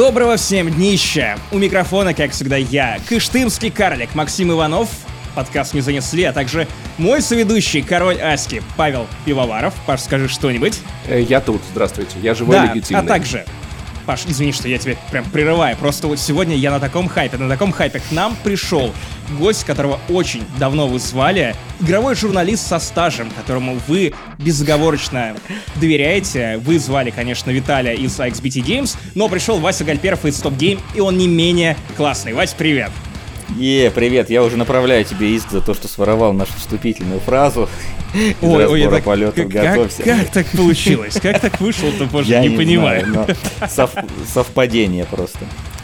Доброго всем днища! У микрофона, как всегда, я, Кыштымский карлик Максим Иванов, подкаст не занесли, а также мой соведущий, король Аски, Павел Пивоваров. Паш, скажи что-нибудь. Э, Я тут, здравствуйте, я живой да, легитимный. а также... Паш, извини, что я тебя прям прерываю. Просто вот сегодня я на таком хайпе, на таком хайпе к нам пришел гость, которого очень давно вы звали, игровой журналист со стажем, которому вы безоговорочно доверяете. Вы звали, конечно, Виталия из XBT Games, но пришел Вася Гальперов из Top Game, и он не менее классный. Вась, привет! Е, привет, я уже направляю тебе иск за то, что своровал нашу вступительную фразу. Ой, ой, это полетов, как, готовься. как так получилось? Как так вышло-то, боже, Я не, понимаю. знаю, сов- совпадение просто.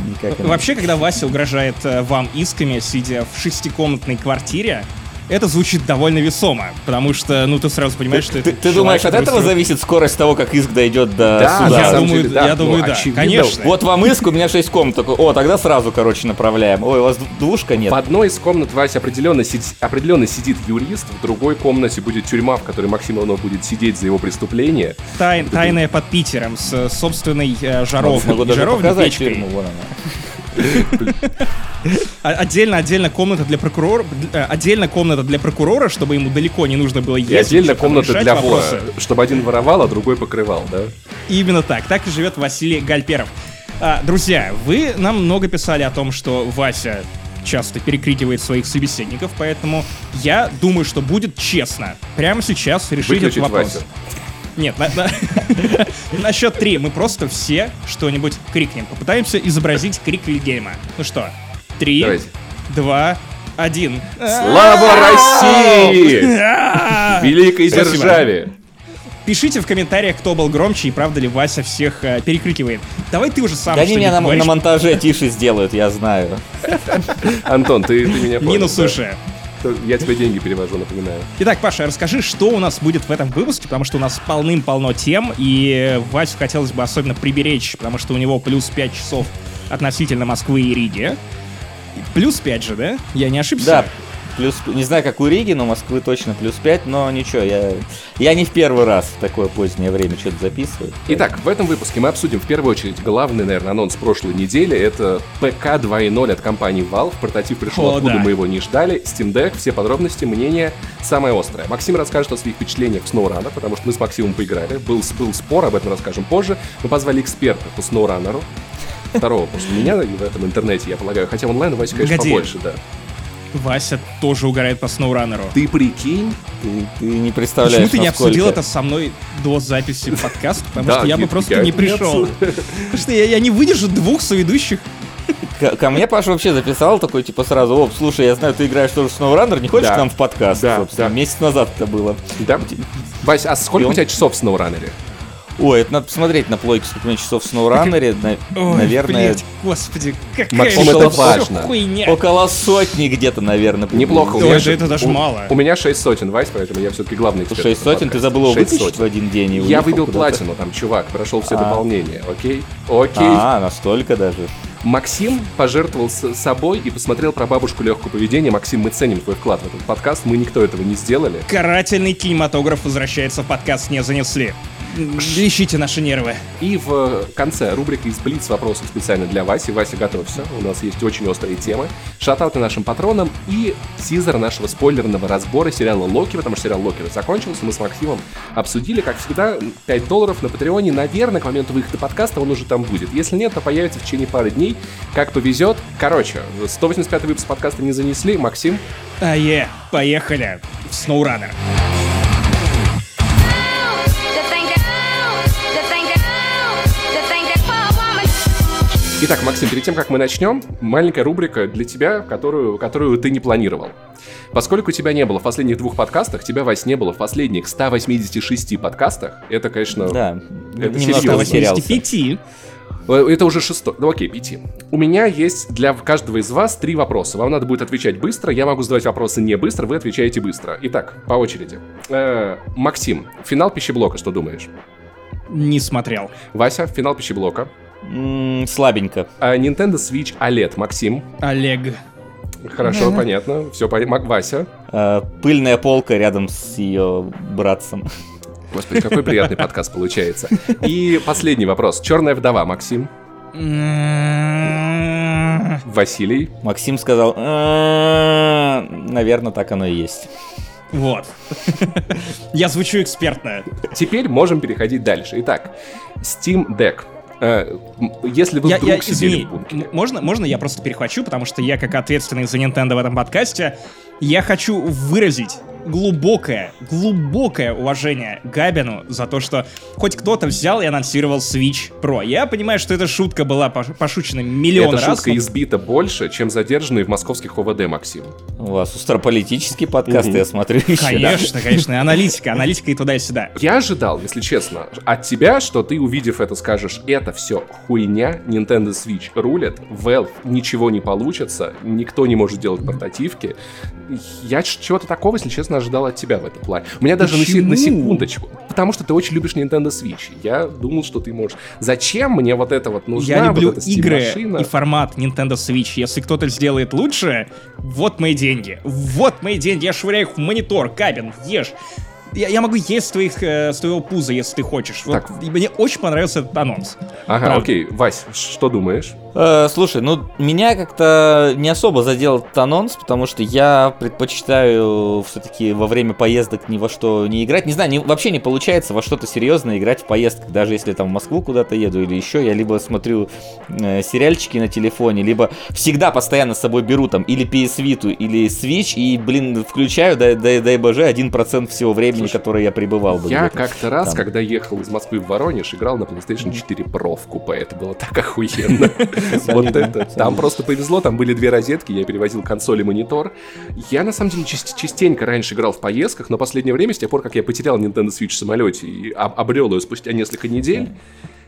Никак. Вообще, когда Вася угрожает э, вам исками, сидя в шестикомнатной квартире, это звучит довольно весомо, потому что, ну, ты сразу понимаешь, что Ты, это ты думаешь, от этого который зависит скорость того, как иск дойдет до Да, суда? Я думаю, деле, да, я думаю, ну, да, очевидно. конечно. Вот вам иск, у меня 6 комнат. О, тогда сразу, короче, направляем. Ой, у вас двушка нет. В одной из комнат Вася определенно, сидит, определенно сидит юрист, в другой комнате будет тюрьма, в которой Максим Иванов будет сидеть за его преступление. Тай- тайная под Питером с собственной э, даже жаровней, показать печкой. тюрьму, вон она. А- Отдельно, отдельно комната для прокурора, э, отдельно комната для прокурора, чтобы ему далеко не нужно было И ездить. отдельно чтобы там комната для вора, чтобы один воровал, а другой покрывал, да? Именно так. Так и живет Василий Гальперов. А, друзья, вы нам много писали о том, что Вася часто перекрикивает своих собеседников, поэтому я думаю, что будет честно. Прямо сейчас решить этот Выключить вопрос. Васю. Нет, на, на- на счет три мы просто все что-нибудь крикнем. Попытаемся изобразить крик Вильгельма. Ну что, три, Давайте. два, один. Слава России! А! Великой Спасибо. державе! Пишите в комментариях, кто был громче и правда ли Вася всех э, перекрикивает. Давай ты уже сам Да они меня на, на монтаже тише сделают, я знаю. Антон, ты, ты меня понял. Минус да? Уши. Я тебе деньги перевожу, напоминаю. Итак, Паша, расскажи, что у нас будет в этом выпуске, потому что у нас полным-полно тем, и Васю хотелось бы особенно приберечь, потому что у него плюс 5 часов относительно Москвы и Риги. Плюс 5 же, да? Я не ошибся? Да, плюс, не знаю, как у Риги, но Москвы точно плюс 5, но ничего, я, я не в первый раз в такое позднее время что-то записываю. Итак, в этом выпуске мы обсудим в первую очередь главный, наверное, анонс прошлой недели. Это ПК 2.0 от компании Valve. Прототип пришел, О, откуда да. мы его не ждали. Steam Deck, все подробности, мнение самое острое. Максим расскажет о своих впечатлениях в SnowRunner, потому что мы с Максимом поиграли. Был, был спор, об этом расскажем позже. Мы позвали эксперта по SnowRunner. Второго после меня в этом интернете, я полагаю. Хотя онлайн у Васи, конечно, побольше, да. Вася тоже угорает по сноураннеру. Ты прикинь, Ты, ты не представляешь, Почему ты не насколько- обсудил это со мной до записи подкаста? Потому что я бы просто не пришел. Потому что я, я не выдержу двух соведущих. Ко, ко мне Паша вообще записал такой, типа, сразу, оп, слушай, я знаю, ты играешь тоже в SnowRunner, не хочешь Да. к нам в подкаст? Да, собственно, да. месяц назад это было. Да? Вась, а сколько у тебя часов в SnowRunner? Ой, это надо посмотреть на плойке, сколько у меня часов в SnowRunner, на- Ой, наверное, блядь, господи, какая Максим, это важно. хуйня. около сотни где-то, наверное. Неплохо. у меня да же- это даже у- мало. У меня 6 сотен, Вась, поэтому я все-таки главный эксперт. Шесть в этом сотен, ты забыл его Шесть вытащить сотен. в один день и Я выбил платину, там, чувак, прошел все А. дополнения, окей? Окей. А, настолько даже. Максим пожертвовал с- собой и посмотрел про бабушку легкого поведения. Максим, мы ценим твой вклад в этот подкаст, мы никто этого не сделали. Карательный кинематограф возвращается в подкаст «Не занесли». Ищите наши нервы. И в конце рубрика из Блиц вопросы специально для Васи. Вася, готовься. У нас есть очень острые темы. Шатауты нашим патронам и тизер нашего спойлерного разбора сериала Локи, потому что сериал Локи закончился. Мы с Максимом обсудили, как всегда, 5 долларов на Патреоне. Наверное, к моменту выхода подкаста он уже там будет. Если нет, то появится в течение пары дней дней. Как повезет. Короче, 185 выпуск подкаста не занесли. Максим? А е, поехали. Сноураннер. Сноураннер. Итак, Максим, перед тем, как мы начнем, маленькая рубрика для тебя, которую, которую ты не планировал. Поскольку тебя не было в последних двух подкастах, тебя, Вась, не было в последних 186 подкастах, это, конечно... Да, это немножко серьезно. 185. Это уже шестой. Ну окей, пяти. У меня есть для каждого из вас три вопроса. Вам надо будет отвечать быстро. Я могу задавать вопросы не быстро, вы отвечаете быстро. Итак, по очереди. Э, Максим, финал пищеблока, что думаешь? Не смотрел. Вася, финал пищеблока. М, Слабенько. А Nintendo Switch OLED. Максим. Олег. Хорошо, понятно. Все понятно. Вася. Э, Пыльная полка рядом с ее братцем. Господи, какой приятный подкаст получается. И последний вопрос. Черная вдова, Максим. М, Василий. Максим сказал, наверное, так оно и есть. Вот. Я звучу экспертно. Теперь можем переходить дальше. Итак, Steam Deck. Э, Если вы Я, вдруг я, сидели извини, в бункере. можно, можно я просто перехвачу, потому что я, как ответственный за Nintendo в этом подкасте, я хочу выразить глубокое, глубокое уважение Габину за то, что хоть кто-то взял и анонсировал Switch Pro. Я понимаю, что эта шутка была пош- пошучена миллион Эта раз. шутка но- избита больше, чем задержанные в московских ОВД, Максим. У вас устрополитический подкаст, Мгм. я смотрю. еще, да? Конечно, конечно, и аналитика, аналитика и туда и сюда. Я ожидал, если честно, от тебя, что ты, увидев это, скажешь, это все хуйня, Nintendo Switch рулит, Valve ничего не получится, никто не может делать портативки. Я чего-то такого, если честно, ожидал от тебя в этом плане. У меня даже на, секундочку, потому что ты очень любишь Nintendo Switch. Я думал, что ты можешь. Зачем мне вот это вот нужна? Я вот люблю эта игры и формат Nintendo Switch. Если кто-то сделает лучше, вот мои деньги. Вот мои деньги. Я швыряю их в монитор, кабин, ешь. Я, я могу есть с, твоих, э, с твоего пуза, если ты хочешь. Вот, Так. и мне очень понравился этот анонс. Ага, Правда. окей. Вась, что думаешь? Э, слушай, ну меня как-то не особо задел этот анонс, потому что я предпочитаю все-таки во время поездок ни во что не играть. Не знаю, не- вообще не получается во что-то серьезно играть в поездках, даже если там в Москву куда-то еду или еще. Я либо смотрю э, сериальчики на телефоне, либо всегда постоянно с собой беру там или PS Vita, или Switch и, блин, включаю, дай, дай, дай боже, 1% всего времени, Слушай, которое я пребывал бы Я как-то раз, там. когда ехал из Москвы в Воронеж, играл на PlayStation 4 Pro в купе. Это было так охуенно. Вот это. Там просто повезло, там были две розетки, я перевозил консоль и монитор. Я, на самом деле, част- частенько раньше играл в поездках, но последнее время, с тех пор, как я потерял Nintendo Switch в самолете и об- обрел ее спустя несколько недель,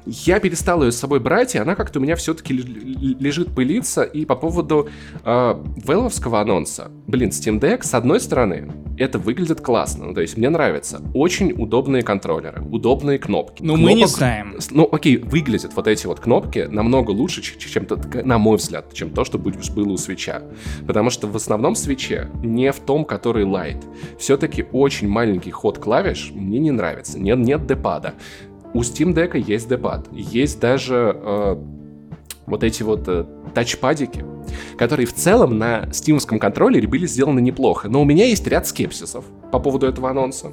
я перестал ее с собой брать, и она как-то у меня все-таки лежит пылиться. И по поводу э, веловского анонса. Блин, Steam Deck, с одной стороны, это выглядит классно. Ну, то есть мне нравится. Очень удобные контроллеры, удобные кнопки. Ну, мы не знаем. Ну, окей, выглядят вот эти вот кнопки намного лучше, чем, на мой взгляд, чем то, что было у свеча. Потому что в основном свече не в том, который лайт. Все-таки очень маленький ход клавиш мне не нравится. Нет, нет депада. У Steam Deck есть депад. Есть даже э, вот эти вот э, тачпадики, которые в целом на стимовском контроллере были сделаны неплохо. Но у меня есть ряд скепсисов по поводу этого анонса.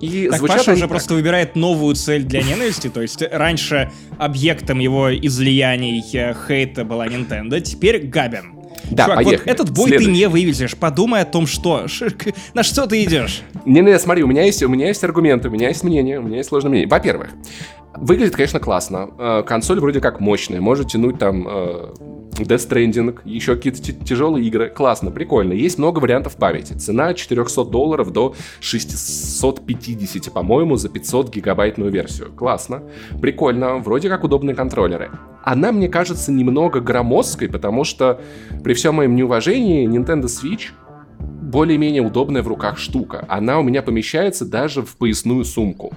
И Так звучат Паша уже так. просто выбирает новую цель для ненависти, то есть раньше объектом его излияний э, хейта была Nintendo, теперь Габин. Да, Чувак, вот поехали. этот бой Следующий. ты не вывезешь. Подумай о том, что. На что ты идешь? Не-не, смотри, у меня есть, у меня есть аргументы, у меня есть мнение, у меня есть сложное мнение. Во-первых, выглядит, конечно, классно. Э, Консоль вроде как мощная, может тянуть там э, Death Stranding, еще какие-то тяжелые игры. Классно, прикольно. Есть много вариантов памяти. Цена от 400 долларов до 650, по-моему, за 500 гигабайтную версию. Классно, прикольно, вроде как удобные контроллеры. Она, мне кажется, немного громоздкой, потому что при всем моем неуважении Nintendo Switch более-менее удобная в руках штука. Она у меня помещается даже в поясную сумку.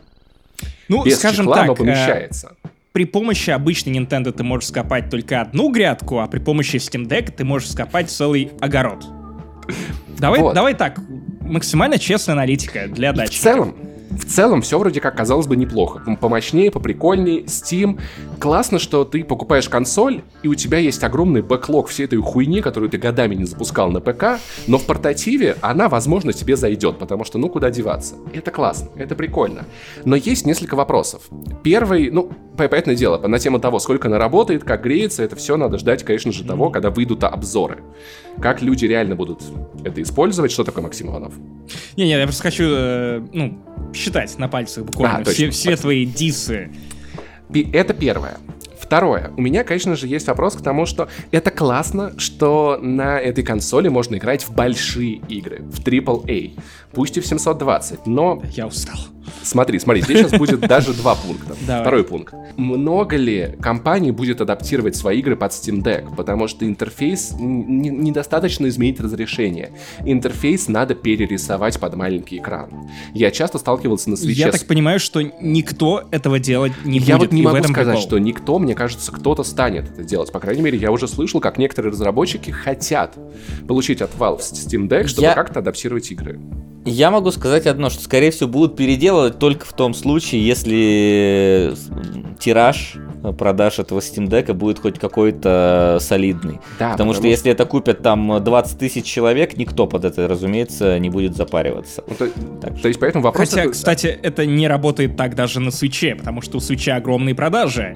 Ну, Без скажем чехла, так, э, помещается. При помощи обычной Nintendo ты можешь скопать только одну грядку, а при помощи Steam Deck ты можешь скопать целый огород. Давай, Вот. давай так, максимально честная аналитика для И в дачи. целом, в целом все вроде как казалось бы неплохо. Помощнее, поприкольнее, Steam. Классно, что ты покупаешь консоль, и у тебя есть огромный бэклог всей этой хуйни, которую ты годами не запускал на ПК, но в портативе она, возможно, тебе зайдет, потому что ну куда деваться. Это классно, это прикольно. Но есть несколько вопросов. Первый, ну, по- понятное дело, на тему того, сколько она работает, как греется, это все надо ждать, конечно же, того, когда выйдут обзоры. Как люди реально будут это использовать. Что такое Максим Иванов? Не-не, я просто хочу, э, ну, считать на пальцах буквально А, все, все твои дисы. Это первое. Второе. У меня, конечно же, есть вопрос к тому, что это классно, что на этой консоли можно играть в большие игры, в AAA, пусть и в 720, но Я устал. Смотри, смотри, здесь сейчас будет даже два пункта. Давай. Второй пункт. Много ли компаний будет адаптировать свои игры под Steam Deck? Потому что интерфейс недостаточно изменить разрешение. Интерфейс надо перерисовать под маленький экран. Я часто сталкивался на свече Я так понимаю, что никто этого делать не я будет. вот не могу сказать, прикол. что никто, мне кажется, кто-то станет это делать. По крайней мере, я уже слышал, как некоторые разработчики хотят получить от Valve Steam Deck, чтобы Я- как-то адаптировать игры. Я могу сказать одно, что, скорее всего, будут переделывать только в том случае, если тираж э, продаж этого Steam Deck будет хоть какой-то солидный. Да, потому, что потому если это купят там 20 тысяч человек, никто под это, разумеется, не будет запариваться. Ну, то, Так то есть поэтому вопрос... Хотя, это- кстати, это не работает так даже на свече, потому что у свеча огромные продажи.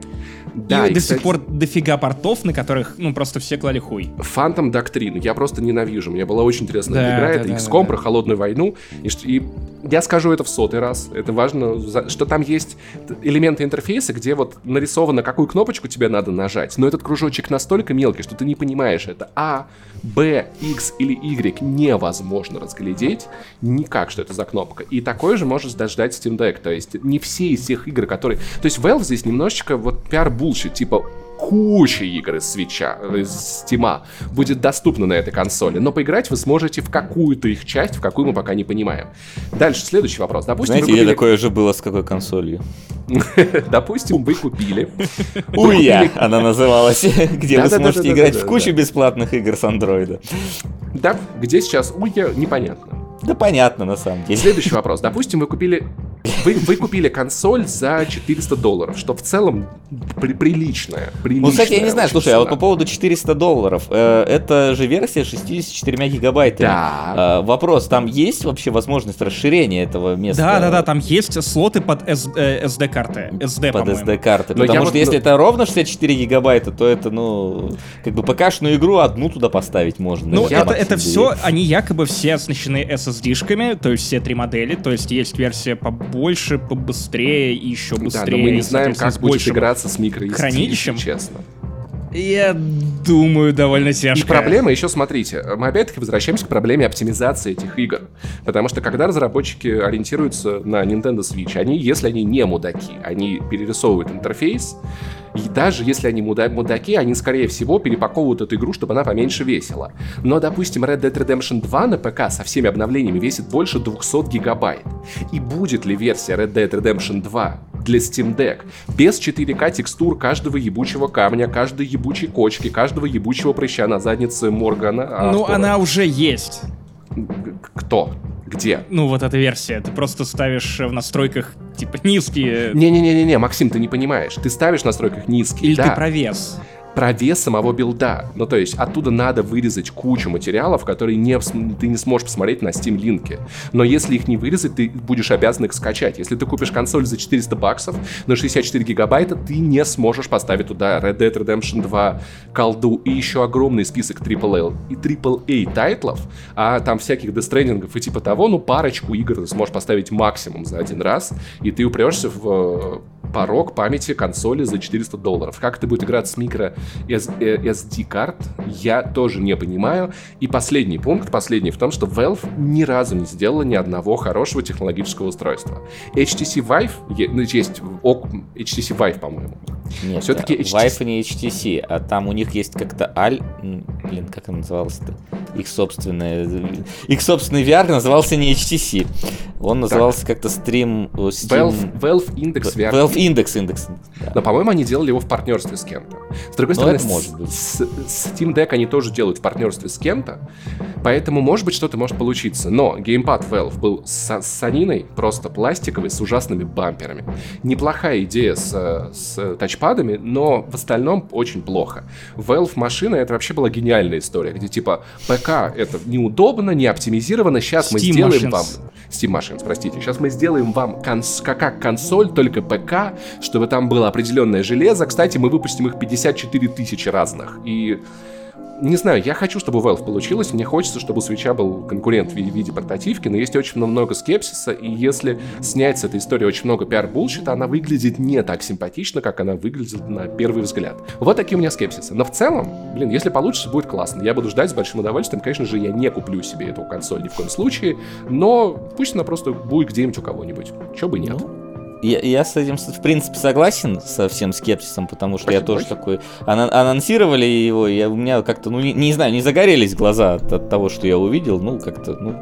Да, и, и, до кстати, сих пор дофига портов, на которых, ну, просто все клали хуй. Phantom Doctrine я просто ненавижу. Мне была очень интересная Да, игра. да, это да, XCOM да, про холодную войну. И, и я скажу это в сотый раз. Это важно, что там есть элементы интерфейса, где вот нарисовано, какую кнопочку тебе надо нажать. Но этот кружочек настолько мелкий, что ты не понимаешь, это А, Б, X или Y невозможно разглядеть никак, что это за кнопка. И такое же может дождать Steam Deck. То есть не все из тех игр, которые... То есть Valve здесь немножечко вот пиар- bullshit, типа куча игр из Switch а, из Steam а будет доступна на этой консоли, но поиграть вы сможете в какую-то их часть, в какую мы пока не понимаем. Дальше, следующий вопрос. Допустим, Знаете, я купили... такое же было с какой консолью? Допустим, вы купили... Ouya, она называлась, где вы сможете играть в кучу бесплатных игр с андроида. Да, где сейчас Ouya, непонятно. Да понятно, на самом деле. Следующий вопрос. Допустим, вы купили... Вы, вы купили консоль за 400 долларов, что в целом при- приличная. Ну, кстати, я не знаю, слушай, а вот цена. по поводу 400 долларов, э, это же версия с 64 гигабайтами. Да. Э, вопрос, там есть вообще возможность расширения этого места? Да, да, да, там есть слоты под S- э, SD-карты. SD, под. SD-карты. Потому вот, что если ну- это ровно 64 гигабайта, то это, ну, как бы ПК-шную игру одну туда поставить можно. Ну, это, это все, они якобы все оснащены SSD-шками, то есть все три модели, то есть есть версия побольше, побыстрее и еще Да, быстрее. но мы не знаем, как будет большим играться с микро хранилищем? честно. Я думаю, довольно тяжко. И проблема еще, смотрите, мы опять-таки возвращаемся к проблеме оптимизации этих игр. Потому что когда разработчики ориентируются на Nintendo Switch, они, если они не мудаки, они перерисовывают интерфейс, и даже если они муда- мудаки, они, скорее всего, перепаковывают эту игру, чтобы она поменьше весила. Но, допустим, Red Dead Redemption 2 на ПК со всеми обновлениями весит больше 200 гигабайт. И будет ли версия Red Dead Redemption 2 для Steam Deck без 4К текстур каждого ебучего камня, каждой ебучей кочки, каждого ебучего прыща на заднице Моргана? Ну, автора? она уже есть. Кто? Где? Ну, вот эта версия. Ты просто ставишь в настройках, типа, низкие... Не-не-не-не, Максим, ты не понимаешь. Ты ставишь в настройках низкий, Или да, ты про вес самого build а. Ну, то есть, оттуда надо вырезать кучу материалов, которые не, ты не сможешь посмотреть на Steam Link е. Но если их не вырезать, ты будешь обязан их скачать. Если ты купишь консоль за 400 баксов на 64 гигабайта, ты не сможешь поставить туда Red Dead Redemption 2, колду и еще огромный список AAA и AAA title ов, а там всяких Stranding и типа того, ну, парочку игр ты сможешь поставить максимум за один раз, и ты упрешься в э, порог памяти консоли за 400 долларов. Как это будет играть с микро Э, SD карт, я тоже не понимаю. И последний пункт, последний в том, что Valve ни разу не сделала ни одного хорошего технологического устройства. HTC Vive, ну, есть HTC Vive, по-моему. Нет, Всё-таки э, HTC. Vive не HTC, а там у них есть как-то Аль... Блин, как он назывался-то? Их собственный... Их собственный VR назывался не HTC. Он назывался как-то Stream... э, Steam... Valve, Valve Index VR. Valve Index, Index. да. Но, по-моему, они делали его в партнерстве с кем-то. С другой Ну, стороны, может быть. С, с Steam Deck они тоже делают в партнерстве с кем-то. Поэтому, может быть, что-то может получиться. Но геймпад Valve был с, саниной, просто пластиковый, с ужасными бамперами. Неплохая идея с, э, с тачпадами, но в остальном очень плохо. Valve машина это вообще была гениальная история, где типа ПК это неудобно, не оптимизировано, сейчас мы Steam сделаем Machines. вам Steam Machines, простите. Сейчас мы сделаем вам конс- как, как консоль, только ПК, чтобы там было определенное железо. Кстати, мы выпустим их 54 тысячи разных. И не знаю, я хочу, чтобы Valve получилось. Мне хочется, чтобы Switch был конкурент в виде, портативки, но есть очень много скепсиса, и если снять с этой истории очень много пиар-булщита, она выглядит не так симпатично, как она выглядит на первый взгляд. Вот такие у меня скепсисы. Но в целом, блин, если получится, будет классно. Я буду ждать с большим удовольствием. Конечно же, я не куплю себе эту консоль ни в коем случае, но пусть она просто будет где-нибудь у кого-нибудь. Чё бы и нет. Ну, Я, я с этим, в принципе, согласен со всем скепсисом, потому что я Спасибо, тоже спасибо. такой... анонсировали его, и я, у меня как-то, ну, не, не знаю, не загорелись глаза от, от того, что я увидел, ну, как-то, ну...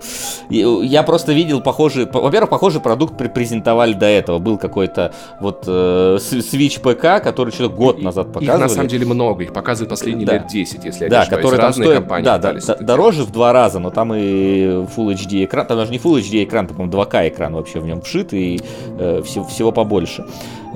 и, Я просто видел похожий... по- Во-первых, похожий продукт презентовали до этого. Был какой-то вот э, Switch ПК, который что-то год назад Их показывали. на самом деле много, их показывают последние Да. лет 10, если я Да, не ошибаюсь. Разные стоит, компании да, да, да, дороже в два раза, но там и Full HD экран, там даже не Full HD экран, там, по-моему, 2К экран вообще в нем вшит, и э, всего всего побольше.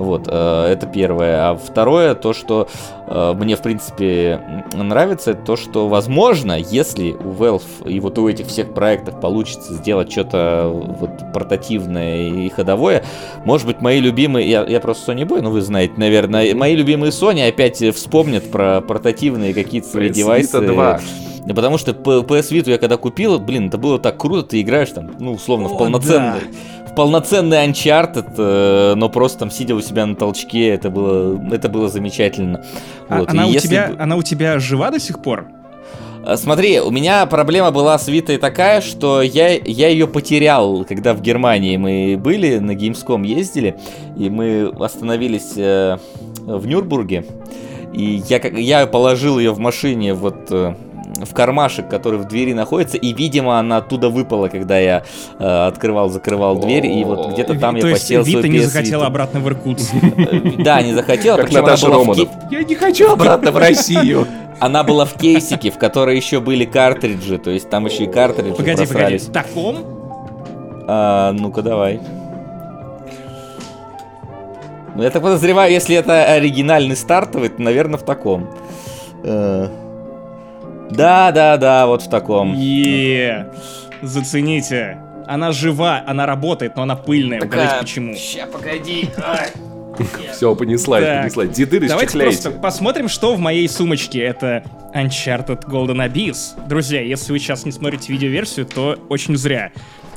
Вот, э, это первое. А второе, то, что э, мне, в принципе, нравится, это то, что, возможно, если у Valve и вот у этих всех проектов получится сделать что-то вот портативное и ходовое, может быть, мои любимые, я, я просто Sony Boy, ну вы знаете, наверное, мои любимые Sony опять вспомнят про портативные какие-то свои Vita девайсы. 2. Да потому что PS Vita я когда купил, блин, это было так круто, ты играешь там, ну, условно, в О, полноценный, в полноценный Uncharted, э, но просто там сидя у себя на толчке, это было, это было замечательно. А- Вот, она, и у если тебя, она у тебя жива до сих пор? А, Смотри, у меня проблема была с Витой такая, что я, я ее потерял, когда в Германии мы были, на Gamescom ездили, и мы остановились э, в Нюрнбурге, и я, я положил ее в машине вот э, в кармашек, который в двери находится, и, видимо, она оттуда выпала, когда я э, открывал, закрывал дверь, и вот где-то там я посел свой не захотела обратно в Иркутск. Э, Да, не захотела, Как Наташа Романов. Я не хочу обратно в Россию. она была в кейсике, в которой еще были картриджи, то есть там еще и картриджи Погоди, погоди, в таком? А, ну-ка, давай. Ну, я так подозреваю, если это оригинальный стартовый, то, наверное, в таком. Да, да, да, вот в таком. Е, зацените. Она жива, она работает, но она пыльная. Угадайте почему. Ща, погоди. Все, понеслась, Так. понеслась. Деды Давайте просто посмотрим, что в моей сумочке. Это Uncharted Golden Abyss. Друзья, если вы сейчас не смотрите видеоверсию, то очень зря.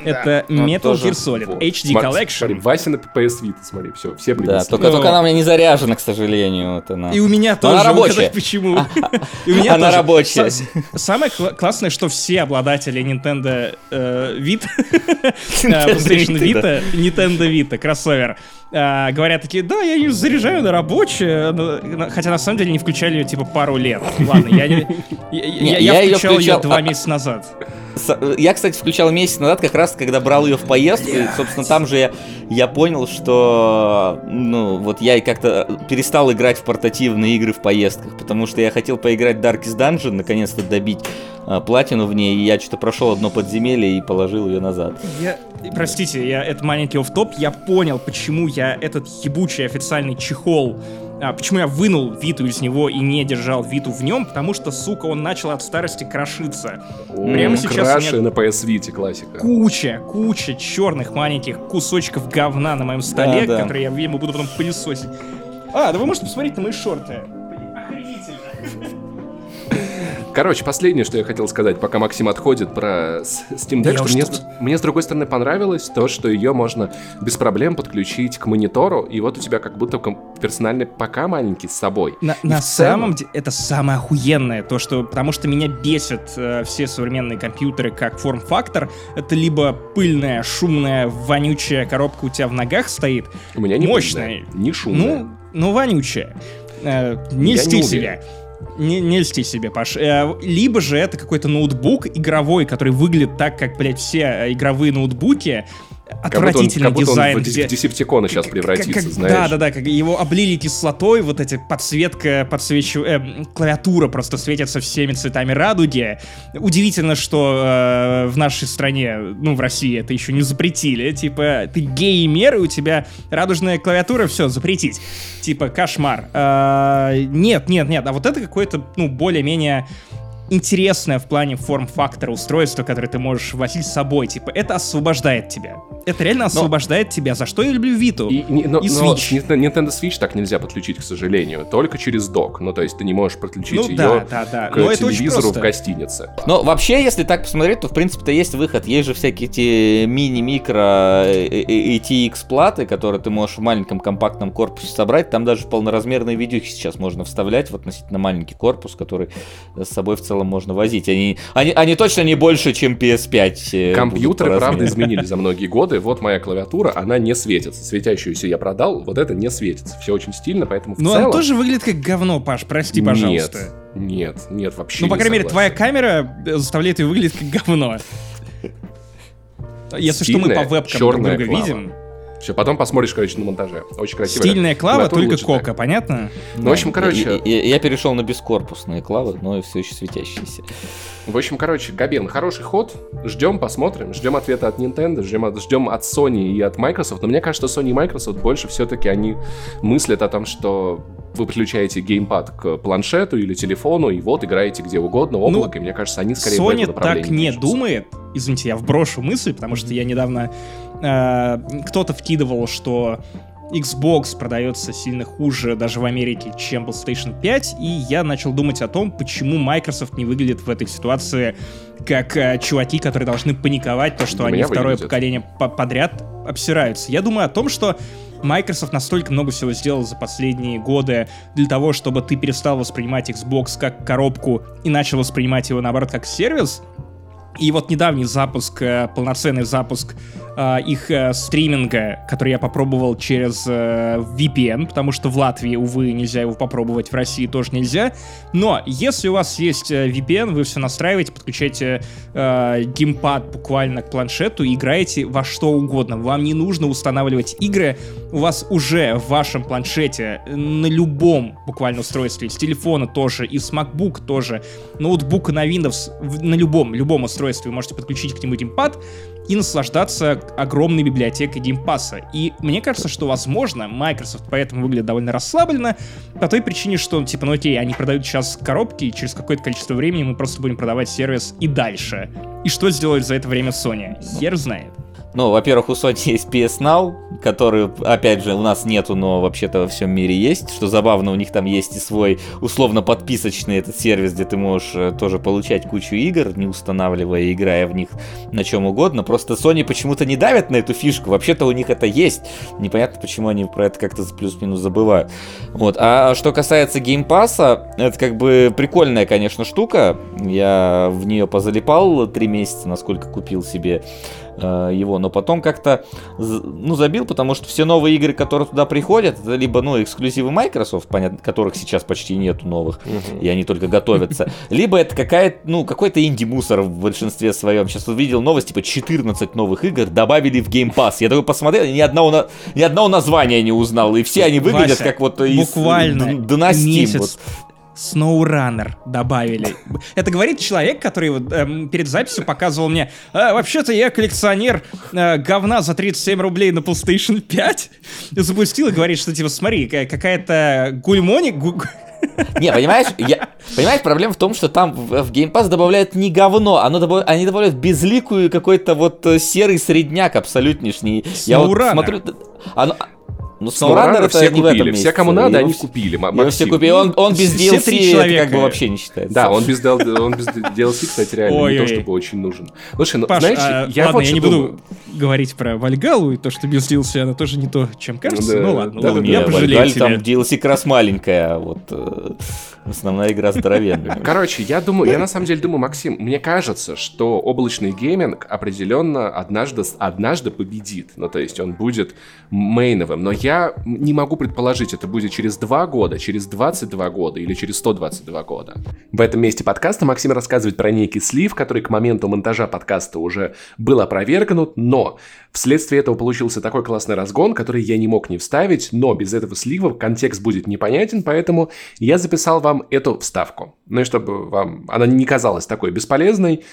Это Metal тоже- Gear Solid Вот. HD Смотри, Collection. Смотри, Вася на PS Vita, смотри, все, все Да, принесли. только, Ну. только она у меня не заряжена, к сожалению. Вот она. И у меня Но тоже. она рабочая. угадать почему. И у меня Она рабочая. Самое кла- классное, что все обладатели Nintendo э, Vita, э, PlayStation Vita, Nintendo Vita, кроссовер, э, говорят такие, да, я ее заряжаю на рабочее, хотя на самом деле не включали ее типа пару лет. Ладно, я не- я- включал ее два а- месяца назад. Я, кстати, включал месяц назад, как раз когда брал ее в поездку. И, собственно, там же я, я понял, что ну вот я и как-то перестал играть в портативные игры в поездках, потому что я хотел поиграть в Darkest Dungeon, наконец-то добить а, платину в ней, и я что-то прошел одно подземелье и положил ее назад. Я, простите, я это маленький офф-топ, я понял, почему я этот ебучий официальный чехол, а, почему я вынул Виту из него и не держал Виту в нем, потому что, сука, он начал от старости крошиться. О, Прямо сейчас у Краши меня- на PS Vita, классика. Куча, куча черных маленьких кусочков говна на моем столе, Да, да. которые я, видимо, буду потом пылесосить. А, да вы можете посмотреть на мои шорты. Охренительно. Короче, последнее, что я хотел сказать, пока Максим отходит про Steam Да Deck, я что мне, мне с другой стороны понравилось то, что ее можно без проблем подключить к монитору, и вот у тебя как будто персональный ПК маленький с собой. На, И на целом- самом деле это самое охуенное, то что, потому что меня бесят э, все современные компьютеры как форм-фактор. Это либо пыльная, шумная, вонючая коробка у тебя в ногах стоит, У меня не мощная. пыльная, не шумная. ну, ну вонючая. Э, не Я льсти не. Не, не льсти себе, Паш. Э, либо же это какой-то ноутбук игровой, который выглядит так, как, блядь, все э, игровые ноутбуки. Как будто он, Отвратительный как будто он дизайн, в, где... Десептикона сейчас Как- превратится, как- знаешь. Да, да, да, как его облили кислотой, вот эти подсветка, подсвечу... э, клавиатура просто светится всеми цветами радуги. Удивительно, что э, в нашей стране, ну, в России это еще не запретили. Типа, ты геймер, и у тебя радужная клавиатура, все, запретить. Типа, кошмар. Э, нет, нет, нет, а вот это какое-то, ну, более-менее интересное в плане форм-фактора устройство, которое ты можешь возить с собой. Типа, это освобождает тебя. Это реально освобождает тебя. За что я люблю Виту? И, не- но, И но Switch. с Nintendo Switch так нельзя подключить, к сожалению, только через док. Ну, то есть ты не можешь подключить Ну ее да, да, да. к Но телевизору в гостинице. Но вообще, если так посмотреть, то в принципе-то есть выход. Есть же всякие эти мини-микро э, э, ATX платы, которые ты можешь в маленьком компактном корпусе собрать. Там даже полноразмерные видюхи сейчас можно вставлять в относительно маленький корпус, который с собой в целом можно возить. Они, они, они точно не больше, чем PS5. э, Компьютеры, правда, изменились за многие годы. Вот моя клавиатура, она не светится. Светящуюся я продал, вот это не светится. Все очень стильно, поэтому в Ну, целом... он тоже выглядит как говно, Паш, прости, пожалуйста. Нет, нет, нет, вообще Ну, по не крайней мере, твоя камера э, заставляет ее выглядеть как говно. Если что, мы по вебкам друг друга клава. видим. Все, потом посмотришь, короче, на монтаже. Очень красиво. Стильная клава, только лучше, да. кока, понятно? Ну, в общем, короче, Я, я- я перешел на бескорпусные клавы, но все еще светящиеся. В общем, короче, Габен, хороший ход. Ждем, посмотрим. Ждем ответа от Nintendo, ждем от, ждем от Sony и от Microsoft. Но мне кажется, Sony и Microsoft больше все-таки они мыслят о том, что вы подключаете геймпад к планшету или телефону, и вот играете где угодно, облако. и мне кажется, они скорее в Ну, Sony так не движутся. думает. Извините, я вброшу мысль, потому что я недавно... э, кто-то вкидывал, что Xbox продается сильно хуже даже в Америке, чем PlayStation 5, и я начал думать о том, почему Microsoft не выглядит в этой ситуации как э, чуваки, которые должны паниковать, то, что они второе выглядит. поколение по- подряд обсираются. Я думаю о том, что Microsoft настолько много всего сделал за последние годы для того, чтобы ты перестал воспринимать Xbox как коробку и начал воспринимать его, наоборот, как сервис. И вот недавний запуск, э, полноценный запуск э, их э, стриминга, который я попробовал через э, VPN, потому что в Латвии, увы, нельзя его попробовать, в России тоже нельзя. Но если у вас есть э, VPN, вы все настраиваете, подключаете э, геймпад буквально к планшету играете во что угодно. Вам не нужно устанавливать игры, у вас уже в вашем планшете на любом буквально устройстве, с телефона тоже, и с MacBook тоже, ноутбука на Windows, на любом, любом устройстве вы можете подключить к нему геймпад и наслаждаться огромной библиотекой Game Pass а. И мне кажется, что, возможно, Microsoft поэтому выглядит довольно расслабленно, по той причине, что, типа, ну окей, они продают сейчас коробки, и через какое-то количество времени мы просто будем продавать сервис и дальше. И что сделает за это время Sony? Хер знает. Ну, во-первых, у Sony есть PS Now, который, опять же, у нас нету, но вообще-то во всем мире есть. Что забавно, у них там есть и свой условно подписочный этот сервис, где ты можешь э, тоже получать кучу игр, не устанавливая играя в них на чем угодно. Просто Sony почему-то не давят на эту фишку. Вообще-то у них это есть. Непонятно, почему они про это как-то плюс-минус забывают. Вот. А что касается Game Pass а, это как бы прикольная, конечно, штука. Я в нее позалипал три месяца, насколько купил себе э, его, но потом как-то ну забил, потому что все новые игры, которые туда приходят, это либо ну эксклюзивы Microsoft, понятно, которых сейчас почти нету новых, и они только готовятся, либо это какая-то ну какой-то инди-мусор в большинстве своем. Сейчас вот видел новость типа 14 новых игр добавили в Game Pass. Я такой посмотрел, ни одного ни одного названия не узнал, и все они выглядят Вася, как вот из буквально месяц вот. SnowRunner добавили. Это говорит человек, который вот, эм, перед записью показывал мне, «А, вообще-то я коллекционер э, говна за 37 рублей на PlayStation 5. И запустил и говорит, что типа, смотри, ка- какая-то гульмоник... гу- Не, понимаешь, я, понимаешь, проблема в том, что там в, в Game Pass добавляют не говно, оно добав- они добавляют безликую какой-то вот э, серый средняк абсолютнейшний. Я вот смотрю, оно, ну, SnowRunner все это не в этом купили. Все, кому надо, Его они купили. Его все Максим. купили. Он, он без Все DLC, три это человека. как бы вообще не считается. Да, он без, он без DLC, кстати, реально не Ой-ой. то чтобы очень нужен. Слушай, ну Паш, знаешь, а, я ладно, вот я не думаю. буду говорить про Вальгалу и то, что без DLC она тоже не то, чем кажется. Да, ну ладно, да, ладно, да, я да. пожалею Вальгаль тебя. там DLC как раз маленькая, а вот э, основная игра здоровенная. Короче, я думаю, я на самом деле думаю, Максим, мне кажется, что облачный гейминг определенно однажды, однажды победит. Ну, то есть он будет мейновым. Но я не могу предположить, это будет через 2 года, через 22 года или через 122 года. В этом месте подкаста Максим рассказывает про некий слив, который к моменту монтажа подкаста уже был опровергнут, но вследствие этого получился такой классный разгон, который я не мог не вставить, но без этого слива контекст будет непонятен, поэтому я записал вам эту вставку. Ну и чтобы вам она не казалась такой бесполезной,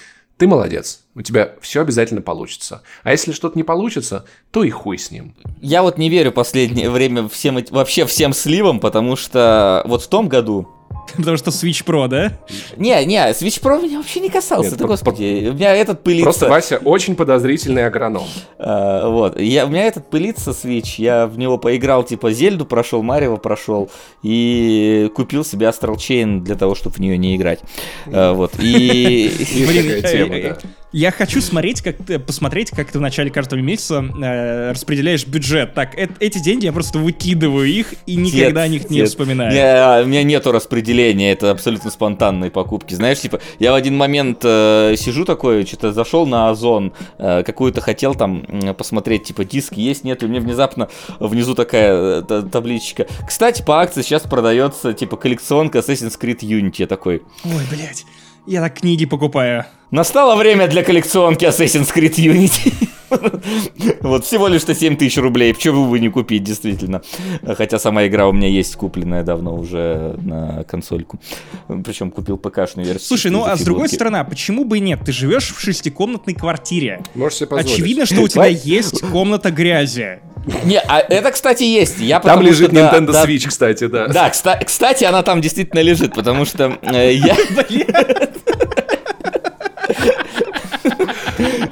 ты молодец. У тебя все обязательно получится. А если что-то не получится, то и хуй с ним. Я вот не верю последнее время всем вообще всем сливам, потому что вот в том году Потому что Switch Pro, да? Не, не, Switch Pro меня вообще не касался, Нет, да господи, у меня этот пылится. Просто Вася очень подозрительный агроном. А, вот, я, у меня этот пылится Switch, я в него поиграл, типа, Зельду прошел, Марио прошел, и купил себе Astral Chain для того, чтобы в нее не играть. А, вот, и... Блин, э, э. Я хочу смотреть, как ты, посмотреть, как ты в начале каждого месяца э, распределяешь бюджет. Так, э- эти деньги я просто выкидываю их и никогда о них не Нет, вспоминаю. не, у меня нету распределения, это абсолютно спонтанные покупки. Знаешь, типа, я в один момент э, сижу такой, что-то зашел на Озон, э, какую-то хотел там м, посмотреть, типа, диски есть, нет, и мне внезапно внизу такая э, та- табличка. Кстати, по акции сейчас продается, типа, коллекционка Assassin's Creed Unity. Я такой, Ой, блядь. Я так книги покупаю. настало время для коллекционки Assassin's Creed Unity. Вот всего лишь-то 7 тысяч рублей, почему бы не купить, действительно. Хотя сама игра у меня есть купленная давно уже на консольку. Причем купил ПК-шную версию. Слушай, ну а с другой стороны, а почему бы и нет? Ты живешь в шестикомнатной квартире. Можешь себе позволить. Очевидно, что у тебя есть комната грязи. Не, а это, кстати, есть. Я Там лежит что, да, Nintendo да, Switch, кстати, да. Да, кста- кстати, она там действительно лежит, потому что э, я...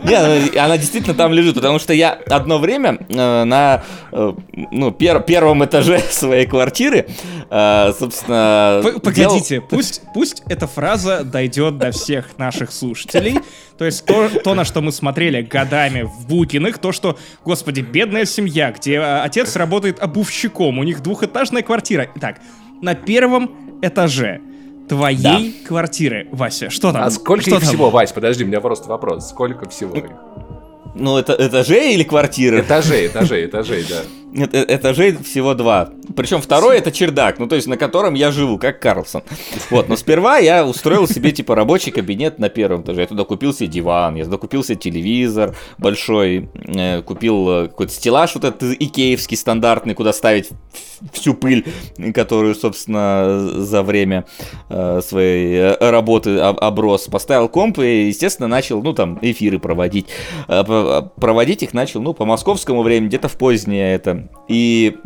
Не, ну, она действительно там лежит, потому что я одно время э, на э, ну, пер- первом этаже своей квартиры, э, собственно... П- делал- Погодите, пусть, пусть эта фраза дойдет до всех наших слушателей. То есть то, то, на что мы смотрели годами в Букиных, то, что, господи, бедная семья, где отец работает обувщиком, у них двухэтажная квартира. Итак, на первом этаже твоей квартиры, Вася, что там? А сколько Что их там? всего, Вась? Подожди, у меня просто вопрос. Сколько всего их? Ну, это этажей или квартиры? Этажей, этажей, этажей, да. Э- Этажей всего два. Причем второй это чердак, ну то есть на котором я живу, как Карлсон. Вот, но сперва я устроил себе типа рабочий кабинет на первом этаже. Я туда купил себе диван, я туда купил себе телевизор большой, э, купил э, какой-то стеллаж вот этот икеевский стандартный, куда ставить всю пыль, которую, собственно, за время своей работы об- оброс. Поставил комп и, естественно, начал, ну там, эфиры проводить. Проводить их начал, ну, по московскому времени, где-то в позднее это. И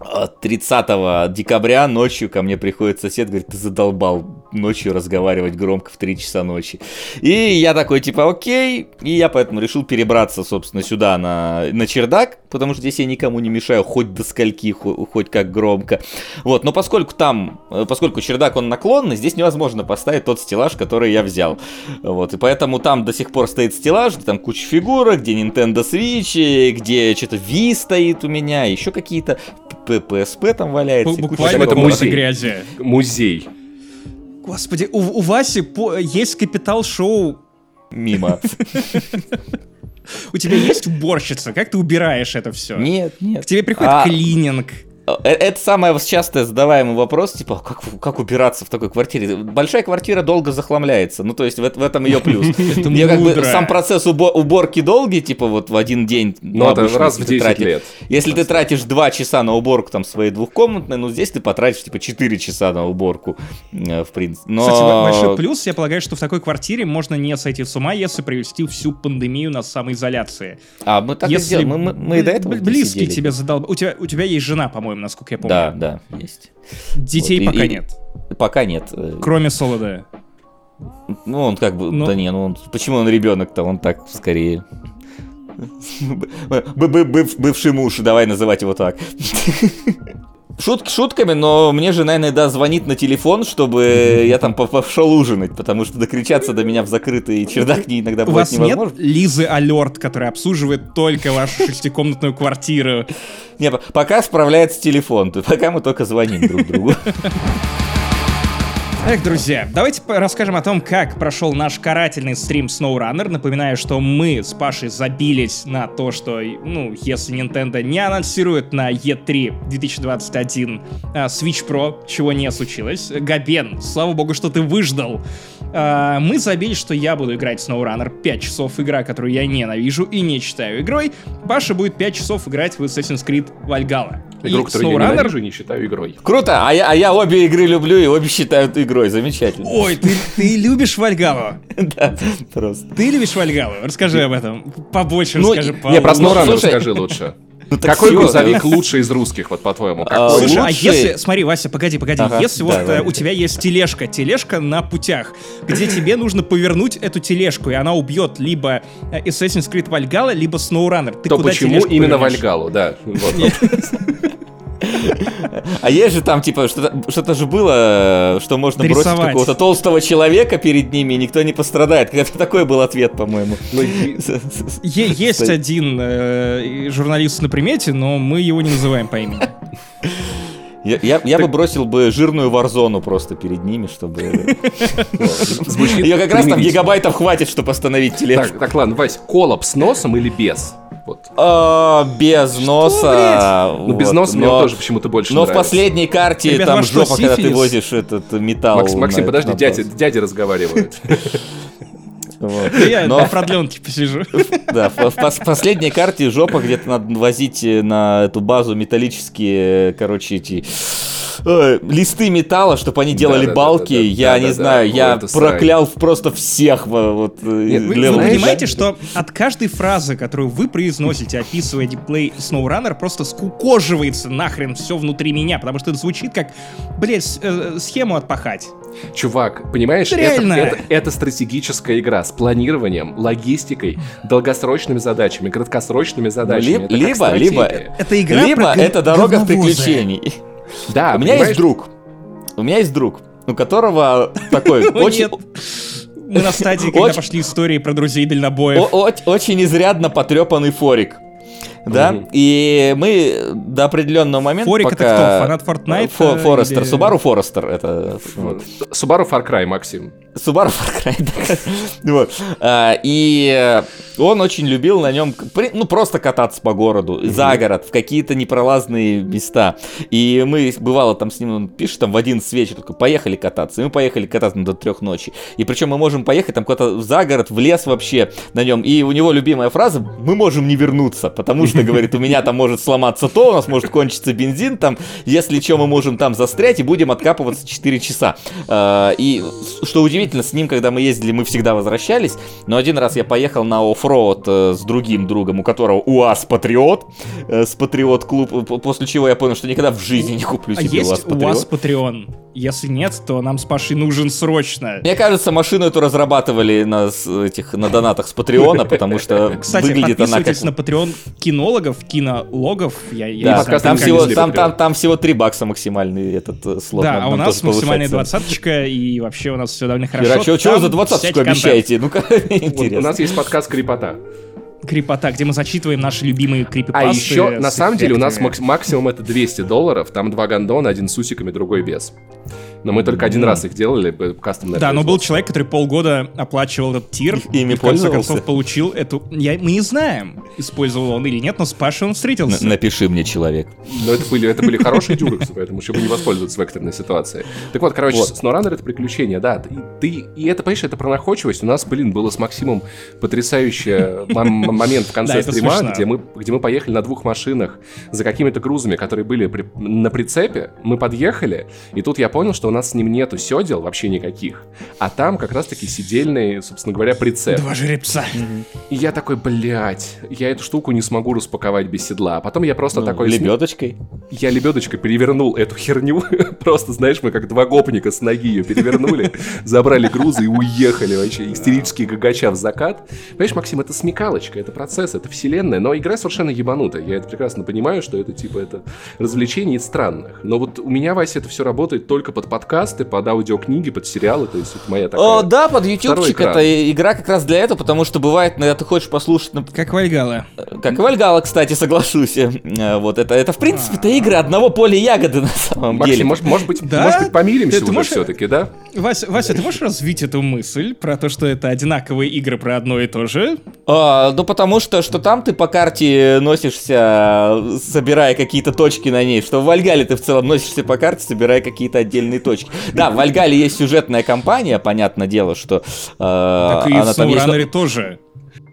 а, 30 декабря ночью ко мне приходит сосед, говорит, ты задолбал ночью разговаривать громко в 3 часа ночи. И я такой, типа, окей, и я поэтому решил перебраться, собственно, сюда, на, на чердак, потому что здесь я никому не мешаю, хоть до скольки, хо- хоть как громко. Вот, но поскольку там, э, поскольку чердак, он наклонный, здесь невозможно поставить тот стеллаж, который я взял. Вот, и поэтому там до сих пор стоит стеллаж, где там куча фигурок, где Nintendo Switch, где что-то Wii стоит у меня, еще какие-то PSP там валяется. куча Буквально это музей. грязи. Музей. Господи, у, у Васи по- есть капитал-шоу. Мимо. У тебя есть уборщица? Как ты убираешь это все? Нет, К нет. тебе приходит А, клининг. Э, Это самый часто задаваемый вопрос, типа, как, как убираться в такой квартире? Большая квартира долго захламляется, ну, то есть в, в этом ее плюс. Мне как бы сам процесс убо- уборки долгий, типа, вот в один день. Ну, это раз в если ты 10 тратишь- лет. Если ты тратишь 2 часа на уборку там своей двухкомнатной, ну, здесь ты потратишь, типа, 4 часа на уборку, э, в принципе. Но... Кстати, большой плюс, я полагаю, что в такой квартире можно не сойти с ума, если провести всю пандемию на самоизоляции. А, мы так и сделали. Мы, мы- мы и до этого близкий тебе задал. У тебя, у тебя есть жена, по-моему, насколько я помню. Да, да, есть. Детей Вот, и- пока и- нет. Пока нет. э, Кроме Солода. Ну, он как бы, Ну. да не, ну он, почему он ребенок-то, он так скорее. Б- б- быв- Бывший муж, давай называть его так. Шутки шутками, но мне жена иногда звонит на телефон, чтобы я там по- пошел ужинать, потому что докричаться до меня в закрытый чердак не иногда У бывает вас нет невозможно. Лизы Алерт, которая обслуживает только вашу шестикомнатную квартиру? Не, пока справляется телефон, пока мы только звоним друг другу. Эх, друзья, давайте расскажем о том, как прошел наш карательный стрим SnowRunner. Напоминаю, что мы с Пашей забились на то, что, ну, если Nintendo не анонсирует на E3 2021 а, Switch Pro, чего не случилось. Габен, слава богу, что ты выждал. А, мы забились, что я буду играть SnowRunner 5 часов, игра, которую я ненавижу и не считаю игрой. Паша будет 5 часов играть в Assassin's Creed Valhalla. Игру, И которую я SnowRunner- ненавижу и не считаю игрой. Круто, а я, а я обе игры люблю и обе считают игрой, замечательно. Ой, ты, ты любишь Вальгалу? Да, просто. Ты любишь Вальгалу? Расскажи об этом. Побольше Ну, расскажи. Не, про SnowRunner расскажи лучше. Ну, Какой всё, грузовик да. лучший из русских, вот по-твоему? А? Слушай, а если, смотри, Вася, погоди, погоди, Ага, если вот давай. э, у тебя есть тележка, тележка на путях, где тебе нужно повернуть эту тележку, и она убьет либо э, Assassin's Creed Valhalla, либо SnowRunner, ты То куда почему именно повернешь? Вальгалу, да. Вот. А есть же там, типа, что-то что же было, что можно бросить какого-то толстого человека перед ними, и никто не пострадает. Как-то такой был ответ, по-моему. Ну, есть один э, журналист на примете, но мы его не называем по имени. Я, я- я бы бросил бы жирную варзону просто перед ними, чтобы... Звучит Ее как раз там гигабайтов хватит, чтобы остановить тележку. Так, так, ладно, Вась, колоб с носом или без? Вот. А, без носа. Ну, без вот, носа мне но- он тоже почему-то больше Но в нравится. последней карте Ребят, там что, жопа, когда ты возишь этот металл. Макс- Максим, на- подожди, на дядя, дядя разговаривает. Вот. Я Но на продленке посижу. Да, в, в пос- последней карте жопа где-то надо возить э, на эту базу металлические, короче, эти э, листы металла, чтобы они делали Да-да-да-да-да. балки. Я не знаю, я это срань. проклял просто всех. во- Вот, э, Нет, вы- Вы понимаете, что от каждой фразы, которую вы произносите, описывая геймплей SnowRunner, просто скукоживается нахрен все внутри меня, потому что это звучит как, блядь, э, схему отпахать. Чувак, понимаешь, это, Реально. это, это стратегическая игра с планированием, логистикой, долгосрочными задачами, краткосрочными задачами. Либо- Это либо- либо- Это игра Либо про это дорога говновоза. приключений. Да, У меня есть друг. У меня есть друг, у которого такой О, очень... Мы на стадии, когда пошли истории про друзей дальнобоев. Очень изрядно потрепанный форик. Да, и мы до определенного момента Форик это пока... кто? Фанат Fortnite, Фо- Форестер, или- Subaru Форестер, это... вот. Subaru Far Cry, Максим. Subaru Far Cry, да. Вот. А, И э, он очень любил на нем, ну, просто кататься по городу, за город, в какие-то непролазные места. И мы, бывало, там с ним, он пишет, там в 11 вечера, такой, поехали кататься. И мы поехали кататься до трех ночи. И причем мы можем поехать там куда-то за город, в лес вообще на нем. И у него любимая фраза, мы можем не вернуться, потому что, говорит, у меня там может сломаться то, у нас может кончиться бензин, там, если что, мы можем там застрять и будем откапываться 4 часа. А, И что удивительно, с ним, когда мы ездили, мы всегда возвращались, но один раз я поехал на оффроуд э, с другим другом, у которого УАЗ Патриот, э, с Патриот клуб, после чего я понял, что никогда в жизни не куплю А себе УАЗ Патриот. Patreon? Если нет, то нам с Пашей нужен срочно. Мне кажется, машину эту разрабатывали на этих на донатах с Патреона, потому что Кстати, выглядит она как... на Patreon кинологов, кинологов. Я, я Да, не знаю, там всего, там, там, там всего 3 бакса максимальный этот э, слот. Да, Нам- а у нас максимальная двадцаточка, и вообще у нас все довольно хорошо. Там вы за двадцаточку обещаете? Ну-ка, интересно. у нас есть подкаст Крипота. Крипота, где мы зачитываем наши любимые А крипипасты. еще, на самом деле, у нас максимум это 200 долларов, там два гондона, один с усиками, другой без. Но мы только один раз их делали, э, кастомное Да, но был человек, который полгода оплачивал этот тир, Ими и в конце концов получил эту... Я... Мы не знаем, использовал он или нет, но с Пашей он встретился. Н- Напиши мне, человек. Но это были, это были хорошие дюрексы, поэтому еще бы не воспользоваться в экстренной ситуации. Так вот, короче, Вот. SnowRunner это приключение, да. И, ты, и это, понимаешь, это про находчивость. У нас, блин, было с Максимом потрясающий момент в конце стрима, где мы, где мы поехали на двух машинах за какими-то грузами, которые были при- на прицепе. Мы подъехали, и тут я понял, что у нас с ним нету седел вообще никаких. А там как раз-таки сидельный, собственно говоря, прицеп. Два жеребца. И я такой, блядь, я эту штуку не смогу распаковать без седла. А потом я просто Ну, такой... лебедочкой. я лебедочкой перевернул эту херню. Просто, знаешь, мы как два гопника с ноги ее перевернули, забрали грузы и уехали вообще, истерически гагача в закат. Понимаешь, Максим, это смекалочка, это процесс, это вселенная, но игра совершенно ебанутая. Я это прекрасно понимаю, что это типа это развлечение из странных. Но вот у меня, Вася, это все работает только под подкасты, под аудиокниги, под сериалы, то есть это моя такая... О, да, под ютубчик это игра как раз для этого, потому что бывает, когда ты хочешь послушать, нап- Как Вальгала. как Вальгала, кстати, соглашусь. э, Вот это, это в принципе, это игры одного поля ягоды на самом Максим, деле. может, может быть, Да? может быть, помиримся Ты- ты уже можешь- все-таки, да? Вася, Вася, ты можешь развить эту мысль про то, что это одинаковые игры про одно и то же? А, ну, потому что, что там ты по карте носишься, собирая какие-то точки на ней, что в Вальгале ты в целом носишься по карте, собирая какие-то отдельные точки. Да, в Вальгале есть сюжетная кампания, понятное дело, что э, Так и в она есть... SnowRunner тоже.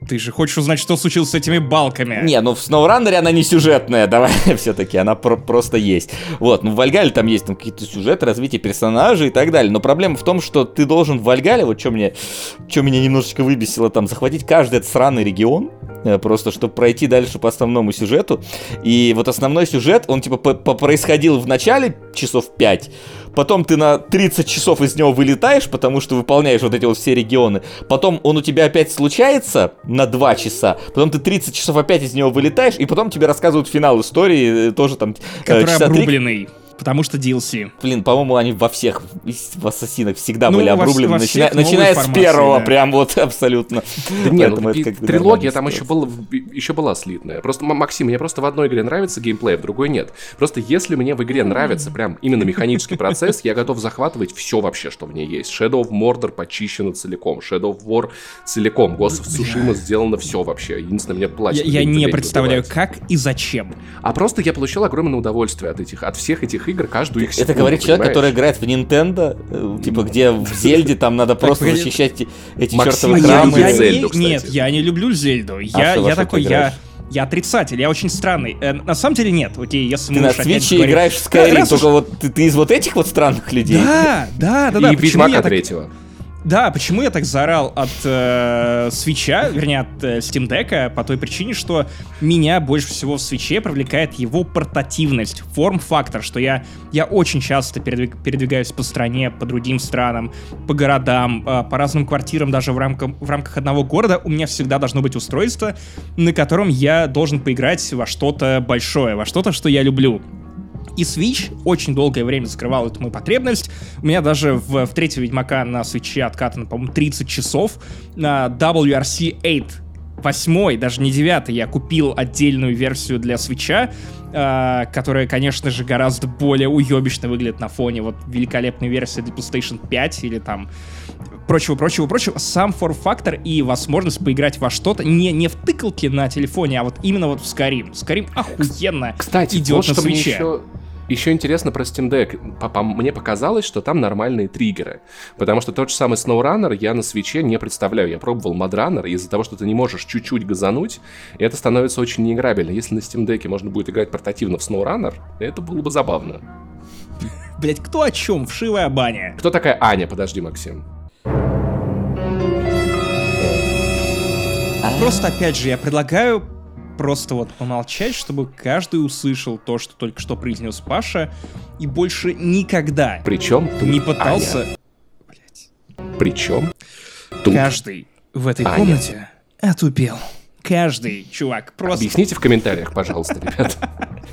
Ты же хочешь узнать, что случилось с этими балками? Не, ну в SnowRunner она не сюжетная, давай все-таки, она про- просто есть. Вот, ну в Вальгале там есть там какие-то сюжеты, развитие персонажей и так далее. Но проблема в том, что ты должен в Вальгале, вот что мне, что меня немножечко выбесило, там захватить каждый этот сраный регион, э, просто чтобы пройти дальше по основному сюжету. И вот основной сюжет, он типа происходил в начале часов 5, потом ты на 30 часов из него вылетаешь, потому что выполняешь вот эти вот все регионы, потом он у тебя опять случается на 2 часа, потом ты 30 часов опять из него вылетаешь, и потом тебе рассказывают финал истории, э, тоже там э, Который часа обрубленный. Потому что DLC. Блин, по-моему, они во всех в ассасинах всегда Ну, были во обрублены, во начиная, новой начиная с первого, да. прям вот абсолютно. Да не, ну, Поэтому это как трилогия там еще, была, еще была слитная. Просто, Максим, мне просто в одной игре нравится геймплей, а в другой нет. Просто если мне в игре нравится прям именно механический процесс, я готов захватывать все вообще, что в ней есть. Shadow of Mordor почищено целиком, Shadow of War целиком, Ghost of Tsushima сделано все вообще. Единственное, мне Я, платят. я не представляю, как и зачем. А просто я получил огромное удовольствие от этих, от всех этих этих игр каждую их Это секунду, говорит человек, понимаешь? который играет в Nintendo, э, типа, где в Зельде там надо просто защищать эти- чертовы я- я, храмы. я- нет, я не люблю Зельду. Я, во я ты такой, я, я отрицатель, я очень странный. Э, на самом деле нет, окей, если Ты мы на опять Свиче говорим- играешь в Да, Skyrim, уж- только вот ты, ты из вот этих вот странных людей. Да, да, да, да. И почему я Ведьмака так- третьего. Да, почему я так заорал от э, свеча, вернее, от э, Steam Deck, по той причине, что меня больше всего в свече привлекает его портативность, форм-фактор, что я, я очень часто передвиг- передвигаюсь по стране, по другим странам, по городам, э, по разным квартирам, даже в, рамках в рамках одного города у меня всегда должно быть устройство, на котором я должен поиграть во что-то большое, во что-то, что я люблю. И Switch очень долгое время закрывал эту мою потребность. У меня даже в, в третьего Ведьмака на свече откатано, по-моему, 30 часов. На WRC 8 восьмой, даже не девятый, я купил отдельную версию для свеча, э, которая, конечно же, гораздо более уебищно выглядит на фоне вот великолепной версии для PlayStation 5 или там прочего, прочего, прочего. Сам форм-фактор и возможность поиграть во что-то не, не в тыкалке на телефоне, а вот именно вот в Skyrim. Skyrim охуенно Кстати, идет вот на свече. еще, еще интересно про Steam Deck. По- по- Мне показалось, что там нормальные триггеры. Потому что тот же самый SnowRunner я на свече не представляю. Я пробовал Mudrunner, и из-за того, что ты не можешь чуть-чуть газануть, это становится очень неиграбельно. Если на Steam Deck можно будет играть портативно в SnowRunner, это было бы забавно. Блять, кто о чем? Вшивая баня. Кто такая Аня? Подожди, Максим. Просто, опять же, я предлагаю просто вот помолчать, чтобы каждый услышал то, что только что произнес Паша, и больше никогда Причем не пытался... Блять. Аня. Причем тут. Каждый в этой Аня. комнате отупел. Каждый, чувак, просто... Объясните в комментариях, пожалуйста, ребят.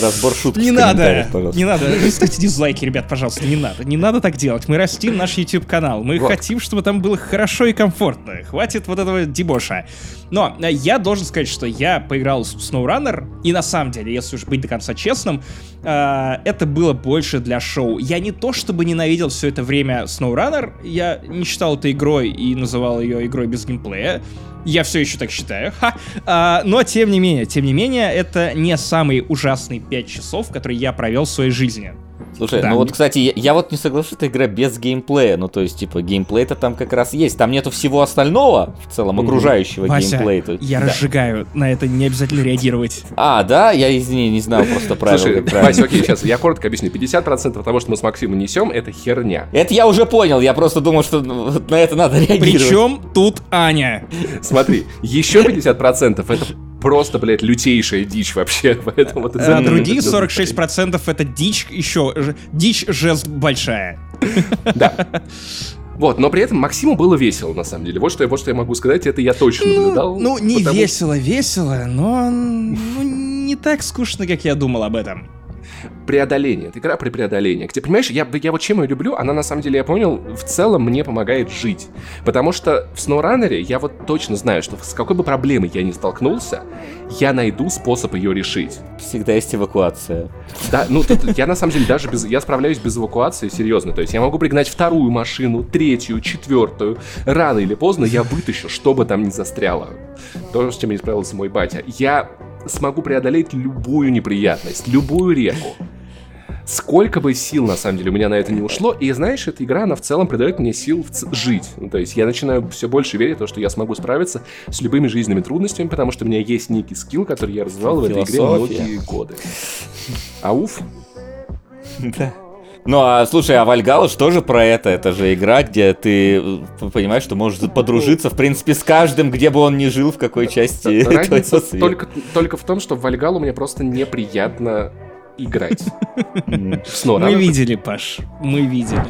Разбор шуток Не надо, пожалуйста. не надо. Ставьте дизлайки, ребят, пожалуйста, не надо. Не надо так делать. Мы растим наш YouTube-канал. Мы Вот. хотим, чтобы там было хорошо и комфортно. Хватит вот этого дебоша. Но э, я должен сказать, что я поиграл в SnowRunner, и на самом деле, если уж быть до конца честным, э, это было больше для шоу. Я не то чтобы ненавидел все это время SnowRunner, я не считал это игрой и называл ее игрой без геймплея. Я все еще так считаю. Ха. А, но тем не менее, тем не менее, это не самые ужасные 5 часов, которые я провел в своей жизни. Слушай, Да. ну вот, кстати, я, я вот не соглашусь, что это игра без геймплея. Ну, то есть, типа, геймплей-то там как раз есть. Там нету всего остального, в целом, окружающего Вася, геймплея. то есть- я да. разжигаю, на это не обязательно реагировать. А, да? Я, извини, не знал просто правила. Слушай. Вася, окей, сейчас я коротко объясню. 50% того, что мы с Максимом несем, это херня. Это я уже понял, я просто думал, что ну, на это надо реагировать. Причем тут Аня. Смотри, еще 50% это просто, блядь, лютейшая дичь вообще. Поэтому ты А другие ты- 46% это дичь еще. Дичь жест большая. Да. Вот, но при этом Максиму было весело, на самом деле. Вот что, я- вот что я могу сказать, это я точно наблюдал. Ну, не потому- весело, весело, но ну, не так скучно, как я думал об этом. Преодоление. Это игра при преодолении. Где, понимаешь, я, я вот чем ее люблю, она на самом деле, я понял, в целом мне помогает жить. Потому что в SnowRunner я вот точно знаю, что с какой бы проблемой я ни столкнулся, я найду способ ее решить. Всегда есть эвакуация. Да, ну тут я на самом деле даже без, я справляюсь без эвакуации, серьезно. То есть я могу пригнать вторую машину, третью, четвертую. Рано или поздно я вытащу, что бы там ни застряло. То, с чем не справился мой батя. Я смогу преодолеть любую неприятность, любую реку. Сколько бы сил, на самом деле, у меня на это не ушло. И знаешь, эта игра, она в целом придает мне сил жить. Ну, то есть я начинаю все больше верить в то, что я смогу справиться с любыми жизненными трудностями, потому что у меня есть некий скилл, который я развивал в этой игре Философия. многие годы. Ауф? Да. Ну, а слушай, а Вальгалыш тоже про это. Это же игра, где ты э, понимаешь, что можешь подружиться, в принципе, с каждым, где бы он ни жил, в какой части Разница только, только в том, что в Вальгалу мне просто неприятно играть. Мы видели, Паш, мы видели.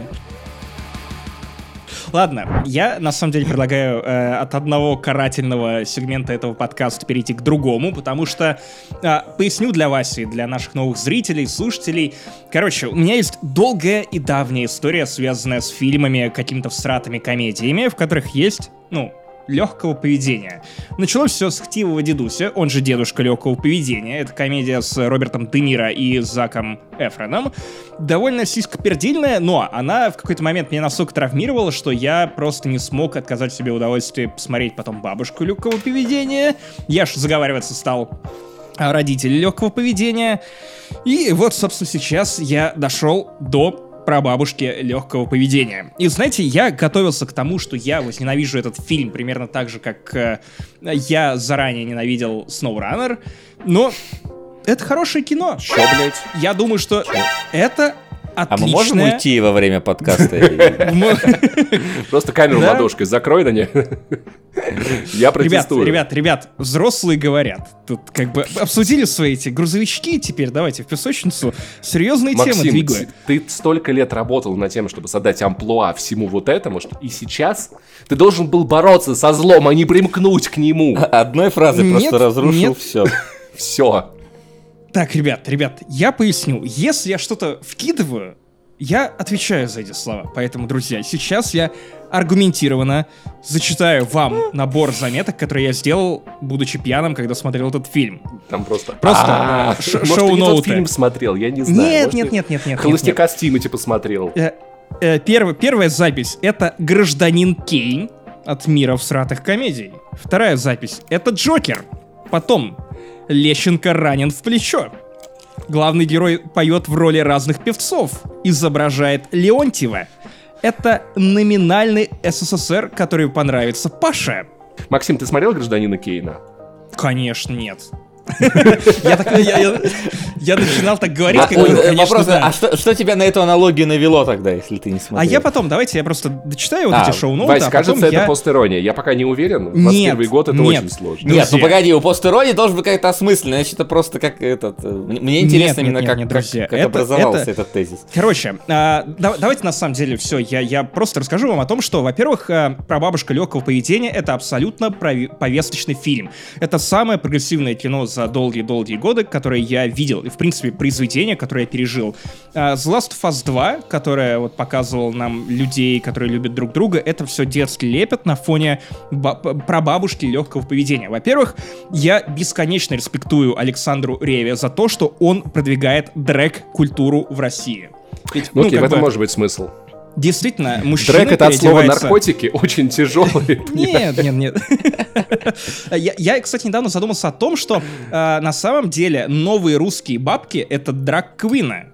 Ладно, я на самом деле предлагаю э, от одного карательного сегмента этого подкаста перейти к другому, потому что э, поясню для Васи, для наших новых зрителей, слушателей. Короче, у меня есть долгая и давняя история, связанная с фильмами, какими-то всратыми комедиями, в которых есть, ну, легкого поведения. Началось все с «Хтивого дедуся», он же дедушка легкого поведения. Это комедия с Робертом Де Ниро и Заком Эфроном. Довольно сиськопердельная, но она в какой-то момент меня настолько травмировала, что я просто не смог отказать себе удовольствие посмотреть потом «Бабушку легкого поведения». Я ж заговариваться стал. а, родители легкого поведения. И вот, собственно, сейчас я дошел до прабабушки легкого поведения. И знаете, я готовился к тому, что я возненавижу этот фильм примерно так же, как э, я заранее ненавидел SnowRunner, но это хорошее кино. Чё, блядь? Я думаю, что это А отличное... мы можем уйти во время подкаста? Просто камеру ладошкой закрой на ней. Я протестую. ребят, ребят, взрослые говорят. Тут как бы обсудили свои эти грузовички, теперь давайте в песочницу серьезные темы двигаем. ты столько лет работал над тем, чтобы создать амплуа всему вот этому, что и сейчас ты должен был бороться со злом, а не примкнуть к нему. Одной фразой Нет, просто разрушил все. Все. Так, ребят, ребят, я поясню. Если я что-то вкидываю, я отвечаю за эти слова. Поэтому, друзья, сейчас я аргументированно зачитаю вам набор заметок, которые я сделал, будучи пьяным, когда смотрел этот фильм. Там просто... Просто А, ш- Может, шоу-ноуты. фильм смотрел, я не знаю. Нет, нет, нет, нет, нет. Холостяка с Тимати посмотрел. Э, э, первая запись — это «Гражданин Кейн» от мира всратых комедий. Вторая запись — это «Джокер». Потом «Лещенко ранен в плечо». Главный герой поет в роли разных певцов, изображает Леонтьева. Это номинальный СССР, который понравится Паше. Максим, ты смотрел «Гражданина Кейна»? Конечно, нет. Я начинал так говорить, как э, Вопрос, а что, тебя на эту аналогию навело тогда, если ты не смотрел? А я потом, давайте я просто дочитаю вот А, эти шоу-ноуты, а потом кажется, это постирония. Я пока не уверен. Нет, 21 год это очень сложно. Нет, ну погоди, у постеронии должен быть как-то осмысленно, иначе это просто как этот... э, Мне интересно именно, как, образовался это- этот тезис. Короче, а, да- давайте на самом деле все. Я, просто расскажу вам о том, что, во-первых, а, прабабушка легкого поведения это абсолютно повесточный фильм. Это самое прогрессивное кино за долгие-долгие годы, которое я видел. И, в принципе, произведение, которое я пережил. А, The Last of Us 2, которое вот показывал нам людей, которые любят друг друга, это все детский лепет на фоне прабабушки легкого поведения. Во-первых, я бесконечно респектую Александру Реве за то, что он продвигает дрэк-культуру в России. Ведь, Ну, окей, в этом бы, может быть смысл. Действительно, мужчина Дрэк это от слова наркотики, очень тяжелый. Нет, нет, нет. я, кстати, недавно задумался о том, что э, на самом деле новые русские бабки — это драг-квины.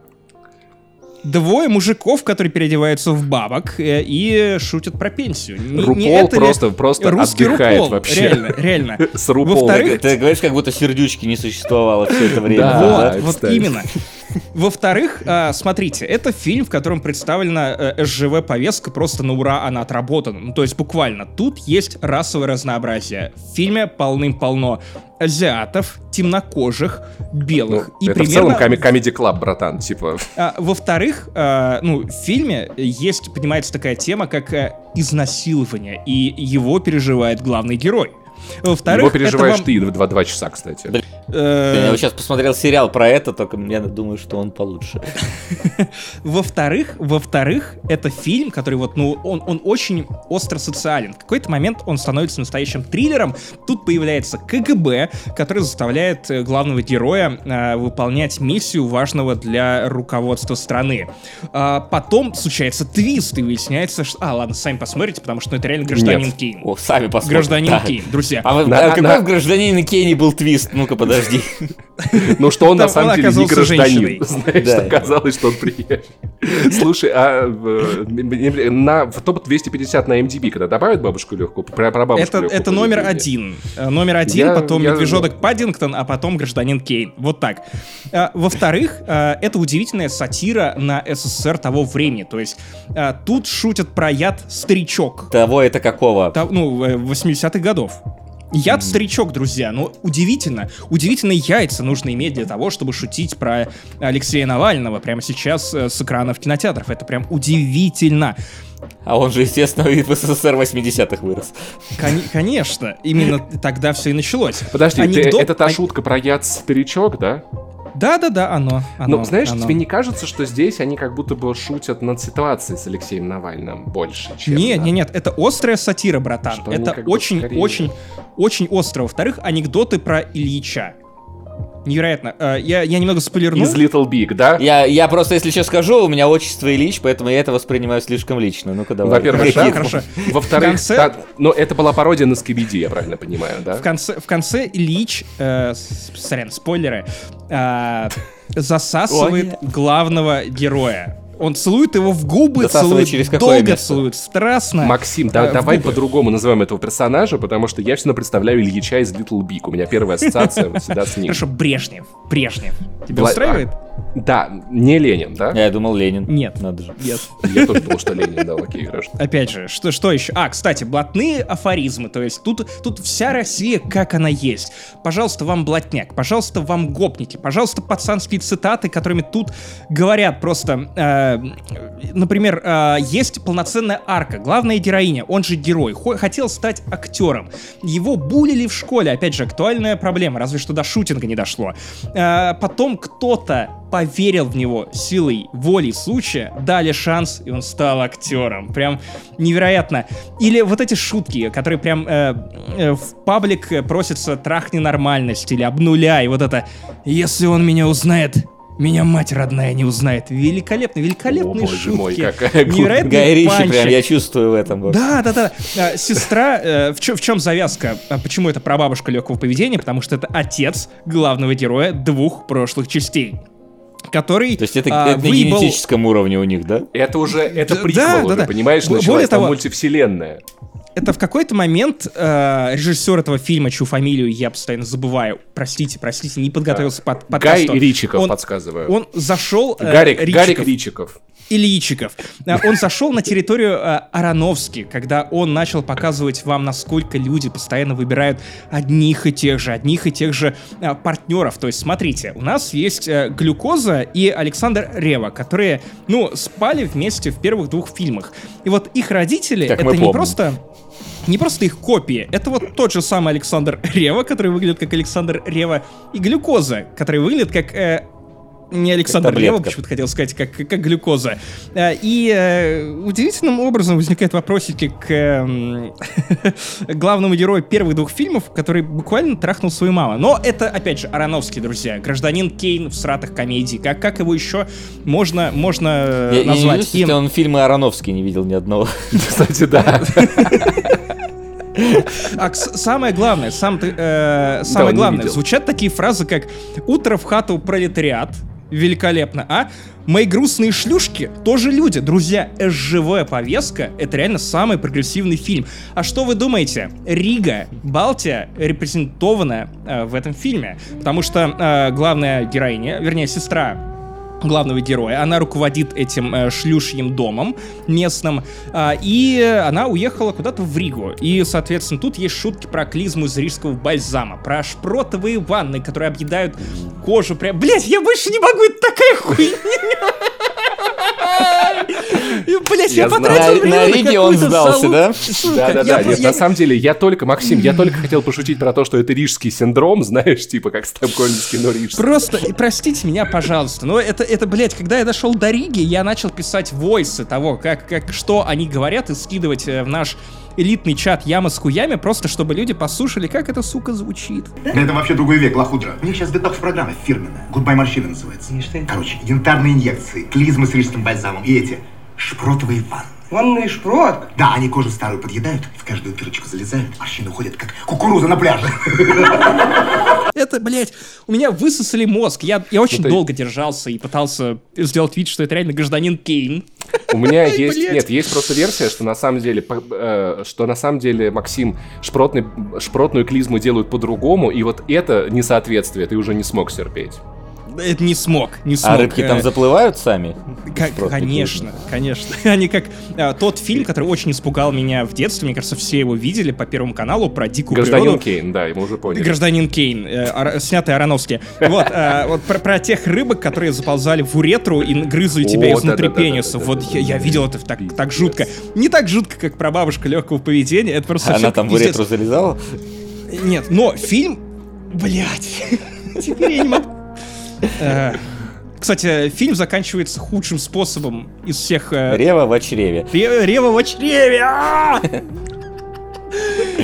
Двое мужиков, которые переодеваются в бабок э, и шутят про пенсию. Не- не Рупол это ли просто, просто русский отдыхает Рупол? вообще. Реально, реально. С Руполом. Во-вторых, Ты говоришь, как будто сердючки не существовало все это время. Да. Вот, вот именно. Во-вторых, а, смотрите, это фильм, в котором представлена э, СЖВ-повестка просто на ура, она отработана. Ну, то есть буквально тут есть расовое разнообразие. В фильме полным-полно азиатов, темнокожих, Ну, белых. и это примерно... в целом комеди клаб, братан, типа. А, во-вторых, а, ну, в фильме есть, поднимается такая тема, как э, изнасилование, и его переживает главный герой. Во-вторых, Его это переживаешь вам, ты в два, два часа, кстати. э, Я вот сейчас посмотрел сериал про это, только я думаю, что он получше. Во-вторых, во-вторых, это фильм, который вот, ну, он, он очень остро социален. В какой-то момент он становится настоящим триллером. Тут появляется КГБ, который заставляет э, главного героя э, выполнять миссию важного для руководства страны. А потом случается твист, и выясняется, что... А, ладно, сами посмотрите, потому что ну, это реально гражданин Нет. Кейн. О, сами посмотрим. Гражданин Да. Кейн, друзья. А, вы- На- а на- какой на- в гражданине Кейни был твист? Ну-ка, подожди. Ну что он на самом деле не гражданин. Знаешь, оказалось, что он приехал. Слушай, а в- на в топ-250 на MDB, когда добавят бабушку легкую, про, бабушку Это, легкую это номер поведение? один. Э, Номер один, потом медвежонок Паддингтон, а потом гражданин Кейн. Вот так. А, Во-вторых, а, это удивительная сатира на СССР того времени. То есть а, тут шутят про яд старичок. Того это какого? Ну, э, 80-х годов. Яд старичок, друзья. Ну, удивительно. Удивительные яйца нужно иметь для того, чтобы шутить про Алексея Навального прямо сейчас э, с экранов кинотеатров. Это прям удивительно. А он же, естественно, в СССР 80-х вырос. Кон- конечно, именно тогда все и началось. Подожди, ты- Анекдот- это та шутка про яд старичок, да? Да-да-да, оно. оно Ну, знаешь, оно. тебе не кажется, что здесь они как будто бы шутят над ситуацией с Алексеем Навальным больше, чем... Нет, на- нет, нет, это острая сатира, братан. Что это как бы очень, скорее- очень, очень остро. Во-вторых, анекдоты про Ильича. Невероятно. Э, Я, я немного спойлернул. Из Little Big, да? Я, я просто, если что скажу, у меня отчество Ильич, поэтому я это воспринимаю слишком лично. Ну-ка давай. Во-первых, Хорошо, да. хорошо. Во-вторых, конце- та- но это была пародия на Скибиди, я правильно понимаю, да? В конце, в конце Ильич, э, сорян, спойлеры, э, засасывает Ой. главного героя. Он целует его в губы, целует через какое долго место? целует, страстно. Максим, да, Э, давай губы. по-другому назовем этого персонажа, потому что я всегда представляю Ильича из Little Big. У меня первая ассоциация всегда с ним. Хорошо, Брежнев. Брежнев. Тебя устраивает? Да, не Ленин, да? Я думал Ленин. Нет. Надо же. Нет. Я тоже думал, что Ленин, да, окей, хорошо. Опять же, что, что еще? А, кстати, блатные афоризмы. То есть тут, тут вся Россия, как она есть. Пожалуйста, вам блатняк. Пожалуйста, вам гопники. Пожалуйста, пацанские цитаты, которыми тут говорят просто... э, например, э, есть полноценная арка. Главная героиня, он же герой, хо- хотел стать актером. Его булили в школе. Опять же, актуальная проблема. Разве что до шутинга не дошло. Э, потом кто-то поверил в него силой воли случая, дали шанс, и он стал актером. Прям невероятно. Или вот эти шутки, которые прям э, э, в паблик просятся трахни нормальность или обнуляй. Вот это «Если он меня узнает, меня мать родная не узнает». Великолепно, великолепные О, боже шутки. мой, какая Невероятные Гай Ричи прям, я чувствую в этом. Да, да, да. А, Сестра, э, в, чем, в чем завязка? А Почему это прабабушка легкого поведения? Потому что это отец главного героя двух прошлых частей. Который То есть это, а, это на выебал- генетическом уровне у них, да? Это уже, это Да, приквел да, уже, да. понимаешь, Бо- началась там того- мультивселенная. Это в какой-то момент э, режиссер этого фильма, чью фамилию я постоянно забываю, простите, простите, не подготовился под Гай подкасту. Ричиков, он, подсказываю. он зашел... э, Гарик, Ричиков. Гарик Ричиков. Ильичиков. А, Он зашел на территорию э, Ароновски, когда он начал показывать вам, насколько люди постоянно выбирают одних и тех же, одних и тех же э, партнеров. То есть, смотрите, у нас есть э, Глюкоза и Александр Рева, которые, ну, спали вместе в первых двух фильмах. И вот их родители, Как это не просто... Не просто их копии, это вот тот же самый Александр Рева, который выглядит как Александр Рева, и глюкоза, который выглядит как э, не Александр. Рева, почему-то хотел сказать, как, как глюкоза. Э, И э, удивительным образом возникают вопросики к эм, главному герою первых двух фильмов, который буквально трахнул свою маму. Но это, опять же, Ароновский, друзья. Гражданин Кейн в сратах комедий. Как, как его еще можно, можно э, Я, я не назвать? видел, что И- он фильмы Ароновский не видел ни одного. Кстати, да. А самое главное, сам ты, э, самое не главное, звучат такие фразы, как «Утро в хату пролетариат», великолепно, а «Мои грустные шлюшки» тоже люди. Друзья, СЖВ повестка — это реально самый прогрессивный фильм. А что вы думаете? Рига, Балтия репрезентована э, в этом фильме, потому что э, главная героиня, вернее, сестра главного героя. Она руководит этим э, шлюшьим домом местным, а, и она уехала куда-то в Ригу. И, соответственно, тут есть шутки про клизму из рижского бальзама, про шпротовые ванны, которые объедают кожу. Прям, блять, я больше не могу, это такая хуйня. Блять, я потратил На- время на Риге он сдался, да? Да-да-да, на самом деле, я только, Максим, я только хотел пошутить про то, что это рижский синдром, знаешь, типа как стокгольмский, но рижский. Просто, простите меня, пожалуйста, но это, это, блядь, когда я дошел до Риги, я начал писать voice ы того, как, как, что они говорят, и скидывать э, в наш элитный чат Яма с хуями, просто чтобы люди послушали, как это, сука, звучит. Это вообще другой век, лохудра. У них сейчас детокс-программа фирменная. Goodbye морщины называется. Короче, янтарные инъекции, клизмы с рижским бальзамом и эти шпротовые ванны. Ванный шпрот. Да, они кожу старую подъедают, в каждую дырочку залезают, морщины уходят, как кукуруза на пляже. Это, блядь, у меня высосали мозг. Я, я очень Ну ты- долго держался и пытался сделать вид, что это реально гражданин Кейн. У меня есть, блядь. нет, есть просто версия, что на самом деле, э, что на самом деле Максим шпротный, шпротную клизму делают по-другому, и вот это несоответствие ты уже не смог терпеть. Это не смог, не смог. А рыбки там Э, заплывают сами? Как- конечно, конечно. Они как а, тот фильм, который очень испугал меня в детстве. Мне кажется, все его видели по Первому каналу про дикую Гражданин природу. Кейн, да, мы уже поняли. Гражданин Кейн, э, ара- снятый Ароновски. Вот, э, вот про, про тех рыбок, которые заползали в уретру и грызли тебя О, изнутри да-да-да-да-да-да. пениса. Вот я, я видел это так, так жутко. Не так жутко, как про бабушку легкого поведения. Это просто Она там в уретру залезала? Нет, но фильм... Блять. Теперь я не могу... Кстати, фильм заканчивается худшим способом из всех... э, Рева в чреве. Ре- Рева в чреве! а!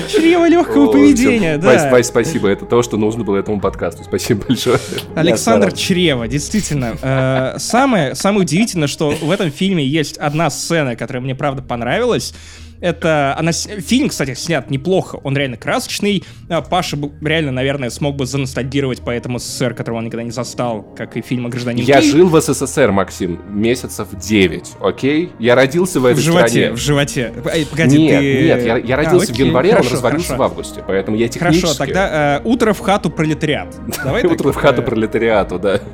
Чрево легкого О, поведения. Вась, да. Вась, спасибо. Это то, что нужно было этому подкасту. Спасибо большое. Александр. Чрево, действительно. Э, Самое, самое удивительное, что в этом фильме есть одна сцена, которая мне правда понравилась. Это она, фильм, кстати, снят неплохо, он реально красочный. А, Паша реально, наверное, смог бы заностальгировать по этому СССР, которого он никогда не застал, как и фильма «Гражданин Я Кейн». жил в СССР, Максим, месяцев 9, окей? Я родился в в этой животе, стране. в животе. Эй, погоди, нет, ты- нет, я, я А, родился в окей, январе, хорошо, он развалился хорошо. в августе, поэтому я технически... Хорошо, тогда э, утро в хату пролетариат. Давай Утро в хату э, пролетариату, да.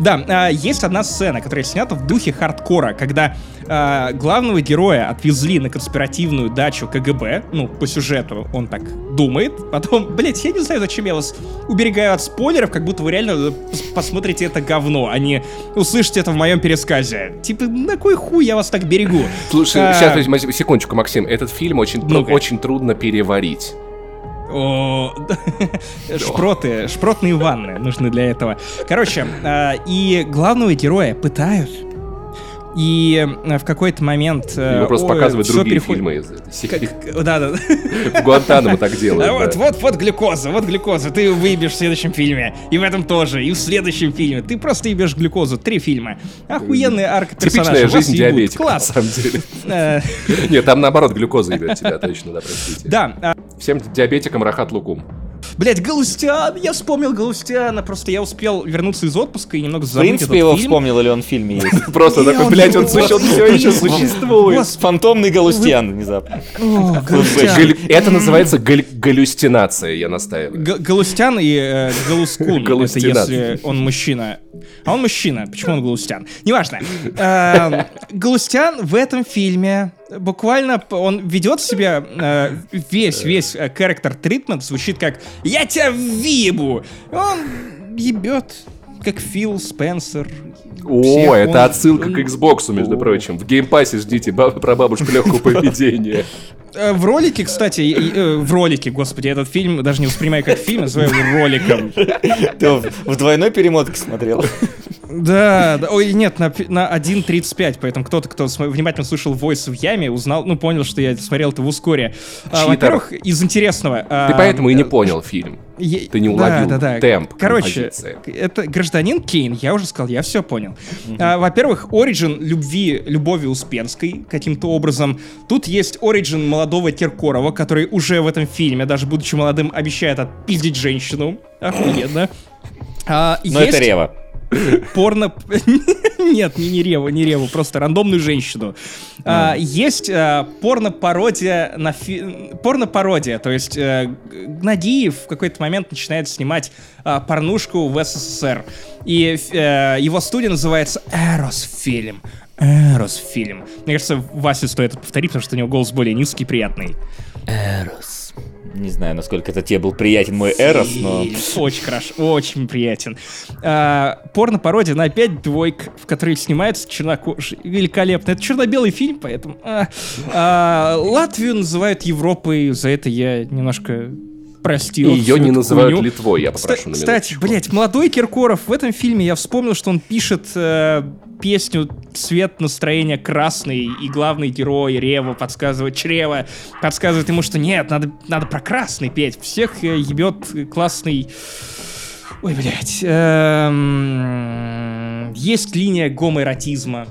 Да, а, есть одна сцена, которая снята в духе хардкора, когда а, главного героя отвезли на конспиративную дачу КГБ, ну, по сюжету он так думает, потом, блять, я не знаю, зачем я вас уберегаю от спойлеров, как будто вы реально э, пос- посмотрите это говно, а не услышите это в моем пересказе. Типа, на кой хуй я вас так берегу? Слушай, А, сейчас, секундочку, Максим, этот фильм очень, тру- очень трудно переварить. Шпроты, шпротные ванны нужны для этого. Короче, а, и главного героя пытают. И э, в какой-то момент... э, Ему просто ой, показывают другие переходит- фильмы из этой серии. Как- Да, да. В Гуантанамо так А делают. вот, да. вот, вот глюкоза, вот глюкоза. Ты выебешь в следующем фильме. И в этом тоже. И в следующем фильме. Ты просто ебешь глюкозу. Три фильма. Охуенная арка персонажа. Типичная жизнь диабетика, на Класс. самом деле. Э, Нет, там наоборот глюкоза ебет тебя, точно, да, простите. Да, а, Всем диабетикам рахат лукум. Блять, Галустян, я вспомнил Галустяна, просто я успел вернуться из отпуска и немного В забыть принципе, этот его фильм. вспомнил, или он в фильме есть. Просто такой, он блядь, он все еще существует. Фантомный внезапно. Галустян. Галю- Это называется галлюстинация, я настаиваю. Галустян и э, Галускун, это если он мужчина. А он мужчина, почему он Галустян? Неважно. Эм, Галустян в этом фильме буквально, он ведет себя, э, весь, весь э, character treatment звучит как «Я тебя въебу!» Он ебет, как Фил Спенсер. О, Всех это он- отсылка к Xbox, между прочим. В Game Pass е ждите баб- про бабушку легкого поведения. Э, В ролике, кстати, э, в ролике, господи, этот фильм даже не воспринимаю как фильм, называю его роликом. Ты в- двойной перемотке смотрел. Да, да, ой, нет, на, на 1.35, поэтому кто-то, кто внимательно слушал Voice в яме, узнал, ну, понял, что я смотрел это в ускоре. А. Во-первых, из интересного... Ты поэтому и не понял фильм. Е- Ты не уловил да, да, да. темп Короче, композиции. это гражданин Кейн, я уже сказал, я все понял. А, во-первых, оригин любви Любови Успенской каким-то образом. Тут есть оригин молодого Киркорова, который уже в этом фильме, даже будучи молодым, обещает отпиздить женщину. Охуенно. А, Но есть это Рева. порно... Нет, не, не Реву, не Реву, просто рандомную женщину. А, есть а, порно-пародия на фи... Порно-пародия, то есть Г- Гнадиев в какой-то момент начинает снимать а, порнушку в СССР. И э, его студия называется Эрос фильм. Эрос фильм. Мне кажется, Васе стоит это повторить, потому что у него голос более низкий и приятный. Эрос. Не знаю, насколько это тебе был приятен мой Эрос, но... Очень хорошо, очень приятен. А, порно-пародия на опять двойка, в которой снимается чернокожий. Великолепно. Это черно-белый фильм, поэтому... а, а, Латвию называют Европой, за это я немножко простил. И ее не называют хуйню. Литвой, я попрошу на Кстати, блять, молодой Киркоров в этом фильме я вспомнил, что он пишет э, песню «Цвет настроения красный», и главный герой Рева подсказывает, Чрева подсказывает ему, что нет, надо, надо про красный петь. Всех э, ебет классный... Ой, блядь. эм, Есть линия гомоэротизма.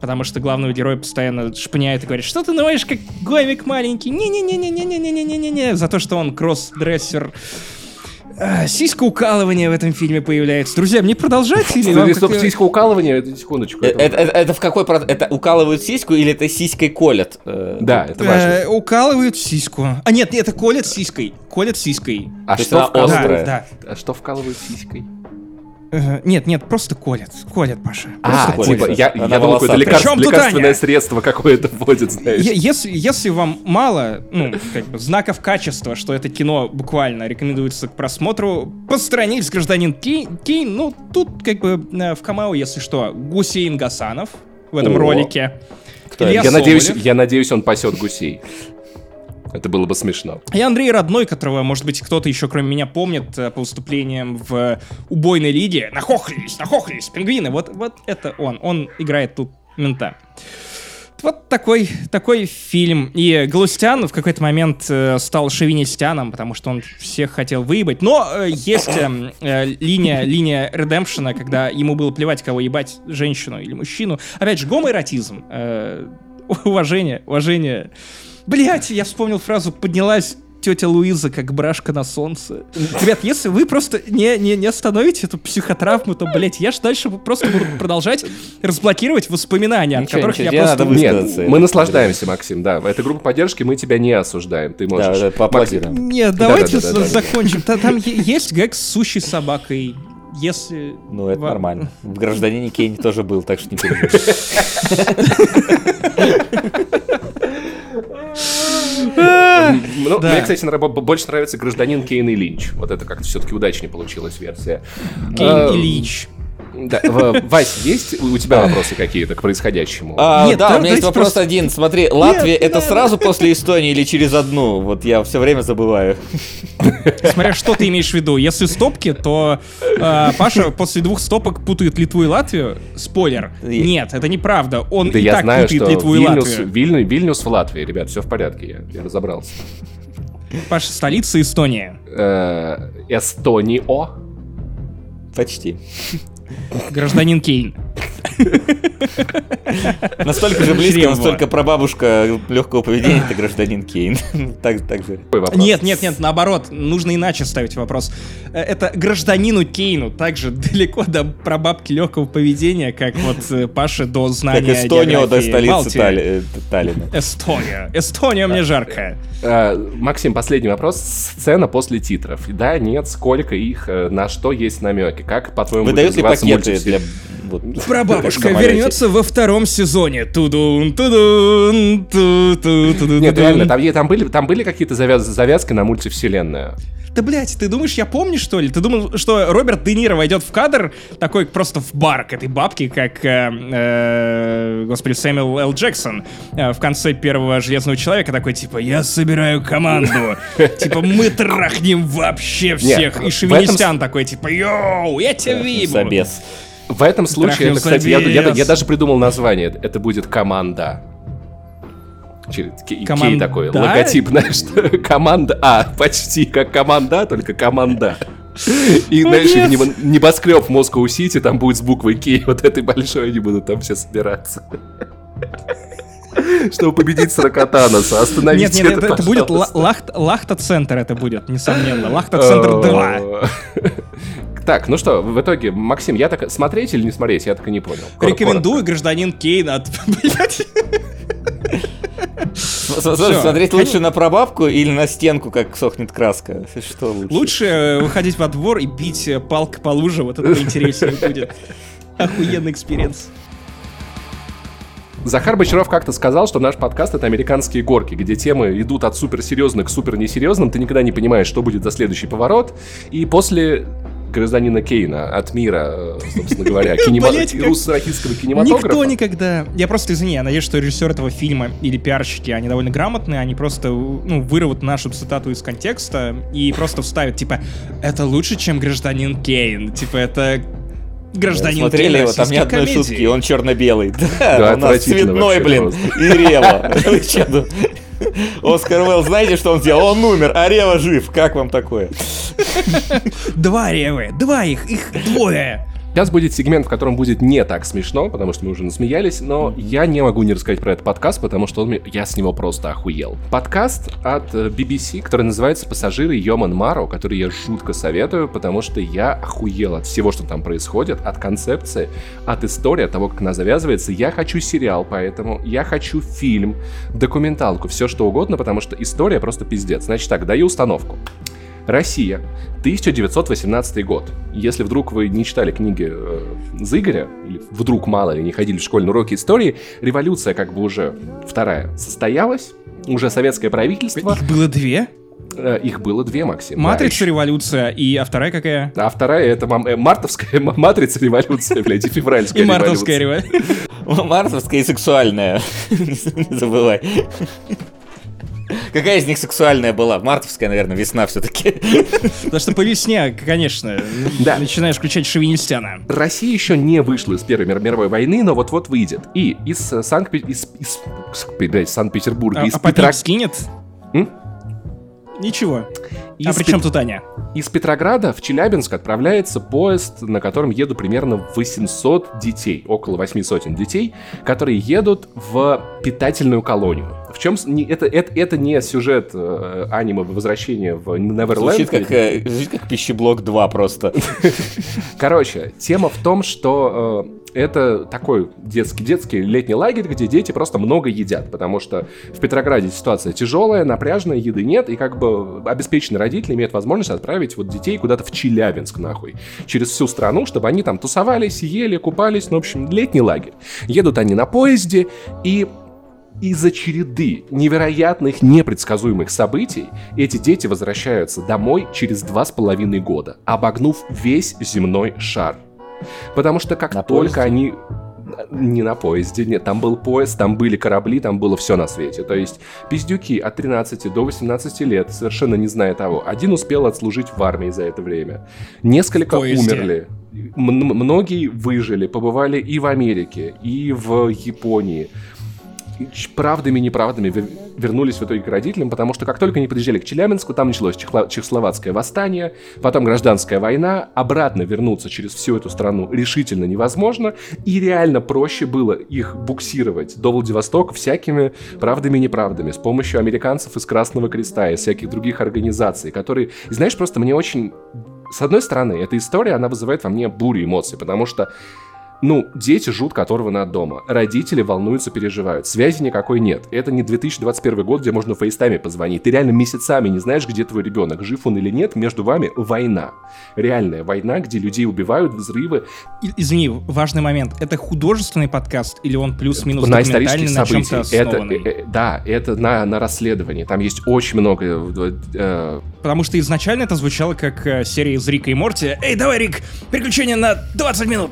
Потому что главного героя постоянно шпыняет и говорит, что ты ноешь, как гомик маленький. Не-не-не-не-не-не-не-не-не-не. За то, что он кросс-дрессер. А, Сиськоукалывание в этом фильме появляется. Друзья, мне продолжать или вам Стоп, как- сиськоукалывание, это секундочку. Это- в какой Это укалывают сиську или это сиськой колят? Да, это важно. Укалывают сиську. А нет, это колят сиськой. Колят сиськой. А что вкалывают? А что вкалывают сиськой? Э, Нет, нет, просто колят. Колят, Паша. А, Просто типа, я, Она я думал, какое-то лекарство- лекарственное Аня? средство какое-то вводит, знаешь. Если, если вам мало, ну, как бы, знаков качества, что это кино буквально рекомендуется к просмотру, постранись, гражданин Кей- Кейн, ну, тут, как бы, э, в камео, если что, Гусейн Гасанов в этом О. ролике. Кто Я надеюсь, я надеюсь, он пасет гусей. Это было бы смешно. И Андрей Родной, которого, может быть, кто-то еще, кроме меня, помнит э, по выступлениям в убойной лиге. Нахохлились, нахохлились, пингвины. Вот, вот это он. Он играет тут мента. вот такой, такой фильм. И Галустян в какой-то момент э, стал шовинистяном, потому что он всех хотел выебать. Но э, есть э, э, линия, линия редемпшена, когда ему было плевать, кого ебать, женщину или мужчину. Опять же, гомоэротизм. Э, уважение, уважение. Блять, я вспомнил фразу «поднялась тетя Луиза как брашка на солнце». Ребят, если вы просто не, не, не остановите эту психотравму, то, блять, я ж дальше просто буду продолжать разблокировать воспоминания, от Ничего, которых ничего, я просто... надо Нет, мы наслаждаемся, Максим, да. Это группа поддержки, мы тебя не осуждаем. Ты Да, можешь. да, поаплодируем. Нет, давайте Да-да-да-да-да. за- закончим. Та- Там есть гэг с сущей собакой. Если... Ну, это вам- нормально. В гражданине Кейн тоже был, так что не переживай. Ну. Мне, кстати, больше нравится гражданин Кейн и Линч. Вот это как-то все-таки удачнее получилась версия. Кейн А, Ильич. Да, в- Вась, есть у тебя вопросы какие-то к происходящему? А, Нет, да, у меня есть вопрос просто- один. Смотри, Латвия Нет, это да. сразу после Эстонии или через одну? Вот я все время забываю. Смотря что ты имеешь в виду. Если стопки, то э, Паша после двух стопок путает Литву и Латвию. Спойлер. И- Нет, это неправда. Он Да и я так знаю, путает что Литву и Вильнюс, Латвию. Вильню- Вильнюс в Латвии, ребят, все в порядке, я, я разобрался. Паша, столица Эстонии. Э, Эстонио. Почти. Гражданин Кейн. Настолько же близко, настолько прабабушка легкого поведения, это гражданин Кейн. Так, так же. Нет, нет, нет, наоборот, нужно иначе ставить вопрос. Э, Это гражданину Кейну также далеко до прабабки легкого поведения, как вот э, Паше до Как знания Эстонио до столицы. Талли- э, Таллина. Эстония. Эстония мне жарко. Э, Максим, последний вопрос. Сцена после титров. Да, нет, сколько их, на что есть намеки? Как, по-твоему, Выдают ли развиваться пакеты для... вот, Прабабушка вернется во втором сезоне. Тудун, тудун, ту ту тудун, Нет, реально, там, там были, там были какие-то завяз- завязки на мультивселенную. Да, блядь, ты думаешь, я помню, что ли? Ты думал, что Роберт Де Ниро войдет в кадр такой просто в бар к этой бабке, как, э, э, господи, Сэмюэл Л. Джексон э, в конце первого Железного Человека такой, типа, я собираю команду. Типа, мы трахнем вообще всех. И этом Шевинистян такой, типа, йоу, я тебя вибу. Забес. В этом случае, Трахнем это, кстати, я, я- я даже придумал название. Это будет команда. Кей, Команда? такой логотип, знаешь, команда А, почти как команда, только команда. И, знаешь, небоскреб Москва-Сити, там будет с буквой Кей, вот этой большой, они будут там все собираться. Чтобы победить Сракотаноса, остановите Нет, нет, это, это будет Лахта-центр, это будет, несомненно. Лахта-центр 2. Так, ну что, в итоге, Максим, я так... Смотреть или не смотреть, я так и не понял. Кор- Рекомендую гражданин Кейн от... Смотреть лучше на прабабку или на стенку, как сохнет краска? Что лучше? Лучше э, выходить во двор и бить э, палкой по луже, вот это интереснее будет. Охуенный experience. Захар Бочаров как-то сказал, что наш подкаст — это американские горки, где темы идут от суперсерьезных к супер несерьезным, ты никогда не понимаешь, что будет за следующий поворот, и после гражданина Кейна от мира, э, собственно говоря, кинема... Блять, как- русско-российского кинематографа. Никто никогда... Я просто, извини, я надеюсь, что режиссер этого фильма или пиарщики, они довольно грамотные, они просто, ну, вырвут нашу цитату из контекста и просто вставят, типа, это лучше, чем гражданин Кейн. Типа, это гражданин Смотрели Кейн его, там ни одной комедии. шутки, он черно-белый. Да, Да, у нас цветной, вообще блин, и Рева. Оскар Уэлл, знаете, что он сделал? Он умер, а Рева жив. Как вам такое? Два ревы, два их, их двое. Сейчас будет сегмент, в котором будет не так смешно, потому что мы уже насмеялись, но я не могу не рассказать про этот подкаст, потому что он я с него просто охуел. Подкаст от э, BBC, который называется «Пассажиры Йоман Маро», который я жутко советую, потому что я охуел от всего, что там происходит, от концепции, от истории, от того, как она завязывается. Я хочу сериал, поэтому я хочу фильм, документалку, все что угодно, потому что история просто пиздец. Значит так, даю установку. Россия, 1918 год. Если вдруг вы не читали книги э, Зыгоря, или вдруг мало ли не ходили в школьные уроки истории, революция как бы уже вторая состоялась, уже советское правительство, Их было две? э, их было две, Максим. да, Матрица еще. революция, и а вторая какая? А вторая это мам- э, мартовская матрица революция, блядь, и февральская И мартовская революция. революция. Мартовская и сексуальная. Не забывай. Какая из них сексуальная была? Мартовская, наверное, весна все-таки. Потому что по весне, конечно, Да. начинаешь включать шовинистяна. Россия еще не вышла из Первой мир- мировой войны, но вот-вот выйдет. И из э, Санкт из, из, с- блядь, Санкт-Петербурга, А, из, а попить Петра- скинет? М? Ничего. Из а при чем Пет- тут Аня? из Петрограда в Челябинск отправляется поезд, на котором едут примерно 800 детей, около 8 сотен детей, которые едут в питательную колонию. В чем это, это, это не сюжет э, аниме возвращения в Неверленд. Звучит как, э, звучит как пищеблок 2 просто. Короче, тема в том, что э, это такой детский, детский летний лагерь, где дети просто много едят, потому что в Петрограде ситуация тяжелая, напряженная, еды нет, и как бы обеспеченные родители имеют возможность отправить вот детей куда-то в Челябинск, нахуй, через всю страну, чтобы они там тусовались, ели, купались, ну, в общем, летний лагерь. Едут они на поезде, и из-за череды невероятных, непредсказуемых событий эти дети возвращаются домой через два с половиной года, обогнув весь земной шар. Потому что как На только поезде? они... Не на поезде, нет, там был поезд, там были корабли, там было все на свете. То есть пиздюки от 13 до 18 лет, совершенно не зная того. Один успел отслужить в армии за это время. Несколько умерли. М- многие выжили, побывали и в Америке, и в Японии правдами и неправдами вер- вернулись в итоге к родителям, потому что как только они подъезжали к Челябинску, там началось чехло- чехословацкое восстание, потом гражданская война, обратно вернуться через всю эту страну решительно невозможно, и реально проще было их буксировать до Владивостока всякими правдами и неправдами, с помощью американцев из Красного Креста и всяких других организаций, которые, знаешь, просто мне очень... С одной стороны, эта история, она вызывает во мне бурю эмоций, потому что ну, дети жутко оторваны от дома. Родители волнуются, переживают. Связи никакой нет. Это не 2021 год, где можно фейстами позвонить. Ты реально месяцами не знаешь, где твой ребенок, жив он или нет. Между вами война. Реальная война, где людей убивают, взрывы. И- Извини, важный момент. Это художественный подкаст или он плюс-минус на исторических на событиях. Это, э, э, да, это на, на расследовании. Там есть очень много... э, э, Потому что изначально это звучало как э, серия из Рика и Морти. Эй, давай, Рик, приключения на 20 минут!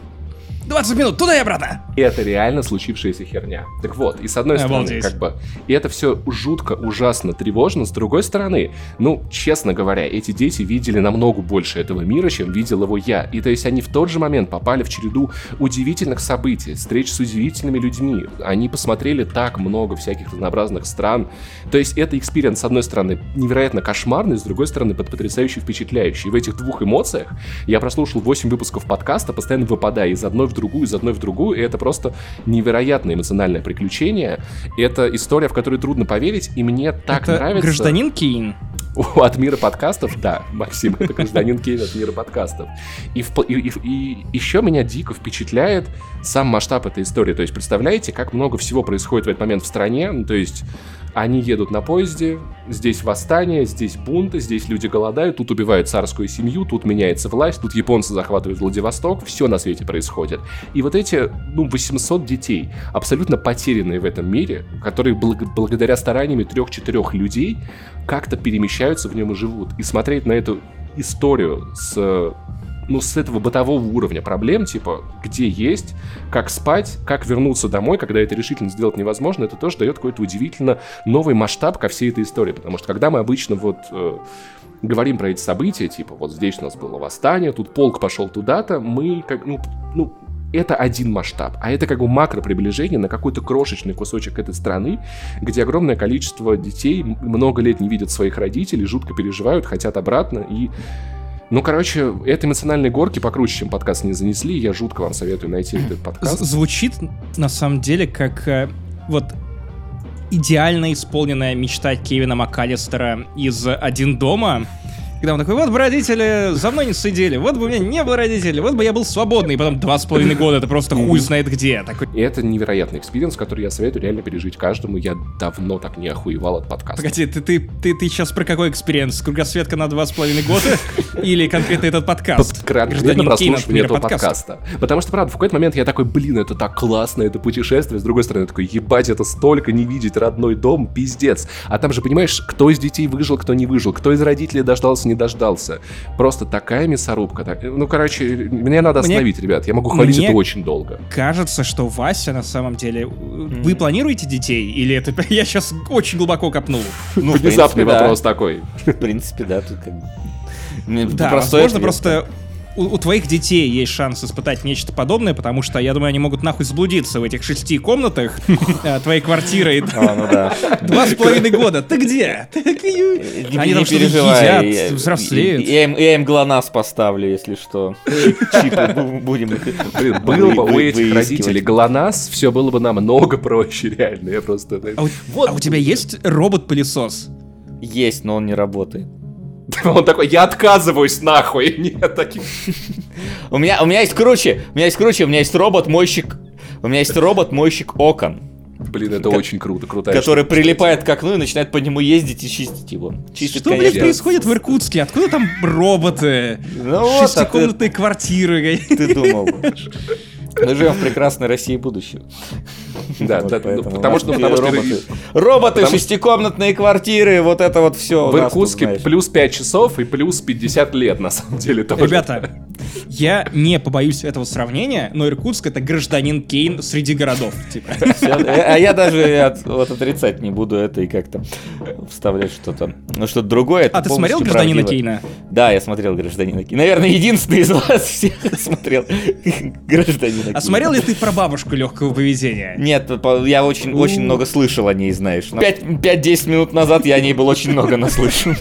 20 минут, туда и обратно! это реально случившаяся херня. Так вот, и с одной стороны, Обалдеть. как бы, и это все жутко, ужасно, тревожно, с другой стороны, ну, честно говоря, эти дети видели намного больше этого мира, чем видел его я. И то есть они в тот же момент попали в череду удивительных событий, встреч с удивительными людьми. Они посмотрели так много всяких разнообразных стран. То есть это experience, с одной стороны, невероятно кошмарный, с другой стороны, под- потрясающе впечатляющий. И в этих двух эмоциях я прослушал 8 выпусков подкаста, постоянно выпадая из одной в другую, из одной в другую, и это просто невероятное эмоциональное приключение. Это история, в которую трудно поверить, и мне так это нравится... гражданин Кейн. От мира подкастов, да, Максим, это гражданин Кейн от мира подкастов. И, в- и- и- и еще меня дико впечатляет сам масштаб этой истории. То есть, представляете, как много всего происходит в этот момент в стране? Ну, то есть, они едут на поезде, здесь восстание, здесь бунты, здесь люди голодают, тут убивают царскую семью, тут меняется власть, тут японцы захватывают Владивосток, все на свете происходит. И вот эти, ну, 800 детей, абсолютно потерянные в этом мире, которые благ- благодаря стараниями трех-четырех людей как-то перемещаются в нем и живут. И смотреть на эту историю с ну, с этого бытового уровня проблем, типа, где есть, как спать, как вернуться домой, когда это решительно сделать невозможно, это тоже дает какой-то удивительно новый масштаб ко всей этой истории. Потому что когда мы обычно вот э, говорим про эти события, типа, вот здесь у нас было восстание, тут полк пошел туда-то, мы как, ну, ну, это один масштаб, а это как бы макроприближение на какой-то крошечный кусочек этой страны, где огромное количество детей много лет не видят своих родителей, жутко переживают, хотят обратно и ну, короче, это эмоциональные горки покруче, чем подкаст не занесли. Я жутко вам советую найти этот подкаст. Звучит на самом деле как э, вот идеально исполненная мечта Кевина МакАлистера из «Один дома», когда он такой, вот бы родители за мной не следили, вот бы у меня не было родителей, вот бы я был свободный, и потом два с половиной года, это просто хуй знает где. Такой, И это невероятный experience, который я советую реально пережить каждому. Я давно так не охуевал от подкаста. погоди, ты, ты, ты, ты сейчас про какой experience? Кругосветка на два с половиной года? Или конкретно этот подкаст? Конкретно прослушивание этого подкаста. Потому что, правда, в какой-то момент я такой, блин, это так классно, это путешествие. С другой стороны, такой, ебать, это столько не видеть родной дом, пиздец. А там же, понимаешь, кто из детей выжил, кто не выжил, кто из родителей дождался, не дождался. Просто такая мясорубка. так- Ну, короче, мне надо Мне- остановить, ребят. Я могу хвалить мне- это очень долго. Кажется, что Вася, на самом деле. Вы планируете детей? Или это я сейчас очень глубоко копнул? Ну, Внезапный принципе, да. вопрос такой. В принципе, да, тут как бы... Мне Да, возможно, ответ. просто у, у твоих детей есть шанс испытать нечто подобное, потому что, я думаю, они могут нахуй заблудиться в этих шести комнатах э, твоей квартиры. А, ну. Два с половиной года. Ты где? Они там что-то едят, я- взрослеют. Я, им, ГЛОНАСС поставлю, если что. Будем Блин, было бы у этих родителей ГЛОНАСС, все было бы намного проще, реально. Я просто... А а у тебя есть робот-пылесос? Есть, но он не работает. Он такой, я отказываюсь нахуй. Нет, таких... У меня, у меня есть круче, у меня есть круче, у меня есть робот-мойщик, у меня есть робот-мойщик окон, Блин, это очень круто, крутая который штука, прилипает к окну и начинает по нему ездить и чистить его. Чистит, Что, блядь, конечно, происходит в Иркутске? Откуда там роботы? Ну вот, а ты- Шестикомнатные квартиры. Ты думал. Мы живем в прекрасной России будущего. Да, Вот да, ну, поэтому потому что- нас потому что- роботы, роботы, потому шестикомнатные квартиры, вот это вот все. В Иркутске плюс 5 часов и плюс 50 лет, на самом деле. тоже. Ребята, я не побоюсь этого сравнения, но Иркутск это гражданин Кейн среди городов. Типа. А я даже от- вот отрицать не буду это и как-то вставлять что-то. Ну что-то другое. это А ты смотрел гражданина правдиво. Кейна? Да, я смотрел гражданина Кейна. Наверное, единственный из вас всех смотрел гражданина Кейна. А смотрел ли ты про бабушку легкого поведения? Нет, я очень, очень много слышал о ней, знаешь. 5-10 минут назад я о ней был очень много наслышан.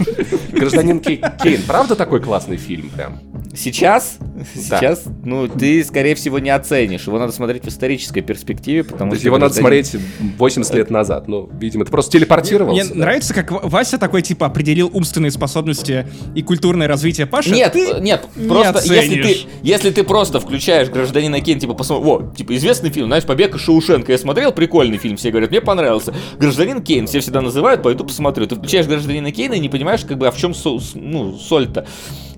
Гражданин Кей- Кейн, правда такой классный фильм прям? Сейчас, сейчас, ну, ты, скорее всего, не оценишь. Его надо смотреть в исторической перспективе, потому То есть что... его надо смотреть 80 лет назад. Ну, видимо, ты просто телепортировался. Мне да? нравится, как Вася такой, типа, определил умственные способности и культурное развитие Паши. Нет, ты нет, не просто если ты, если ты просто включаешь гражданина Кейн, типа, посмотри, вот, типа, известный фильм, знаешь, Побег из Шоушенка, я смотрел, прикольный фильм, все говорят, мне понравился. Гражданин Кейн, все всегда называют, пойду посмотрю. Ты включаешь гражданина Кейна и не понимаешь, как бы, а в чем со- с- ну, соль-то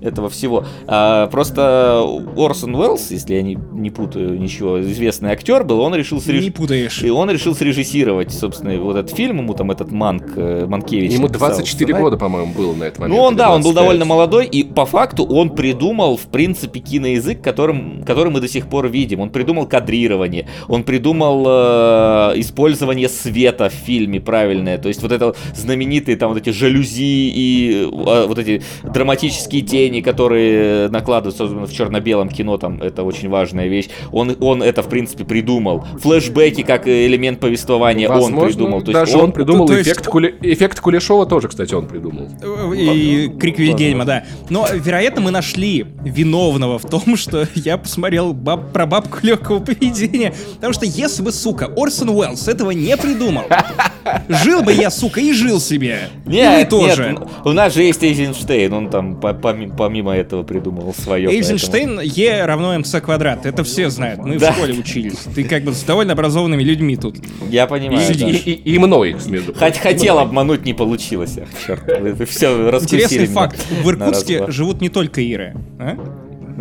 этого всего. А, просто Орсон Уэллс, если я не, не путаю ничего, известный актер был, он решил среж- Не путаешь. И он решил срежиссировать, собственно, вот этот фильм, ему там этот Манк, э, Манкевич. Ему написал 24 сценарий. года, по-моему, было на этот момент. Ну, он, да, он был 25. довольно молодой, и по факту он придумал, в принципе, киноязык, которым, который мы до сих пор видим. Он придумал кадрирование, он придумал э, использование света в фильме правильное. То есть вот это знаменитые там вот эти жалюзи и э, вот эти драматические тени, которые накладываются, особенно в черно-белом кино, там это очень важная вещь. Он, он это, в принципе, придумал. Флэшбэки как элемент повествования он Возможно, придумал. То есть даже он, придумал то есть- эффект, Куле- эффект Кулешова тоже, кстати, он придумал. И крик Вильгельма, да. Но, вероятно, мы нашли виновного в том, что я посмотрел баб- про бабку легкого поведения. Потому что если бы, сука, Орсон Уэллс этого не придумал, жил бы я, сука, и жил себе. И вы Нет, тоже. нет, у нас же есть Эйзенштейн, он там по- поми- помимо этого придумал свое. Эйзенштейн Е равно МЦ квадрат. Это все знают. Мы Да. в школе учились. Ты как бы с довольно образованными людьми тут. Я понимаю. И, да. и- и- и мной, между Хоть хотел обмануть, не получилось. Черт, все Интересный меня факт. В Иркутске живут не только Иры. А?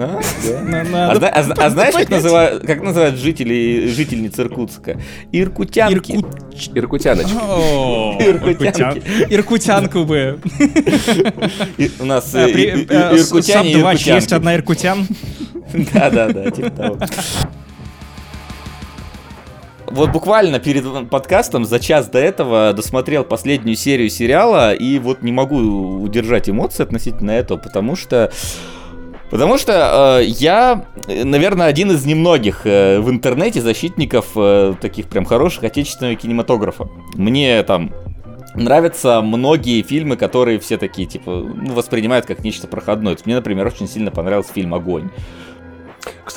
А? Да. А, а а знаешь, как называют, как называют жители, жительниц Иркутска? Иркутянки. Иркут... Иркутяночка. О, Иркутянки. Иркутян- Иркутянку бы. У нас иркутяне и Саб-2 есть одна иркутян. Да, да, да, типа того. Вот буквально перед подкастом за час до этого досмотрел последнюю серию сериала и вот не могу удержать эмоции относительно этого, потому что Потому что э, я, э, наверное, один из немногих э, в интернете защитников э, таких прям хороших отечественного кинематографа. Мне там нравятся многие фильмы, которые все такие, типа, ну, воспринимают как нечто проходное. Мне, например, очень сильно понравился фильм «Огонь».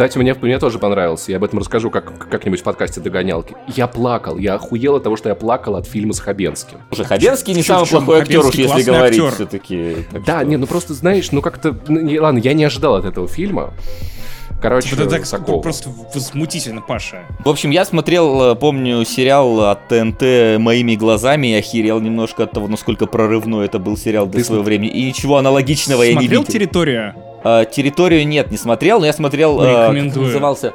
Кстати, мне, мне тоже понравился. Я об этом расскажу как, как-нибудь в подкасте «Догонялки». Я плакал. Я охуел от того, что я плакал от фильма с Хабенским. Уже Хабенский не самый плохой актер, уж если говорить актер. все-таки. Да, не, ну просто, знаешь, ну как-то... ну, ладно, я не ожидал от этого фильма. Короче, Это так такого. просто возмутительно, Паша. В общем, я смотрел, э, помню, сериал от ТНТ «Моими глазами» и охерел немножко от того, насколько прорывной это был сериал для Ты своего времени. И ничего аналогичного я не Смотрел видел. территорию? А, территорию нет, не смотрел, но я смотрел, э, как Рекомендую. назывался,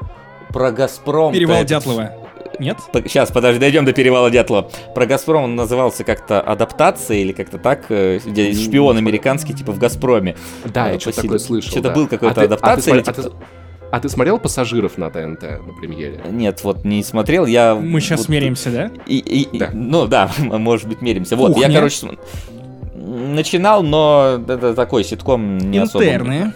про Газпром. Перевал Дятлова. Нет? Сейчас, подожди, дойдем до перевала Дятлова. Про Газпром он назывался как-то адаптация или как-то так, э, где шпион американский, типа в Газпроме. Да, я что-то такое слышал. Что-то да. был какой-то А ты- а ты адаптация смотри- или а ты- типа- А ты смотрел «Пассажиров» на ТНТ на премьере? Нет, вот не смотрел, я... Мы сейчас вот- меряемся, да? И, и- и- Да. ну да, может быть, меримся. Вот, я, Кухня. короче, см- начинал, но это такой ситком не особо. Интерны.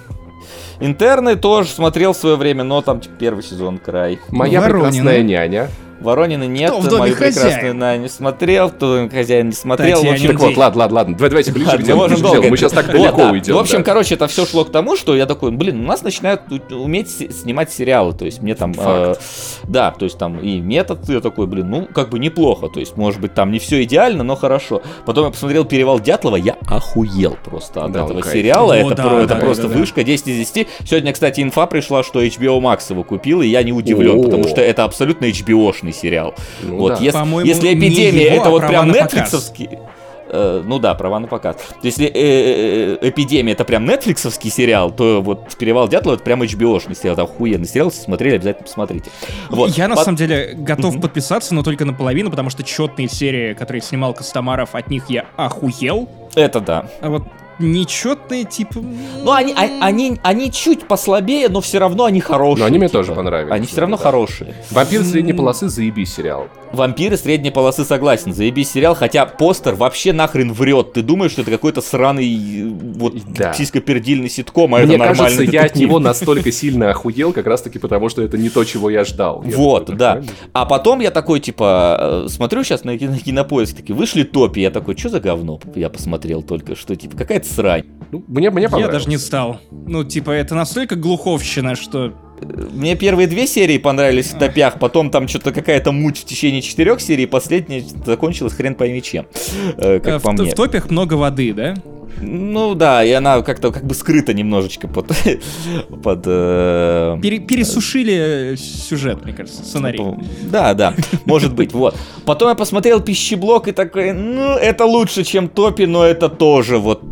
Интерны тоже смотрел в свое время, но там типа, первый сезон край. «Моя Воронины. прекрасная няня». Воронины нет, Кто в доме мою прекрасную хозяин? на не смотрел, кто в хозяин не смотрел. в Татьянин общем, Так вот, ладно, ладно, ладно. Давай- Давайте ближе Ладно, к делу. можем ближе к долго. делу. Мы сейчас так Вот, далеко да. уйдем. В общем, да. короче, это все шло к тому, что я такой, блин, у нас начинают уметь снимать сериалы. То есть мне там... э, да, то есть там и метод, я такой, блин, ну, как бы неплохо. То есть, может быть, там не все идеально, но хорошо. Потом я посмотрел «Перевал Дятлова», я охуел просто от Да, этого кайф. сериала. О, это да, про- это да, просто да, да. вышка 10 из 10. Сегодня, кстати, инфа пришла, что HBO Max его купил, и я не удивлен, О. потому что это абсолютно HBO-шный сериал. Ну вот, да. если, По-моему, если эпидемия его, это а вот прям на нетфликсовский. э, ну да, права на показ. Если э, э, эпидемия это прям нетфликсовский сериал, то вот Перевал Дятлова это прям HBO-шный сериал. Это охуенный сериал, если смотрели, обязательно посмотрите. Вот. Я на Под- самом деле готов Мгм. подписаться, но только наполовину, потому что четные серии, которые снимал Костомаров, от них я охуел. Это да. А вот нечетные, типа... Ну, они, а- они, они чуть послабее, но все равно они хорошие. Но они мне типа. тоже понравились, Они все равно да. хорошие. «Вампир средней полосы» заебись сериал. Вампиры средней полосы согласен, заебись сериал, хотя постер вообще нахрен врет. Ты думаешь, что это какой-то сраный вот Да. сиськопердильный ситком, а Мне это нормальный кажется, я от детектив. него настолько сильно охуел, как раз таки потому, что это не то, чего я ждал. Я Вот, такой, да. «Прикольно». А потом я такой, типа, э, смотрю сейчас на, кино- кинопоиск, такие, вышли топи, я такой, что за говно? Я посмотрел только что, типа, какая-то срань. Ну, мне, мне Я понравилось. даже не стал. Ну, типа, это настолько глуховщина, что... Мне первые две серии понравились в топях, потом там что-то какая-то муть в течение четырех серий, последняя закончилась хрен пойми чем, э, как в, по т- мне. в топях много воды, да? Ну да, и она как-то как бы скрыта немножечко под... под э, Пере- пересушили сюжет, мне кажется, сценарий. Ну, Да, да, может быть, вот. Потом я посмотрел пищеблок и такой, ну, это лучше, чем топи, но это тоже вот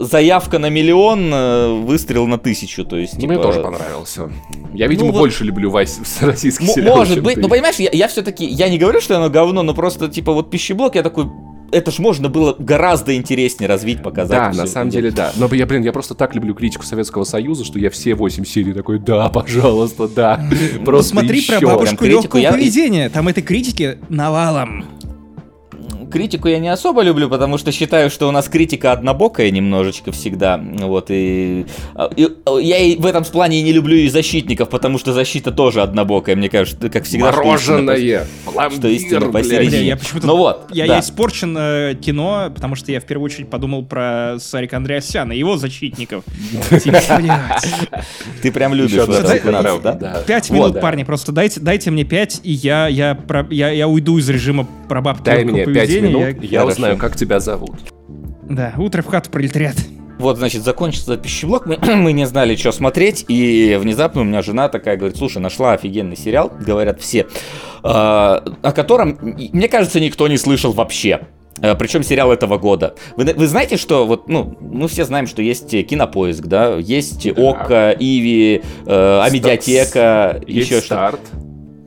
заявка на миллион, э, выстрел на тысячу, то есть, Мне типа, тоже понравился. Я, видимо, Ну вот- больше люблю вась- российские м- сериалы, Может быть, ты. ну понимаешь, я, я все-таки, я не говорю, что оно говно, но просто, типа, вот пищеблок, я такой, это ж можно было гораздо интереснее развить, показать. Да, на самом деле, да. Но я, блин, я просто так люблю критику Советского Союза, что я все восемь серий такой, да, пожалуйста, да. Ну, Просто смотри про еще». бабушку Прям критику легкого поведения. Там этой критики навалом. Критику я не особо люблю, потому что считаю, что у нас критика однобокая немножечко всегда. Вот, и, и- я и в этом плане и не люблю и защитников, потому что защита тоже однобокая, мне кажется, как всегда. что истина Мороженое, что истина посередине. Я почему-то... Ну вот, Я, да. я испорчен э, кино, потому что я в первую очередь подумал про Сарика Андреасяна и его защитников. Ты прям любишь да? да. Пять минут, парни, просто дайте, дайте мне пять, и я, уйду из режима про бабки Дай мне пять поведения, минут, я- я Хорошо. узнаю, как тебя зовут. Да, утро в хату пролетариат. Вот, значит, закончился пищеблок, мы, мы не знали, что смотреть, и внезапно у меня жена такая говорит, слушай, нашла офигенный сериал, говорят все, э, о котором, мне кажется, никто не слышал вообще. Причем сериал этого года. Вы, вы знаете, что вот, ну, мы все знаем, что есть э, кинопоиск, да, есть Ока, Иви, э, Амедиатека, еще что-то. старт.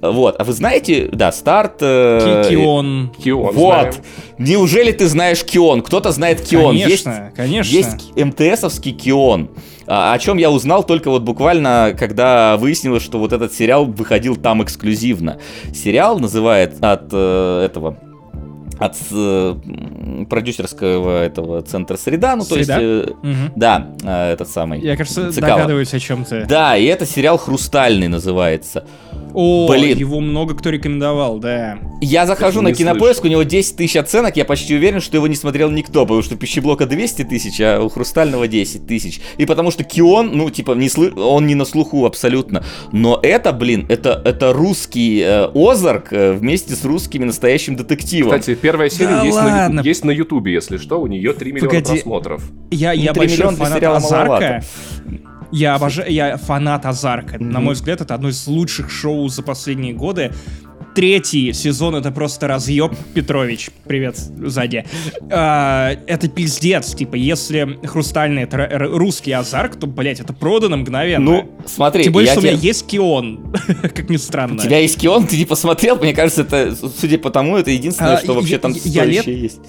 Вот, а вы знаете, да, старт. э, Кикион. Кион, Вот. знаем. Неужели ты знаешь Кион? Кто-то знает Кион. Есть- Конечно, конечно. есть МТСовский Кион. А, О чем я узнал только вот буквально, когда выяснилось, что вот этот сериал выходил там эксклюзивно. Сериал называет от э, этого от э, продюсерского этого центра среда, ну то «Среда»? есть, э, Мгм. да, э, этот самый. Я, кажется, Цикало. догадываюсь о чем ты. Да, и это сериал «Хрустальный» называется. О, Блин. его много кто рекомендовал, да. Я захожу Даже на кинопоиск, у него 10 тысяч оценок, я почти уверен, что его не смотрел никто, потому что пищеблока 200 тысяч, а у Хрустального 10 тысяч. И потому что Кион, ну, типа, не слы... он не на слуху абсолютно. Но это, блин, это, это русский э, Озарк э, вместе с русским настоящим детективом. Кстати, первая серия Да есть, на, ладно. есть на Ютубе, если что, у нее 3 миллиона Погоди. просмотров. Я, я большой фанат Азарка. маловато. Я обожаю, я фанат Азарка. На мой взгляд, это одно из лучших шоу за последние годы. Третий сезон это просто разъеб Петрович. Привет, сзади. А, это пиздец. Типа, если хрустальный это русский азарк, то, блять, это продано мгновенно. Ну, смотри, Тем более, я что у меня есть Кион, как ни странно. У тебя есть Кион, ты не посмотрел, мне кажется, это, судя по тому, это единственное, А, что я- вообще там я лет- стоящее есть.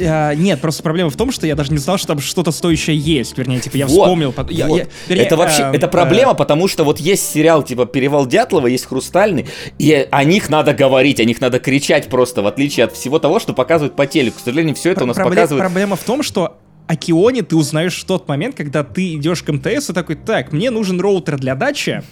А, нет, просто проблема в том, что я даже не знал, что там что-то стоящее есть. Вернее, типа, я Вот, вспомнил. пот- я- вот. я- вернее, это вообще, а, это а, проблема, потому что вот есть сериал типа «Перевал Дятлова», есть «Хрустальный», и о них надо говорить, о них надо кричать просто, в отличие от всего того, что показывают по телеку. К сожалению, все это у нас Пробле- показывают... Проблема в том, что о Кионе ты узнаешь в тот момент, когда ты идешь к МТС и такой, так, мне нужен роутер для дачи,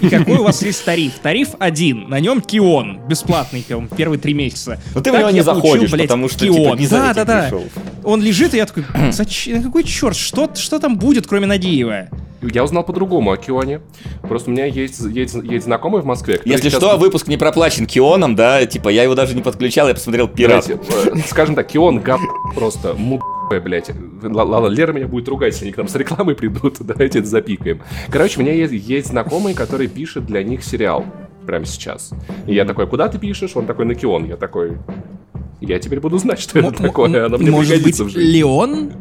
и какой у вас есть тариф? Тариф один, на нем Кион, бесплатный прям, первые три месяца. Но ты в Так него не получил, заходишь, блядь, потому что, типа, Кион. не за да, да, да. пришел. Он лежит, и я такой, зачем, какой черт, что, что там будет, кроме Надеева? Я узнал по-другому о Кионе. Просто у меня есть, есть, есть знакомый в Москве. Если сейчас- что, выпуск не проплачен Кионом, да, типа я его даже не подключал, я посмотрел «Пират». Давайте, э, скажем так, Кион гав просто мудая, блядь. Л- Ладно, Лера меня будет ругать, если они к нам с рекламой придут. Давайте это запикаем. Короче, у меня есть, есть знакомый, который пишет для них сериал прямо сейчас. И я такой, куда ты пишешь? Он такой, на Кион. Я такой, я теперь буду знать, что это такое. Оно мне Может быть, в жизни. Леон?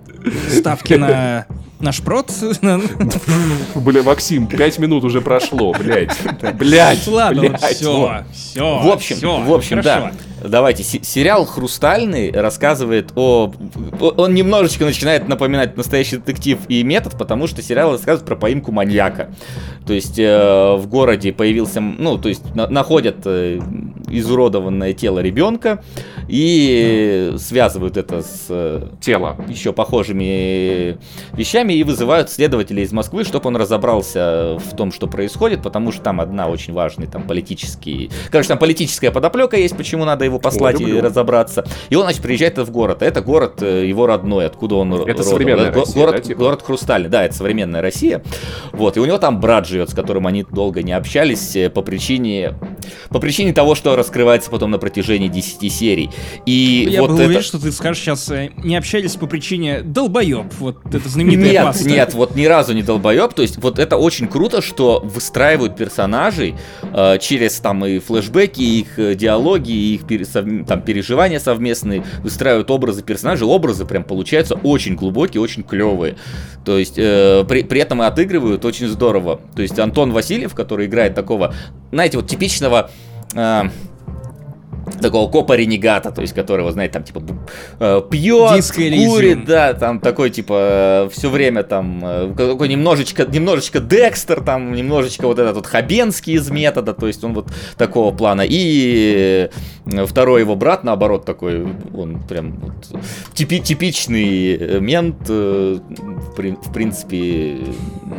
Ставки на наш прот? Бля, Максим, пять минут уже прошло, блядь. Блядь, Ладно, все, все. В общем, в общем, да. Давайте, се- сериал «Хрустальный» рассказывает о... Он немножечко начинает напоминать настоящий детектив и метод, потому что сериал рассказывает про поимку маньяка. То есть э, в городе появился... Ну, то есть на- находят э, изуродованное тело ребенка и связывают это с э, Тело. еще похожими вещами и вызывают следователя из Москвы, чтобы он разобрался в том, что происходит, потому что там одна очень важный там политический... Короче, там политическая подоплека есть, почему надо его послать и люблю. разобраться. И он, значит, приезжает в город. А Это город э, его родной, откуда он Это родом. современная Го- Россия, город, да, типа? город Хрустальный, да, это современная Россия. Вот, и у него там брат живет, с которым они долго не общались э, по причине, по причине того, что раскрывается потом на протяжении 10 серий. И Я вот был это... уверен, что ты скажешь сейчас, э, не общались по причине долбоеб. Вот это знаменитая Нет, паста. нет, вот ни разу не долбоеб. То есть вот это очень круто, что выстраивают персонажей э, через там и флешбеки, и их диалоги, и их пере- совм- там переживания совместные, выстраивают образы персонажей. Образы прям получаются очень глубокие, очень клевые. То есть э, при, при этом и отыгрывают очень здорово. То есть Антон Васильев, который играет такого, знаете, вот типичного... э, такого копа-ренегата, то есть которого, знаете, там типа э, пьет, Диско курит, да, там такой типа все время там э, такой немножечко, немножечко Декстер, там немножечко вот этот вот Хабенский из метода, то есть он вот такого плана. И э, второй его брат, наоборот, такой, он прям вот типи- типичный э, мент, э, в, прин- в принципе,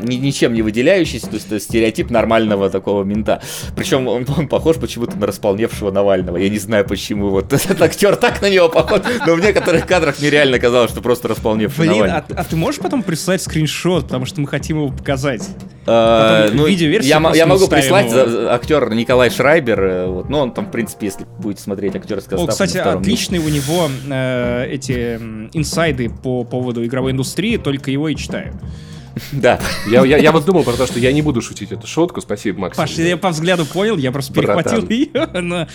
ни- ничем не выделяющийся, то есть это стереотип нормального такого мента. Причем он, он похож почему-то на располневшего Навального. Я не знаю почему. Вот этот актер так на него похож, но в некоторых кадрах мне реально казалось, что просто располневший Блин, а, а ты можешь потом прислать скриншот, потому что мы хотим его показать? А, ну, я, я могу прислать его. актер Николай Шрайбер. э, Вот, ну, он там, в принципе, если будете смотреть актерский О, кстати, месте. отличные у него э, эти инсайды по поводу игровой индустрии, только его и читаю. Да. Я, я, я вот думал про то, что я не буду шутить эту шутку. Спасибо, Максим. Паш, я по взгляду понял, я просто перехватил Братан. ее, но...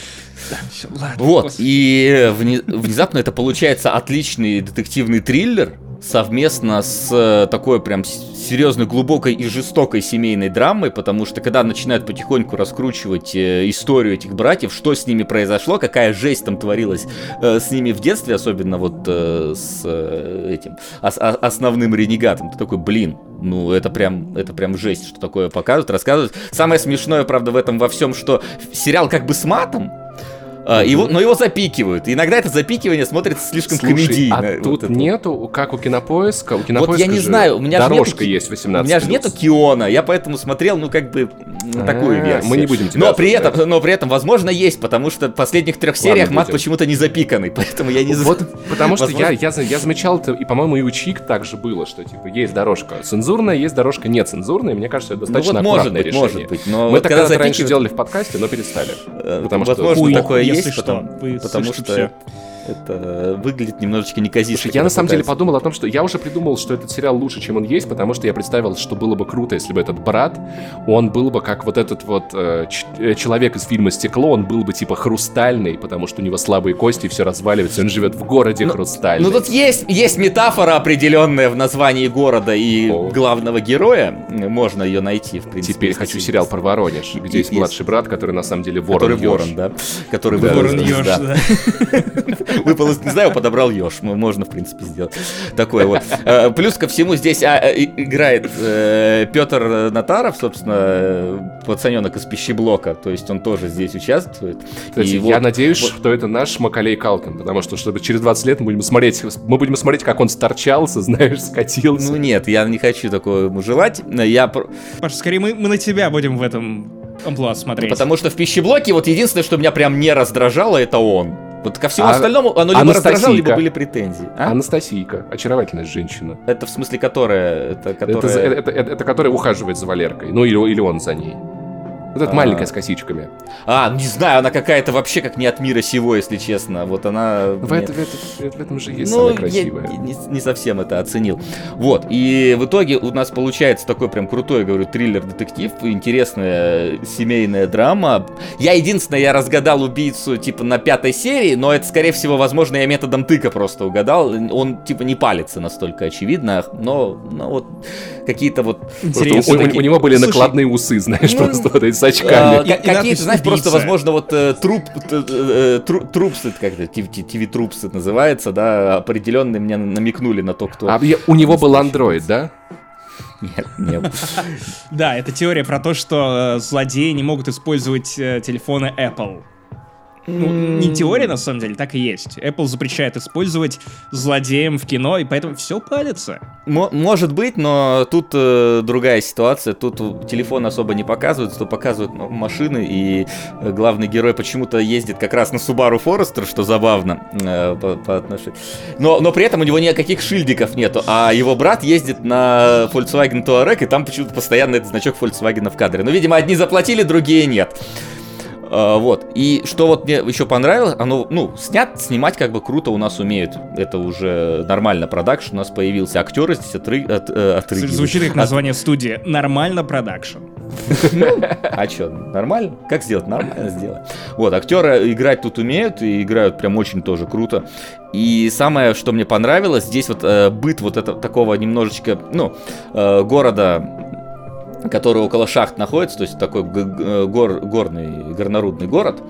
Ладно, Вот, господи. и вне- внезапно это получается отличный детективный триллер совместно с э, такой прям серьезной, глубокой и жестокой семейной драмой, потому что когда начинают потихоньку раскручивать э, историю этих братьев, что с ними произошло, какая жесть там творилась э, с ними в детстве, особенно вот с этим основным ренегатом, ты такой, блин, ну это прям, это прям жесть, что такое показывают, рассказывают. Самое смешное, правда, в этом во всем, что сериал как бы с матом, а, его, но его запикивают. И иногда это запикивание смотрится слишком Слушай, комедийно. а Вот тут это. нету, как у Кинопоиска, у Кинопоиска Вот я не знаю, у меня дорожка нету, есть 18 У меня же нету Киона, я поэтому смотрел, ну, как бы, на такую версию. мы не будем тебя но при, этом, но при этом, возможно, есть, потому что в последних трех сериях мат почему-то не запиканный, поэтому я не Вот потому что я, я, я замечал это, и, по-моему, и у Чик также было, что типа есть дорожка цензурная, есть дорожка нецензурная, мне кажется, это достаточно Ну вот может быть, решение. может быть, но Мы вот так когда раньше делали в подкасте, но перестали. Э, Потому что такое если есть, что, потому, вы потому что... всё. Это выглядит немножечко неказисто. Слушай, я на самом деле подумал о том, что я уже придумал, что этот сериал лучше, чем он есть, потому что я представил, что было бы круто, если бы этот брат, он был бы как вот этот вот э, э, человек из фильма «Стекло», он был бы типа хрустальный, потому что у него слабые кости, и все разваливается, он живет в городе хрустальный. Ну тут есть, есть метафора определенная в названии города и О. главного героя. Можно ее найти, в принципе. Теперь хочу сериал про Воронеж, где есть Есть. младший брат, который на самом деле ворон Который ворон, да? Который Ворон да. Выпал из гнезда, его подобрал еж. Можно, в принципе, сделать. Такое вот. Э, Плюс ко всему здесь а, э, играет Петр Натаров, собственно, э, пацаненок из пищеблока. То есть он тоже здесь участвует. Кстати, я вот- надеюсь, что это наш Макалей Калкин, потому что чтобы через 20 лет мы будем смотреть, мы будем смотреть, как он сторчался, знаешь, скатился. Ну нет, я не хочу такое ему желать. Я Паша, скорее мы, мы на тебя будем в этом амплуа смотреть. Потому что в пищеблоке вот единственное, что меня прям не раздражало, это он. Вот ко всему А- остальному оно либо раздражало, либо были претензии. А? Анастасийка, очаровательная женщина. Это в смысле которая? Это Это, которая... за- это, это- это которая ухаживает за Валеркой. Ну, или, или он за ней. Вот эта А. маленькая с косичками. А, не знаю, она какая-то вообще как не от мира сего, если честно. Вот она... В, это- в это- в этом же есть Ну, самое я красивое. не, не совсем это оценил. Вот, и в итоге у нас получается такой прям крутой, говорю, триллер-детектив, интересная семейная драма. Я единственное, я разгадал убийцу, типа, на пятой серии, но это, скорее всего, возможно, я методом тыка просто угадал. Он, типа, не палится настолько очевидно, но, но вот какие-то вот... Интересно. у, у- у него были Слушай, накладные усы, знаешь, ну, просто вот эти с А, очками. И какие-то, знаешь, просто, возможно, вот э, труп, э, тру- трупсы, как это, ТВ-трупсы называется, да, определенные мне намекнули на то, кто... А у него был андроид, да? Нет, нет. Да, это теория про то, что э, злодеи не могут использовать телефоны Apple. Ну, не теория, на самом деле, так и есть. Apple запрещает использовать злодеям в кино, и поэтому все палится. Мо- Может быть, но тут э, другая ситуация. Тут телефон особо не показывают, то показывают ну, машины, и э, главный герой почему-то ездит как раз на Subaru Forester, что забавно э, по, по отношению. Но, но при этом у него никаких шильдиков нету, а его брат ездит на Volkswagen Touareg, и там почему-то постоянно этот значок Volkswagen в кадре. Ну, видимо, одни заплатили, другие нет. А, вот. И что вот мне еще понравилось, оно, ну, снят, снимать как бы круто у нас умеют. Это уже нормально продакшн у нас появился. Актеры здесь отры... от, э, отрыгивают. Звучит как От- название студии. Нормально продакшн. А что, нормально? Как сделать? Нормально сделать. Вот, актеры играть тут умеют и играют прям очень тоже круто. И самое, что мне понравилось, здесь вот э, быт вот этого такого немножечко, ну, э, города который около шахт находится, то есть такой г- гор, горный, горнорудный город,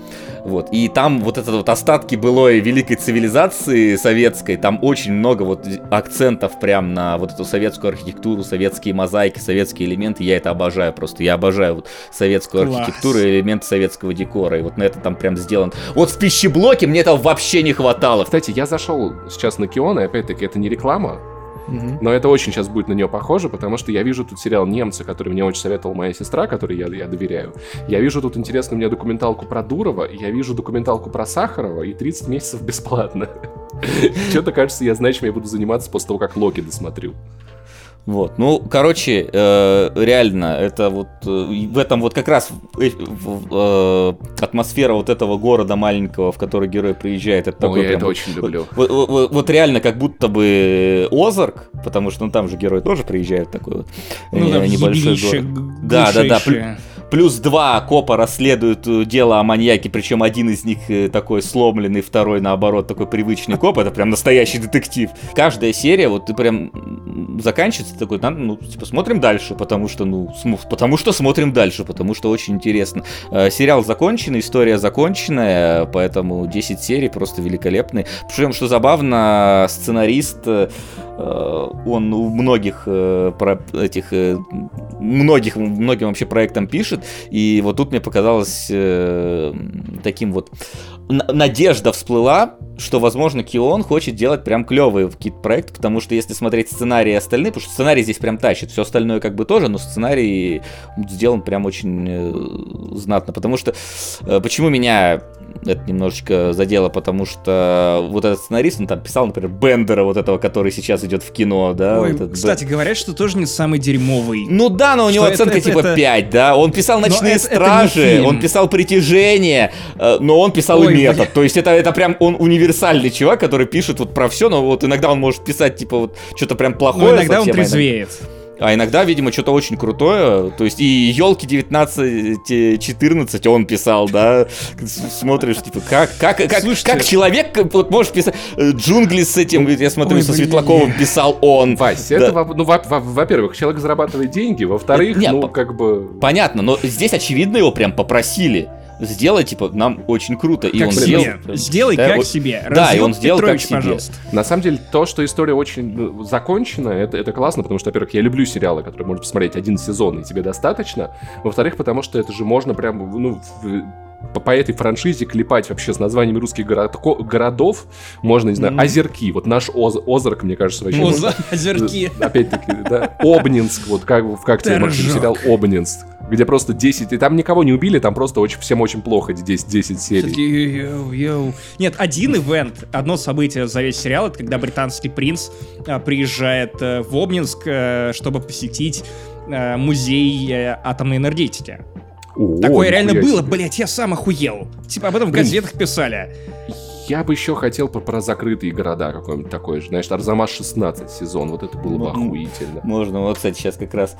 вот, и там вот это вот остатки былой великой цивилизации советской, там очень много вот акцентов прям на вот эту советскую архитектуру, советские мозаики, советские элементы, я это обожаю просто, я обожаю вот советскую Класс. архитектуру и элементы советского декора, и вот на это там прям сделан. Вот в пищеблоке мне этого вообще не хватало. Кстати, я зашел сейчас на Кион, и опять-таки это не реклама, но это очень сейчас будет на нее похоже, потому что я вижу тут сериал «Немцы», который мне очень советовала моя сестра, которой я, я доверяю. Я вижу тут интересную мне документалку про Дурова, я вижу документалку про Сахарова, и 30 месяцев бесплатно. Что-то кажется, я знаю, чем я буду заниматься после того, как Локи досмотрю. Вот, ну, короче, э, реально, это вот э, в этом вот как раз э, э, атмосфера вот этого города маленького, в который герой приезжает, это Ой, такой я прям это вот- очень люблю. Вот, вот- вот- вот реально как будто бы Озарк, потому что ну, там же герой тоже приезжает такой вот Ну э, да, небольшой город. Да, да, да. Плюс два копа расследуют э, дело о маньяке, причем один из них э, такой сломленный, второй наоборот такой привычный коп. Это прям настоящий детектив. Каждая серия, вот ты прям заканчивается такой, надо, ну, типа, смотрим дальше, потому что, ну, см- потому что смотрим дальше, потому что очень интересно. Э, Сериал закончен, история законченная, поэтому 10 серий просто великолепные. Причем, что забавно, сценарист, он у многих э, про этих э, многих многим вообще проектам пишет, и вот тут мне показалось э, таким вот надежда всплыла, что, возможно, Кион хочет делать прям клевые какие-то проекты, потому что если смотреть сценарии остальные, потому что сценарий здесь прям тащит, все остальное как бы тоже, но сценарий сделан прям очень э, знатно, потому что э, почему меня это немножечко задело, потому что вот этот сценарист, он там писал, например, Бендера, вот этого, который сейчас идет в кино, да. Ой, вот этот кстати, говорят, что тоже не самый дерьмовый. ну да, но у него Что это- оценка это- типа это- 5, да. Он писал Но «Ночные это- это стражи», фильм. он писал «Притяжение», э, но он писал Ой, этот. То есть это, это прям он универсальный чувак, который пишет вот про все, но вот иногда он может писать, типа, вот что-то прям плохое. Ну, иногда он совсем, а иногда- трезвеет. А иногда, видимо, что-то очень крутое. То есть и елки 19-14 он писал, да. Смотришь, типа, как, как, как, Слушайте. как человек вот можешь писать э, джунгли с этим, я смотрю, Ой, со блин. Светлаковым писал он. Вась, Да. это, ну, во- во- во-первых, человек зарабатывает деньги, во-вторых, ну, как бы... Понятно, но здесь, очевидно, его прям попросили. Сделай, типа, нам очень круто. И Как он себе. сделал. Сделай Да, как вот- себе. Да, и он сделал как Петрович, себе. пожалуйста. На самом деле, то, что история очень ну, закончена, это, это классно, потому что, во-первых, я люблю сериалы, которые можно посмотреть один сезон, и тебе достаточно. Во-вторых, потому что это же можно прям, ну, в- по, по этой франшизе клепать вообще с названиями русских городко- городов. Можно, не знаю, Мгм. Озерки. Вот наш Оз- Озерк, мне кажется, вообще... Оза- можно- Озерки. Опять-таки, да. Обнинск, вот как, как тебе, Максим, сериал Обнинск, где просто 10, и там никого не убили, там просто очень, всем очень плохо 10, 10 серий. Нет, один ивент, одно событие за весь сериал, это когда британский принц а, приезжает э, в Обнинск, э, чтобы посетить э, музей атомной энергетики. О, Такое реально было, себе. блять, я сам охуел. Типа об этом в газетах писали. Я бы еще хотел по- про закрытые города какой-нибудь такой же. Знаешь, Арзамас 16 сезон. Вот это было бы Ну, охуительно. Можно, вот, кстати, сейчас как раз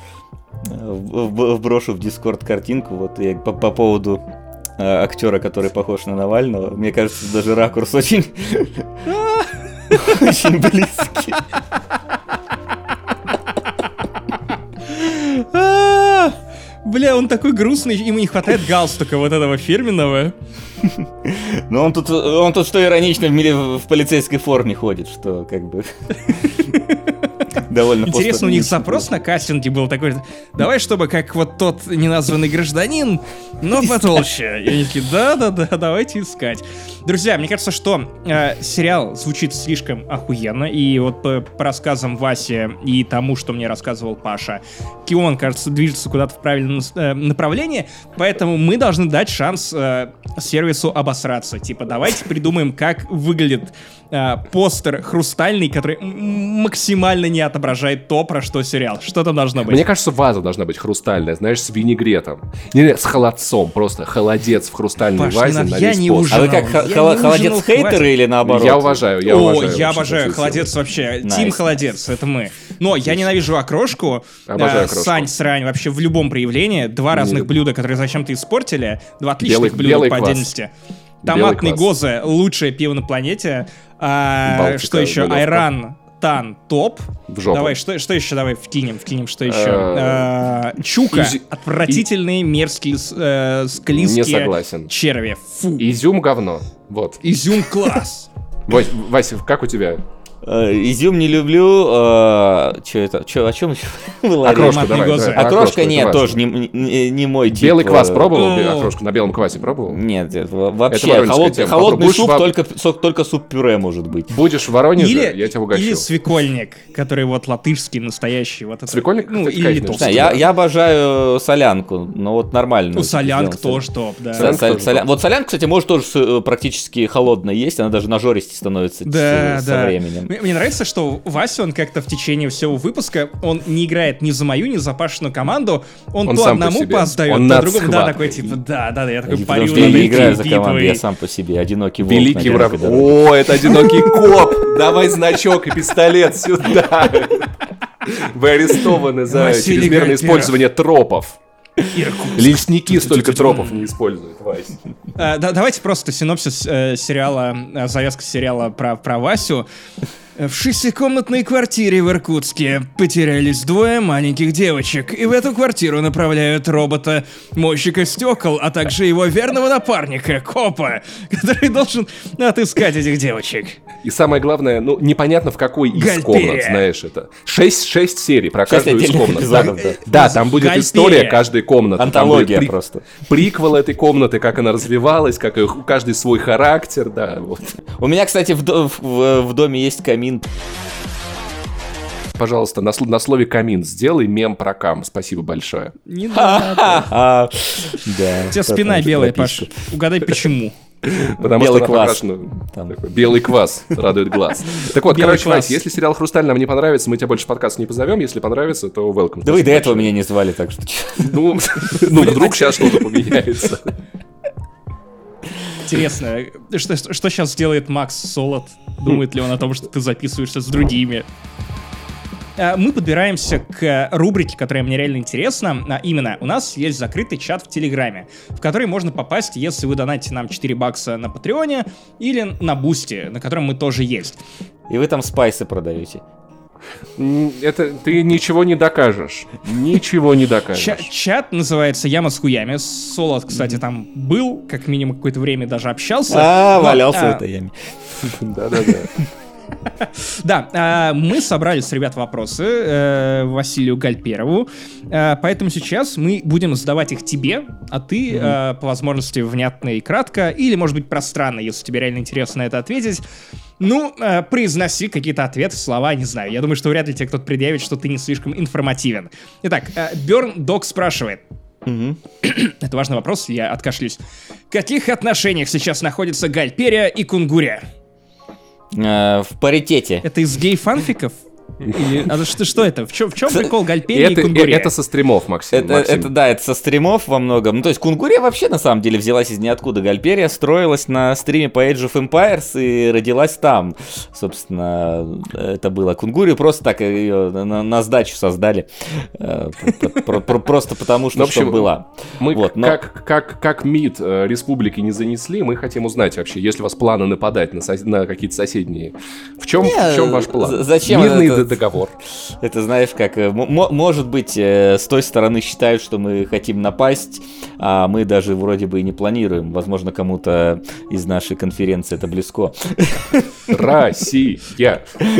э, вброшу в Дискорд картинку, вот я по, по поводу э, актера, который похож на Навального. Мне кажется, даже ракурс очень очень близкий. Бля, он такой грустный, ему не хватает галстука вот этого фирменного. Но он тут, он тут что иронично в, мире в полицейской форме ходит, что как бы довольно Интересно, у них запрос на кастинге был такой, давай, чтобы как вот тот неназванный гражданин, но потолще. И они такие, да-да-да, давайте искать. Друзья, мне кажется, что э, сериал звучит слишком охуенно, и вот по, по рассказам Васи и тому, что мне рассказывал Паша, Кион, кажется, движется куда-то в правильном э, направлении, поэтому мы должны дать шанс э, сервису обосраться. Типа, давайте придумаем, как выглядит э, постер хрустальный, который максимально не отображает то, про что сериал. Что там должно быть? Мне кажется, ваза должна быть хрустальная, знаешь, с винегретом. Не, не, с холодцом, просто холодец в хрустальной Паш, не вазе надо, на я весь не пост. ужинал. А вы как, Я хо- не холо- ужинал, холодец хейтеры хватит. или наоборот? Я уважаю, я О, уважаю. я вообще обожаю холодец вообще. Nice. Team холодец, это мы. Но я ненавижу окрошку. Обожаю Э, окрошку. Сань, срань, вообще в любом проявлении. Два разных блюда, которые зачем-то испортили. Два отличных Белый- блюда белый по отдельности. Томатный квас. гозе лучшее пиво на планете. А, Балтика, что еще? Айран Тан топ. В жопу. Давай, что, что еще давай вкинем, вкинем, что еще? Э, А, Чука. изи- Отвратительные, мерзкие, э, склизкие Не согласен. черви. Фу. Изюм говно. Вот. Изюм класс. Вась, Вася, как у тебя? Э, Изюм не люблю. Че это? Чё, о чем еще было? Окрошка, давай. давай, Окрошка нет, важно. тоже не, не- не мой тип. Белый квас э, пробовал? О. Окрошку на белом квасе пробовал? Нет, нет, во- вообще холод- тема. холодный Попробуешь суп во- только, только суп-пюре может быть. Будешь в Воронеже, Или, я тебя угощу. или свекольник, который вот латышский, настоящий. Вот это. Свекольник, ну, кстати, или литовский. я, я обожаю солянку, но вот нормально. Ну, солянка тоже топ, да. Со- Солянка со- тоже соля- топ. Вот солянка, кстати, может тоже э, практически холодная есть, она даже нажористей становится Да, с- со да. временем. Мне, мне нравится, что Вася, он как-то в течение всего выпуска, он не играет ни за мою, ни за Пашину команду, он, Он то по одному себе. пас дает, Он то другому, да, такой, типа, да, да, да, я такой Потому парю что я не играю за команду, я сам по себе, одинокий волк. Великий враг. О, это одинокий коп. Давай значок и пистолет сюда. Вы арестованы за чрезмерное использование тропов. Иркутск. Лесники столько тропов не используют, Вась. А, да- давайте просто синопсис э, сериала, э, завязка сериала про, про Васю. В шестикомнатной квартире в Иркутске потерялись двое маленьких девочек, и в эту квартиру направляют робота, мойщика стекол, а также его верного напарника, копа, который должен отыскать этих девочек. И самое главное, ну, непонятно в какой из Гальперия. комнат, знаешь это. Шесть, шесть серий про Шесть каждую из комнат. эпизодов, да. да. Да, там будет Гальперия. история каждой комнаты. Там Антология будет просто. Приквел этой комнаты, как она развивалась, как у каждой свой характер, да, вот. У меня, кстати, в, в- в доме есть камин. Пожалуйста, на, сл- на слове камин сделай мем про кам. Спасибо большое. Не надо. Да. У тебя спина белая? Паш. Угадай почему. Потому Белый что квас. Там. такой белый квас радует глаз. Так вот, Белый короче, квас. Вась, если сериал «Хрусталь» нам не понравится, мы тебя больше в подкаст не позовем. Если понравится, то welcome. Да вы до этого меня не звали, так что... Ну, ну, вдруг сейчас что-то поменяется. Интересно, что, что сейчас делает Макс Солод? Думает ли он о том, что ты записываешься с другими? Э, Мы подбираемся к рубрике, которая мне реально интересна. А именно, у нас есть закрытый чат в Телеграме, в который можно попасть, если вы донатите нам 4 бакса на Патреоне или на Boosty, на котором мы тоже есть. И вы там спайсы продаете. Это ты ничего не докажешь. Ничего не Ча- докажешь. чат называется Яма с хуями. Солод, кстати, там был, как минимум какое-то время даже общался. А, Но, валялся в а, этой яме. Да-да-да. Да, а, мы собрали с ребят вопросы э, Василию Гальперову, э, поэтому сейчас мы будем задавать их тебе, а ты э, по возможности внятно и кратко, или, может быть, пространно, если тебе реально интересно на это ответить. Ну, э, произноси какие-то ответы, слова, не знаю. Я думаю, что вряд ли тебе кто-то предъявит, что ты не слишком информативен. Итак, Берн Док спрашивает. Это важный вопрос, я откашлюсь. В каких отношениях сейчас находятся Гальперия и Кунгурия? Э, В паритете. Это из гей-фанфиков? Или... А что, что это? В чем, в чем прикол Гальперии и Это, Кунгурия? это со стримов, Максим. Это, Максим. это да, это со стримов во многом. Ну, то есть Кунгурия вообще на самом деле взялась из ниоткуда. Гальперия строилась на стриме по Age of Empires и родилась там. Собственно, это было. Кунгурию просто так ее на, на сдачу создали. Э, про- про- про- Просто потому, что Ну, в общем, была. Мы Вот, но- как, как, как МИД э, республики не занесли, мы хотим узнать вообще, есть ли у вас планы нападать на, сос- на какие-то соседние. В чем, Не, в чем ваш план? зачем Мирный это- договор. Это знаешь, как э, может быть э, с той стороны считают, что мы хотим напасть, а мы даже вроде бы и не планируем. Возможно, кому-то из нашей конференции это близко. Россия.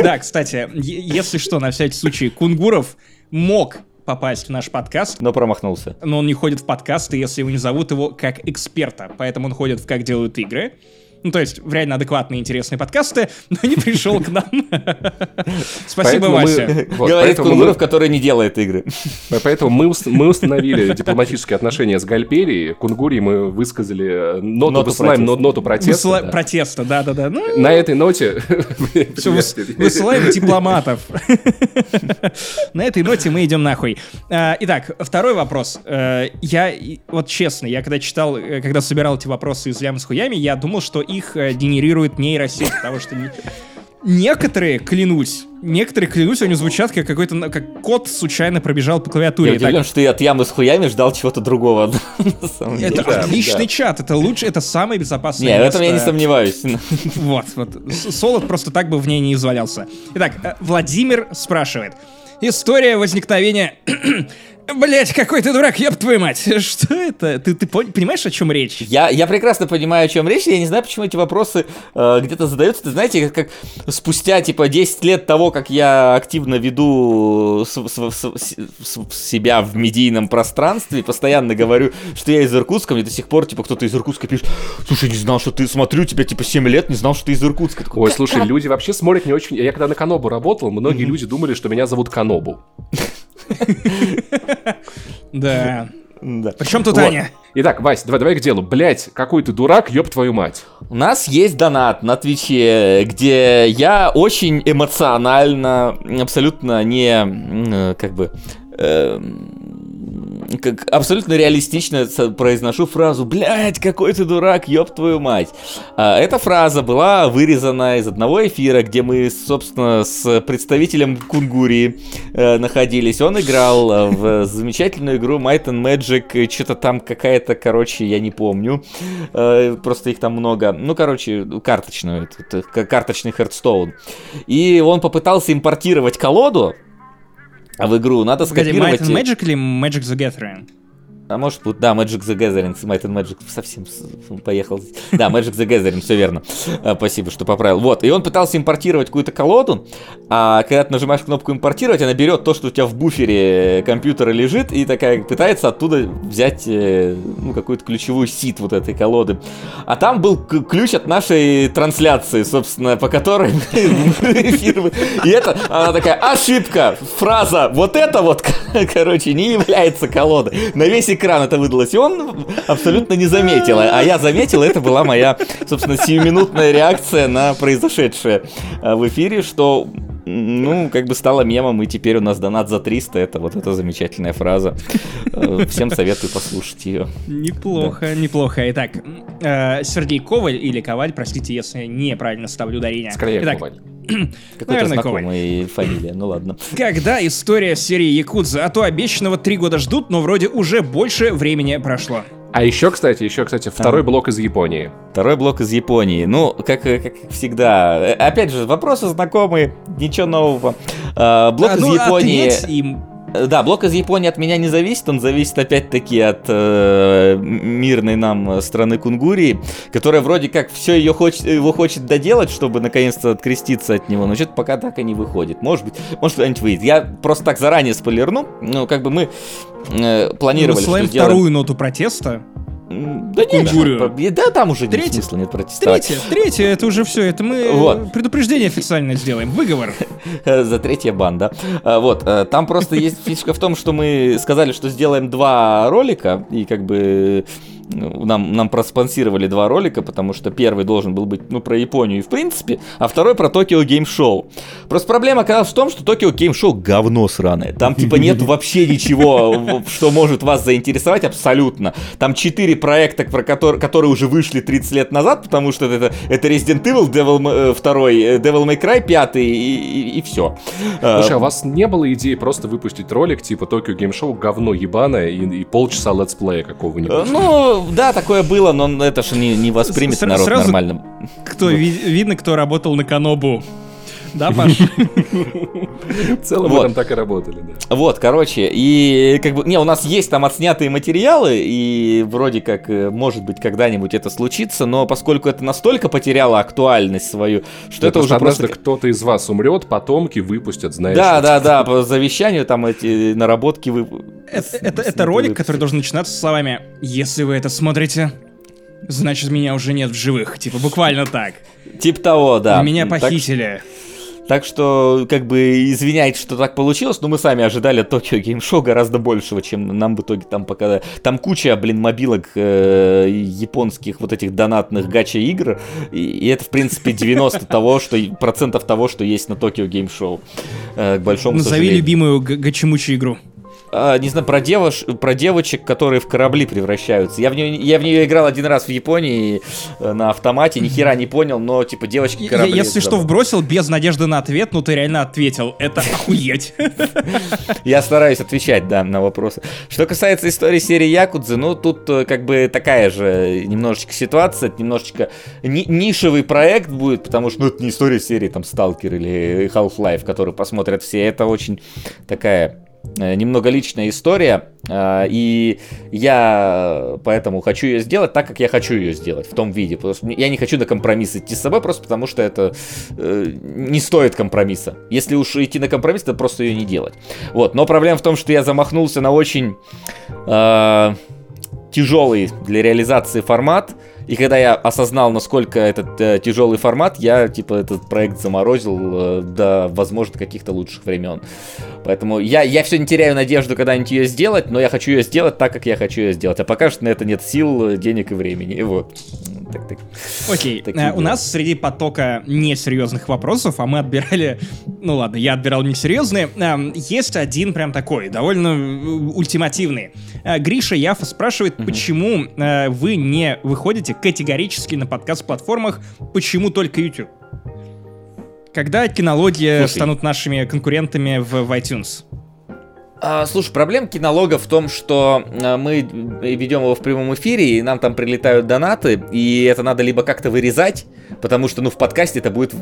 Да, кстати, если что, на всякий случай, Кунгуров мог попасть в наш подкаст, Но промахнулся. но он не ходит в подкасты, если его не зовут его как эксперта, поэтому он ходит в «Как делают игры». Ну, то есть, в реально адекватные, интересные подкасты, но не пришел к нам. Спасибо, Вася. Говорит поэтому Кунгуров, мы- который не делает игры. Поэтому мы, ус- мы установили дипломатические отношения с Гальперией. Кунгурии мы высказали э, ноту, Ноту высылаем ноту протеста. Протеста, да-да-да. Ну, На этой ноте... Высылаем дипломатов. На этой ноте мы идем нахуй. А, Итак, второй вопрос. Э, Я, вот честно, я когда читал, э, когда собирал эти вопросы из лям с хуями, я думал, что их э, генерирует нейросеть, потому что не- некоторые, клянусь, некоторые, клянусь, они звучат как какой-то, на- как кот случайно пробежал по Я клавиатуре. удивлен, Итак, что ты от ямы с хуями ждал чего-то другого. это Да, отличный да. чат, это лучше, это самое безопасное Не, в этом я не сомневаюсь. Вот, вот. Солод просто так бы в ней не извалялся. Итак, э, Владимир спрашивает. История возникновения... Блять, какой ты дурак, ёб твою мать. Что это? Ты, ты пон- понимаешь, о чем речь? Я, я прекрасно понимаю, о чем речь. Я не знаю, почему эти вопросы э, где-то задаются. Ты знаете, как, как спустя типа 10 лет того, как я активно веду с- с- с- с- с- себя в медийном пространстве, постоянно говорю, что я из Иркутска, мне до сих пор типа кто-то из Иркутска пишет, слушай, не знал, что ты, смотрю тебя типа 7 лет, не знал, что ты из Иркутска. Такой, Ой, «Как- слушай, как?» люди вообще смотрят не очень... Я когда на Канобу работал, многие люди думали, что меня зовут Канобу. Да. Да. Причем тут Вот. Аня? Итак, Вась, давай, давай к делу. Блять, какой ты дурак, ёб твою мать. У нас есть донат на Твиче, где я очень эмоционально, абсолютно не, э, как бы, эм, как абсолютно реалистично произношу фразу «Блядь, какой ты дурак, ёб твою мать». А, Эта фраза была вырезана из одного эфира, где мы, собственно, с представителем Кунгурии э, находились. Он играл э, в замечательную игру Might and Magic, что-то там какая-то, короче, я не помню. Э, Просто их там много. Ну, короче, карточную, карточный Hearthstone. И он попытался импортировать колоду в игру. Надо Погоди, скопировать... Might and Magic или Magic the Gathering? А может быть, да, Magic the Gathering, Might and Magic совсем поехал. Да, Magic the Gathering, все верно. А, Спасибо, что поправил. Вот, и он пытался импортировать какую-то колоду, а когда ты нажимаешь кнопку импортировать, она берет то, что у тебя в буфере компьютера лежит, и такая пытается оттуда взять э, ну, какую-то ключевую сит вот этой колоды. А там был ключ от нашей трансляции, собственно, по которой эфир... И это, она такая, ошибка, фраза, вот это вот, короче, не является колодой. На весь экран это выдалось, и он абсолютно не заметил. А я заметил, это была моя, собственно, сиюминутная реакция на произошедшее э, в эфире, что ну, как бы стало мемом, и теперь у нас донат за 300, это вот эта замечательная фраза. Э, Всем советую послушать ее. Неплохо, неплохо. Итак, э, Сергей Коваль или Коваль, простите, если неправильно ставлю ударение. Скорее, Итак, Коваль. Наверное, знакомая фамилия, ну ладно. Когда история серии Якудза, а то обещанного три года ждут, но вроде уже больше времени прошло. А еще, кстати, еще, кстати, второй блок из Японии. Второй блок из Японии. Ну, как, э, как всегда. Э, Опять же, вопросы знакомые, ничего нового. А, Блок А, из ну, Японии... ответь им. Э, Да, блок из Японии от меня не зависит, он зависит опять-таки от э, мирной нам страны Кунгурии, которая вроде как все ее хочет, его хочет доделать, чтобы наконец-то откреститься от него, но что-то пока так и не выходит. Может быть, может что-нибудь выйдет. Я просто так заранее спойлерну, ну, как бы мы э, планировали, Высылаем что сделаем... вторую ноту протеста. Да нет, Кунгурию. что- да там уже нет Третья. смысла нет протестовать. Третье, третье, это уже все, это мы Вот. предупреждение официально сделаем, выговор. За третья банда. А, Вот, э, там просто есть фишка в том, что мы сказали, что сделаем два ролика, и как бы нам, нам проспонсировали два ролика, потому что первый должен был быть, ну, про Японию и в принципе, а второй про Tokyo Game Show. Просто проблема оказалась в том, что Tokyo Game Show говно сраное. Там типа нет вообще ничего, что может вас заинтересовать абсолютно. Там четыре проекта, про которые, которые уже вышли 30 лет назад, потому что это, это Resident Evil, Devil, May- э, второй, э, Devil May Cry пятый и, все. Слушай, а у вас не было идеи просто выпустить ролик типа Tokyo Game Show говно ебаное и, и полчаса летсплея какого-нибудь? Ну, да, такое было, но это же не, не воспримет народ сразу- нормально. Кто, ви- видно, кто работал на Канобу. Да, Паш? В целом Вот. мы там так и работали, да. Вот, короче, и как бы, не, у нас есть там отснятые материалы, и вроде как, э, может быть, когда-нибудь это случится, но поскольку это настолько потеряло актуальность свою, что это, уже просто... кто-то из вас умрет, потомки выпустят, знаешь. Да, да, да, по завещанию там эти наработки вы... Это, это- это ролик, который должен начинаться словами «Если вы это смотрите, значит, меня уже нет в живых». Типа, буквально так. Тип того, да. Меня похитили. Так что, как бы, извиняйте, что так получилось, но мы сами ожидали от Tokyo Game Show гораздо большего, чем нам в итоге там пока... Там куча, блин, мобилок э, японских вот этих донатных гача-игр, и, и это, в принципе, 90 того, что, процентов того, что есть на Tokyo Game Show. Э, к большому Назови любимую г- гачемучу игру. А, не знаю, про, девош... про девочек, которые в корабли превращаются. Я в, нее... я в нее играл один раз в Японии э, на автомате, ни хера не понял, но, типа, девочки корабли... Если что, вбросил без надежды на ответ, но ты реально ответил. Это охуеть. Я стараюсь отвечать, да, на вопросы. Что касается истории серии Якудзы, ну, тут э, как бы такая же немножечко ситуация, это немножечко ни- нишевый проект будет, потому что, ну, это не история серии, там, Сталкер или Half-Life, который посмотрят все, это очень такая немного личная история, э, и я поэтому хочу ее сделать так, как я хочу ее сделать, в том виде. Я не хочу на компромисс идти с собой, просто потому что это э, не стоит компромисса. Если уж идти на компромисс, то просто ее не делать. Вот, но проблема в том, что я замахнулся на очень э, тяжелый для реализации формат. И когда я осознал, насколько этот э, тяжелый формат, я типа этот проект заморозил э, до, возможно, каких-то лучших времен. Поэтому я, я все не теряю надежду когда-нибудь ее сделать, но я хочу ее сделать так, как я хочу ее сделать. А пока что на это нет сил, денег и времени. И вот. Так, так. Окей, Такие э, у дела. нас среди потока несерьезных вопросов, а мы отбирали, ну ладно, я отбирал несерьезные, эм, есть один прям такой, довольно э, ультимативный. Э, Гриша Яфа спрашивает, почему э, вы не выходите категорически на подкаст-платформах, почему только YouTube? Когда кинология Слушай. станут нашими конкурентами в, в iTunes? А, слушай, проблема кинолога в том, что а, мы ведем его в прямом эфире, и нам там прилетают донаты, и это надо либо как-то вырезать, потому что, ну, в подкасте это будет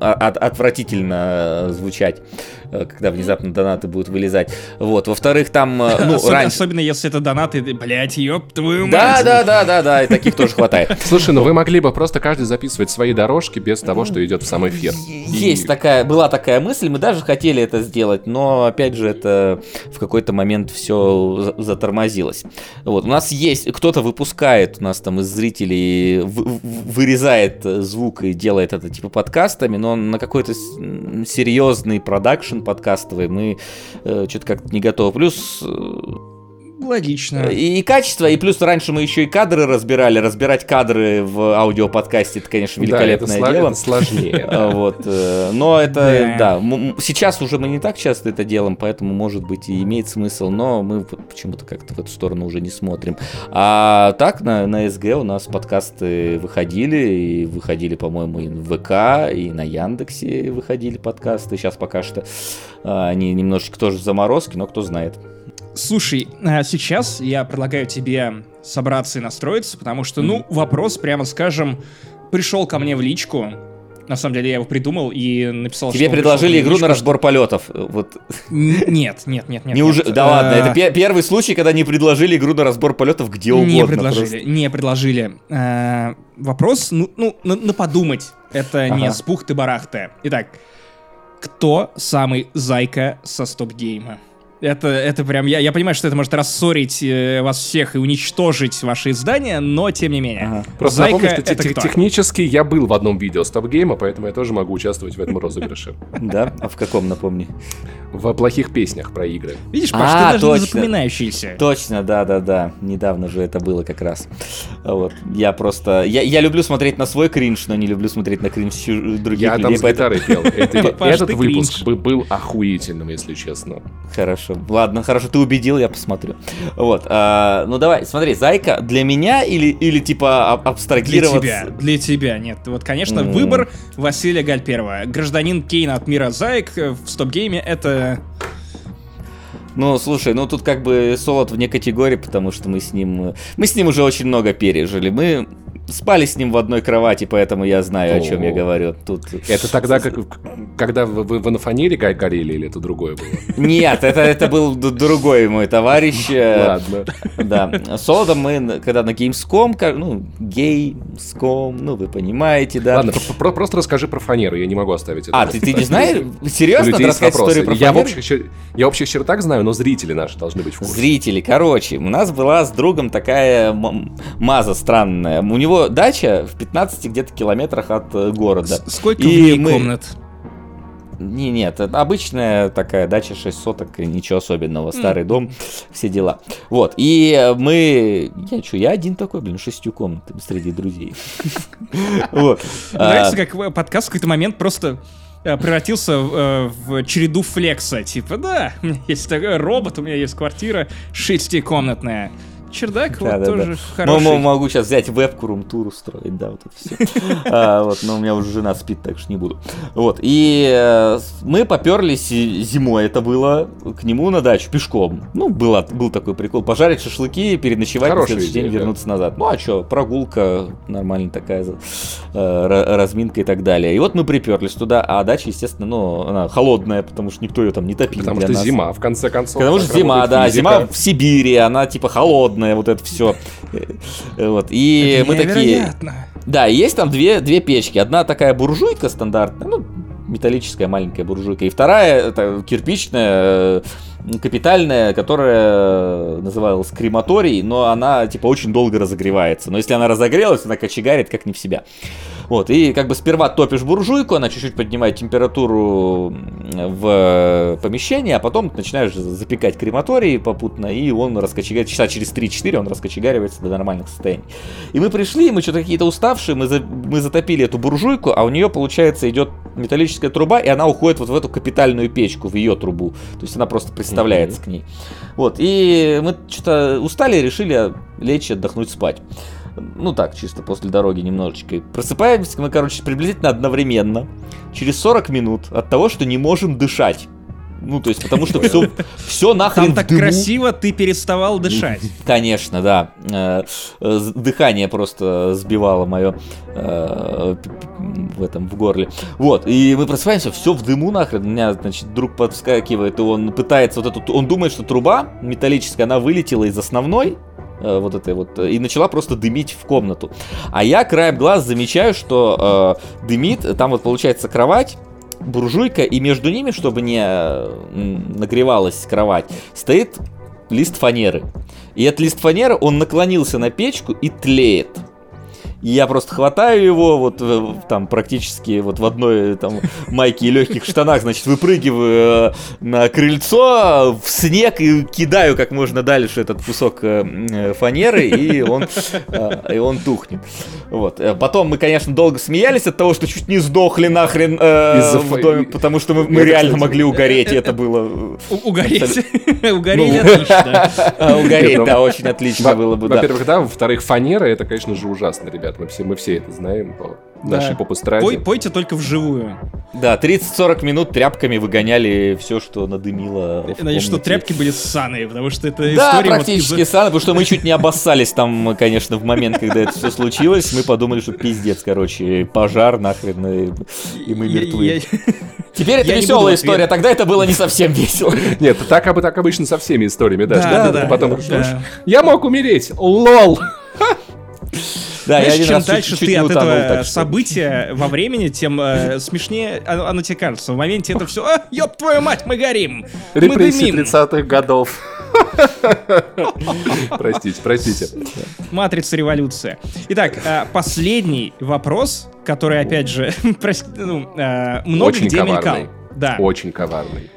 а- от- отвратительно э, звучать, э, когда внезапно донаты будут вылезать. Вот, во-вторых, там, э, ну, особенно, раньше... особенно если это донаты, блять, ёб твою мать. Да, да, да, да, да, и таких тоже хватает. Слушай, ну вы могли бы просто каждый записывать свои дорожки без того, что идет в сам эфир. Есть И- такая, была такая мысль, мы даже хотели это сделать, но опять же это в какой-то момент все затормозилось. Вот, у нас есть, кто-то выпускает, у нас там из зрителей вырезает э, звук и делает это типа подкастами, но на какой-то серьезный продакшн подкастовый мы что-то как-то не готовы. Плюс э, логично. И, и качество, и плюс раньше мы еще и кадры разбирали. Разбирать кадры в аудиоподкасте, это, конечно, Да, это, великолепное сло- дело. это сложнее. Вот, э, но это, Да. сейчас уже мы не так часто это делаем, поэтому, может быть, и имеет смысл, но мы почему-то как-то в эту сторону уже не смотрим. А так, на, на СГ у нас подкасты выходили, и выходили, по-моему, и в ВК, и на Яндексе выходили подкасты. Сейчас пока что а, они немножечко тоже в заморозке, но кто знает. Слушай, а сейчас я предлагаю тебе собраться и настроиться, потому что, ну, вопрос, прямо скажем, пришел ко мне в личку. На самом деле я его придумал и написал, Тебе предложили игру на разбор полетов. Вот Нет, нет, нет, нет. Неужели? нет. Да ладно, Э, это пе- первый случай, когда не предложили игру на разбор полетов где угодно. Не предложили, просто. не предложили. Э, вопрос, ну, ну на, на подумать. Это не Ага. с бухты-барахты. Итак, кто самый зайка со стоп-гейма? Это, это прям, я, я понимаю, что это может рассорить э, вас всех и уничтожить ваши издания, но тем не менее. Ага. Просто Зайка напомню, что это те- кто? технически я был в одном видео стоп-гейма, поэтому я тоже могу участвовать в этом розыгрыше. Да? А в каком, напомни? В плохих песнях про игры. Видишь, Паш, А, ты даже точно. не запоминающийся. Точно, да, да, да. Недавно же это было как раз. Вот. Я просто. Я, я люблю смотреть на свой кринж, но не люблю смотреть на кринж других Я там людей. с поэтому- гитарой пел. Это- Паш, Этот выпуск был охуительным, если честно. Хорошо. Ладно, хорошо, ты убедил, я посмотрю. Вот. а, ну давай, смотри, зайка для меня или, или типа аб- Для абстрагироваться? тебя, для тебя, нет. Вот, конечно, М. выбор Василия Гальперова. Гражданин Кейна от мира Заек э, в стоп-гейме это... Ну, слушай, ну тут как бы Солод вне категории, потому что мы с ним... э, Мы с ним уже очень много пережили. Мы спали с ним в одной кровати, поэтому я знаю, о чем я говорю. Тут... Это тогда, как, когда вы, в Анафонере га- горели, или это другое было? Нет, это, это был другой мой товарищ. э, Ладно. Да, с Солодом мы, на- когда на Gamescom, ну, Gamescom, ну, вы понимаете, да. Ладно, про- про- просто расскажи про фанеру, я не могу оставить это. А, ты, ты не знаешь? Серьезно? Рассказать историю про я, в общих, я в общих чертах знаю, но зрители наши должны быть в курсе. Зрители, короче, у нас была с другом такая маза странная. У него дача в 15 где-то километрах от э, города. С- Сколько И в ней мы- комнат? Не, нет, это обычная такая дача 6 соток, и ничего особенного, старый дом, все дела. Вот, и э, мы... Я что, я один такой, блин, шестью комнатами среди друзей. Вот. Нравится, как э, подкаст в какой-то момент просто превратился в, в череду флекса. Типа, да, у меня есть такой робот, у меня есть квартира шестикомнатная. Чердак вот Да-да-да. тоже М- хороший. м- Могу сейчас взять вебку, рум-тур устроить, да, вот это все. Вот, но у меня уже жена спит, так что не буду. Вот, и э, мы поперлись зимой, это было, к нему на дачу пешком. Ну, было, был такой прикол, пожарить шашлыки, переночевать, на Хорошая следующий день идея, да. вернуться назад. Ну, а что, прогулка нормальная такая, э, ра- разминка и так далее. И вот мы приперлись туда, а дача, естественно, ну, она холодная, потому что никто ее там не топил Потому что нас. зима, в конце концов. Потому что зима, да, физика. зима в Сибири, она типа холодная, вот это все. Вот. И Это мы такие. Да, есть там две, две печки. Одна такая буржуйка стандартная, ну, металлическая маленькая буржуйка. И вторая это кирпичная, э, капитальная, которая называлась крематорий, но она типа очень долго разогревается. Но если она разогрелась, она кочегарит как не в себя. Вот, и как бы сперва топишь буржуйку, она чуть-чуть поднимает температуру в помещении, а потом начинаешь запекать крематорий попутно, и он раскочегарит, часа через 3-4 он раскочегаривается до нормальных состояний. И мы пришли, мы что-то какие-то уставшие, мы, за- мы затопили эту буржуйку, а у нее, получается, идет металлическая труба, и она уходит вот в эту капитальную печку, в ее трубу. То есть она просто приставляется к ней. Вот, и мы что-то устали, решили лечь, отдохнуть, спать. Ну так, чисто после дороги немножечко. И Просыпаемся мы, короче, приблизительно одновременно. Через 40 минут от того, что не можем дышать. Ну, то есть, потому что все, все нахрен Там так дыму. красиво ты переставал дышать. Конечно, да. Э, э, Дыхание просто сбивало мое в этом в горле. Вот, и мы просыпаемся, все в дыму нахрен. У меня, значит, друг подскакивает, и он пытается вот эту. Он думает, что труба металлическая, она вылетела из основной. Э, Вот этой вот, э, и начала просто дымить в комнату. А я краем глаз замечаю, что э, дымит, там вот получается кровать, буржуйка, и между ними, чтобы не нагревалась кровать, стоит лист фанеры. И этот лист фанеры, он наклонился на печку и тлеет. И я просто хватаю его, вот э, там практически вот в одной там майке и легких штанах, значит, выпрыгиваю э, на крыльцо в снег и кидаю как можно дальше этот кусок э, э, фанеры, и он, э, и он тухнет. Вот. Э, Потом мы, конечно, долго смеялись от того, что чуть не сдохли нахрен э, в фа- доме, потому что мы, мы Это, реально кстати, могли угореть, и это было... Угореть. Угореть Ну. отлично. А, Угореть, да, очень отлично было бы. Во-первых, да, во-вторых, фанера это, конечно же, ужасно, ребят. Мы все, мы все это знаем по нашей Да. поп-эстраде. Пой- Пойте только вживую. Да, 30-40 минут тряпками выгоняли все, что надымило Надеюсь, что тряпки были ссаные, потому что это Да, история вот практически из- ссано, потому что мы чуть не обоссались там, конечно, в момент, когда это все случилось. Мы подумали, что пиздец, короче, пожар нахрен, и, и мы мертвы. Теперь это веселая история, тогда это было не совсем весело. Нет, так, так обычно со всеми историями, да. Да, что да, потом да. Я мог умереть, лол. Да, я Знаешь, один чем раз чуть- дальше чуть ты от утонул, этого события во времени, тем э, смешнее оно, оно тебе кажется. В моменте это все, а, ёб твою мать, мы горим, мы Репрессии дымим. 30-х годов. Простите, простите. Матрица революция. Итак, э, последний вопрос, который, опять же, ну, э, много Очень где мелькал. Да. Очень коварный.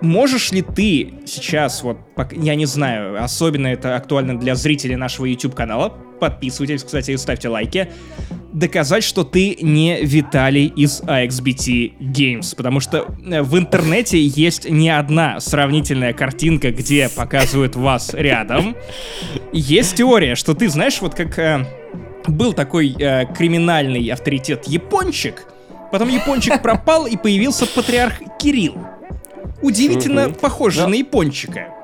Можешь ли ты сейчас, вот, я не знаю, особенно это актуально для зрителей нашего YouTube-канала, подписывайтесь, кстати, и ставьте лайки, доказать, что ты не Виталий из AXBT Games, потому что э, в интернете есть не одна сравнительная картинка, где показывают вас рядом. Есть теория, что ты знаешь, вот как э, был такой э, криминальный авторитет Япончик, потом Япончик пропал и появился патриарх Кирилл. Удивительно похоже на Япончика.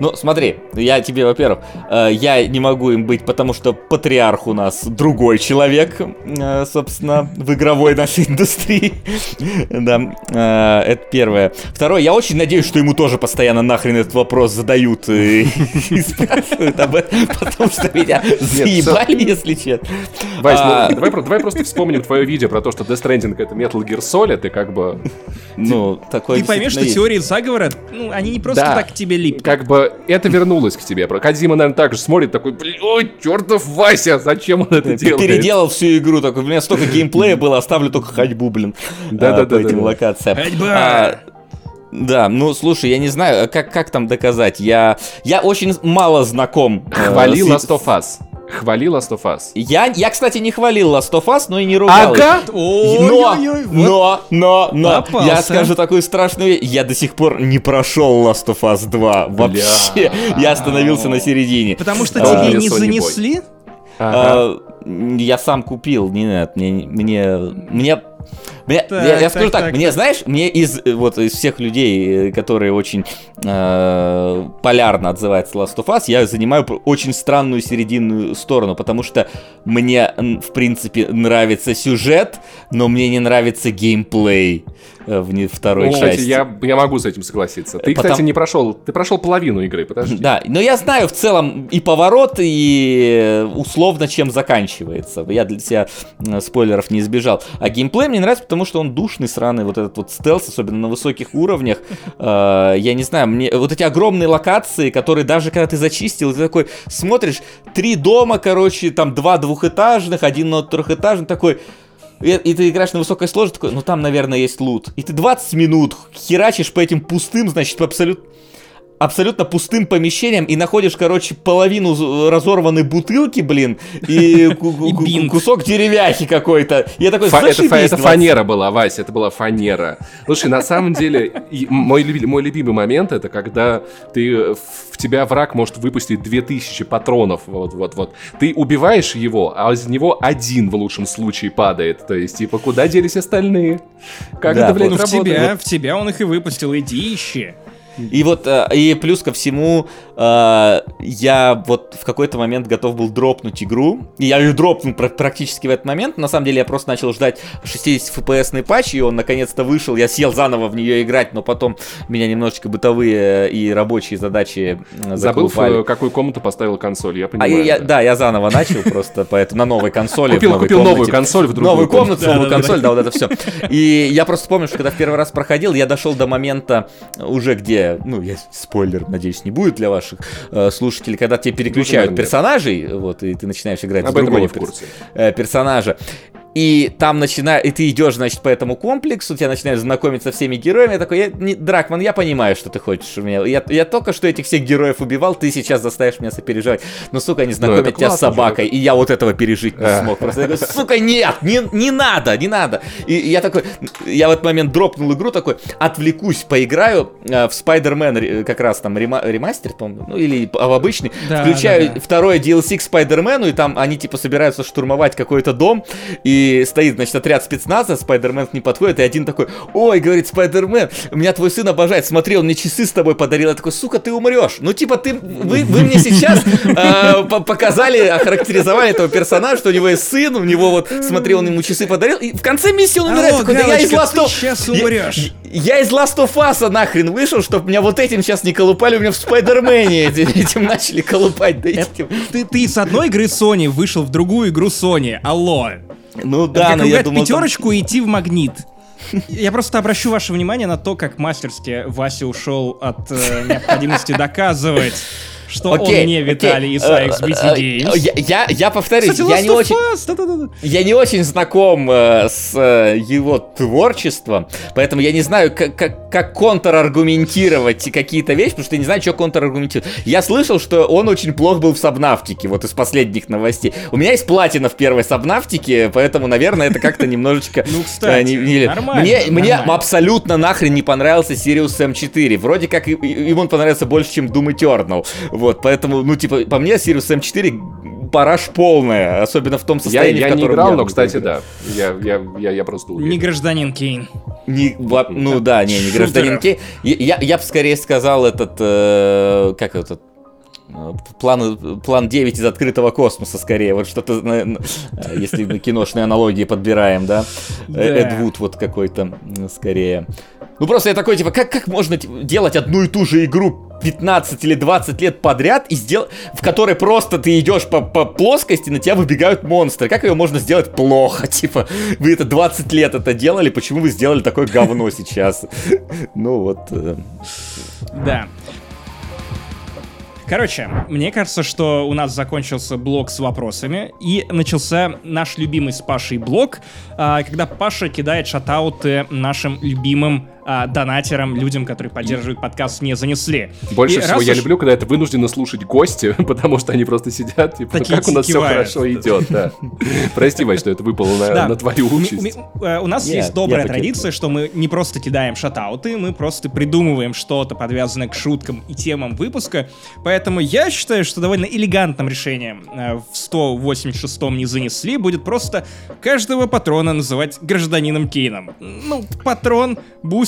Ну, смотри, я тебе, во-первых, э, я не могу им быть, потому что патриарх у нас другой человек, э, собственно, в игровой нашей индустрии. Да, э, это первое. Второе, я очень надеюсь, что ему тоже постоянно нахрен этот вопрос задают и и спрашивают об этом, потому что меня заебали, если честно. Вась, ну, А, давай, давай просто вспомним твое видео про то, что Death Stranding это Metal Gear Solid, и как бы, Ну, такое Ты поймешь, что теории заговора, ну, они не просто Да. так к тебе липнут. как бы это вернулось к тебе. Про Кадзима, наверное, также смотрит такой, блин, ой, чертов Вася, зачем он это делает? Переделал всю игру, такой, у меня столько геймплея было, оставлю только ходьбу, блин, а, по этим локациям. Ходьба! А, Да, ну слушай, я не знаю, как, как там доказать. Я, я очень мало знаком. э, Хвали с- Last of Us. Хвали Last of Us. Я, я, кстати, не хвалил Last of Us, но и не ругал. Ага! Но, но, но, но, я скажу такую страшную вещь. Я до сих пор не прошел Last of Us 2. Вообще. Я остановился на середине. Потому что А, тебе не занесли? А, я сам купил, не нет, мне, мне, мне, мне- Так, я, я так, скажу так, так, мне, знаешь, мне из э, вот из всех людей, э, которые очень э, полярно отзываются Last of Us, я занимаю очень странную серединную сторону, потому что мне, в принципе, нравится сюжет, но мне не нравится геймплей э, в не- второй кстати, части. я, я могу с этим согласиться. Ты, Потому- кстати, не прошел. Ты прошел половину игры, подожди. Да, но я знаю в целом и поворот, и условно чем заканчивается. Я для себя спойлеров не избежал. А геймплей мне нравится, потому что он душный, сраный, вот этот вот стелс, особенно на высоких уровнях. Э, Я не знаю, мне вот эти огромные локации, которые даже когда ты зачистил, ты такой смотришь, три дома, короче, там два двухэтажных, один на трехэтажный, такой... И, и ты играешь на высокой сложности, такой, ну там, наверное, есть лут. И ты 20 минут херачишь по этим пустым, значит, по абсолютно абсолютно пустым помещением и находишь, короче, половину разорванной бутылки, блин, и, кусок деревяхи какой-то. Я такой, это, фа- зашибись, это 20. фанера была, Вася, это была фанера. Слушай, на самом деле, мой, люби- мой любимый момент это когда ты э, в тебя враг может выпустить 2000 патронов. Вот, вот, вот. Ты убиваешь его, а из него один в лучшем случае падает. То есть, типа, куда делись остальные? Как это, блин, в работает? тебя, в тебя он их и выпустил, иди ищи. И вот, э, и плюс ко всему, э, я вот в какой-то момент готов был дропнуть игру, и я ее дропнул пр- практически в этот момент, на самом деле я просто начал ждать 60 FPS патч, и он наконец-то вышел, я сел заново в нее играть, но потом меня немножечко бытовые и рабочие задачи э, Забыл, заколупали. в какую комнату поставил консоль, я А понимаю. я, да. да, я заново начал просто, поэтому на новой консоли. Купил, купил новую консоль в другую Новую комнату. новую консоль, да, вот это все. И я просто помню, что когда в первый раз проходил, я дошел до момента уже, где далее, ну, я спойлер, надеюсь, не будет для ваших э, слушателей, когда тебе переключают наверное, нет. персонажей, вот, и ты начинаешь играть Об этом другого перс- э, персонажа. И там начинает, и ты идешь, значит, по этому комплексу, тебя начинают знакомиться со всеми героями. Я такой, я, не, Дракман, я понимаю, что ты хочешь у меня. Я, я только что этих всех героев убивал, ты сейчас заставишь меня сопереживать. Ну, сука, они знакомят это тебя с собакой, и я вот этого пережить не смог. Просто я говорю, сука, нет, не, не надо, не надо. И я такой, я в этот момент дропнул игру такой, отвлекусь, поиграю э, в Spider-Man, как раз там рема- ремастер, по-моему, ну или в обычный, Да, включаю да, да. второе DLC к Спайдермену, и там они типа собираются штурмовать какой-то дом, и стоит, значит, отряд спецназа, Спайдермен ним подходит, и один такой, ой, говорит, Спайдермен, меня твой сын обожает, смотри, он мне часы с тобой подарил, я такой, сука, ты умрешь. Ну, типа, ты, вы, вы мне сейчас э, по- показали, охарактеризовали этого персонажа, что у него есть сын, у него вот, смотри, он ему часы подарил, и в конце миссии он умирает, Алло, такой, да я из Last of... щас я- из Last of Us нахрен вышел, чтобы меня вот этим сейчас не колупали, у меня в Спайдермене этим, этим начали колупать, да этим. Ты, ты с одной игры Sony вышел в другую игру Sony. Алло. Ну да, как но я думал... там- пятерочку и идти в магнит. Я просто обращу ваше внимание на то, как мастерски Вася ушел от э, необходимости доказывать, что Окей, он не окей. Виталий из Э, AXBT э, Games. Я, я, я повторюсь, Кстати, я не очень... Us, да-да-да. Я не очень знаком э, с э, его творчеством, поэтому я не знаю, как, как, как контраргументировать какие-то вещи, потому что я не знаю, что контраргументировать. Я слышал, что он очень плох был в Сабнавтике, вот из последних новостей. У меня есть платина в первой Сабнавтике, поэтому, наверное, это как-то немножечко... Ну, кстати, э, нормально, Мне, абсолютно нахрен не понравился Sirius M4. Вроде как им он понравился больше, чем Doom Eternal. Вот, поэтому, ну, типа, по мне, Sirius M4 параш полная, особенно в том Я, состоянии, я в не котором играл, я но, в кстати, да. Я, я, я, я просто Не уверен. гражданин Кейн. Не, во- ну да, не, не Шутеров. гражданин Кей. Я, я, я бы скорее сказал этот, э, как этот, э, План, план 9 из открытого космоса, скорее. Вот что-то, на- э, если мы киношные аналогии подбираем, да? Э, Да. Эд Вуд вот какой-то, скорее. Ну просто я такой, типа, как, как можно типа, делать одну и ту же игру 15 или 20 лет подряд, и сдел... в которой просто ты идешь по, по плоскости, на тебя выбегают монстры. Как ее можно сделать плохо? Типа, вы это 20 лет это делали, почему вы сделали такое говно сейчас? Ну вот. э, Да. Короче, мне кажется, что у нас закончился блок с вопросами, и начался наш любимый с Пашей блок, а, когда Паша кидает шатауты нашим любимым а, донатерам, людям, которые поддерживают подкаст «Не занесли». Больше И всего я уж- люблю, когда это вынуждены слушать гости, потому что они просто сидят, типа, Такие как у нас все хорошо идет, да. Прости, Вань, что это выпало на, твою участь. э, У нас есть добрая традиция, что мы не просто кидаем шатауты, мы просто придумываем что-то, подвязанное к шуткам и темам выпуска. Поэтому я считаю, что довольно элегантным решением э, в 186-м не занесли будет просто каждого патрона называть гражданином Кейном. Ну, патрон,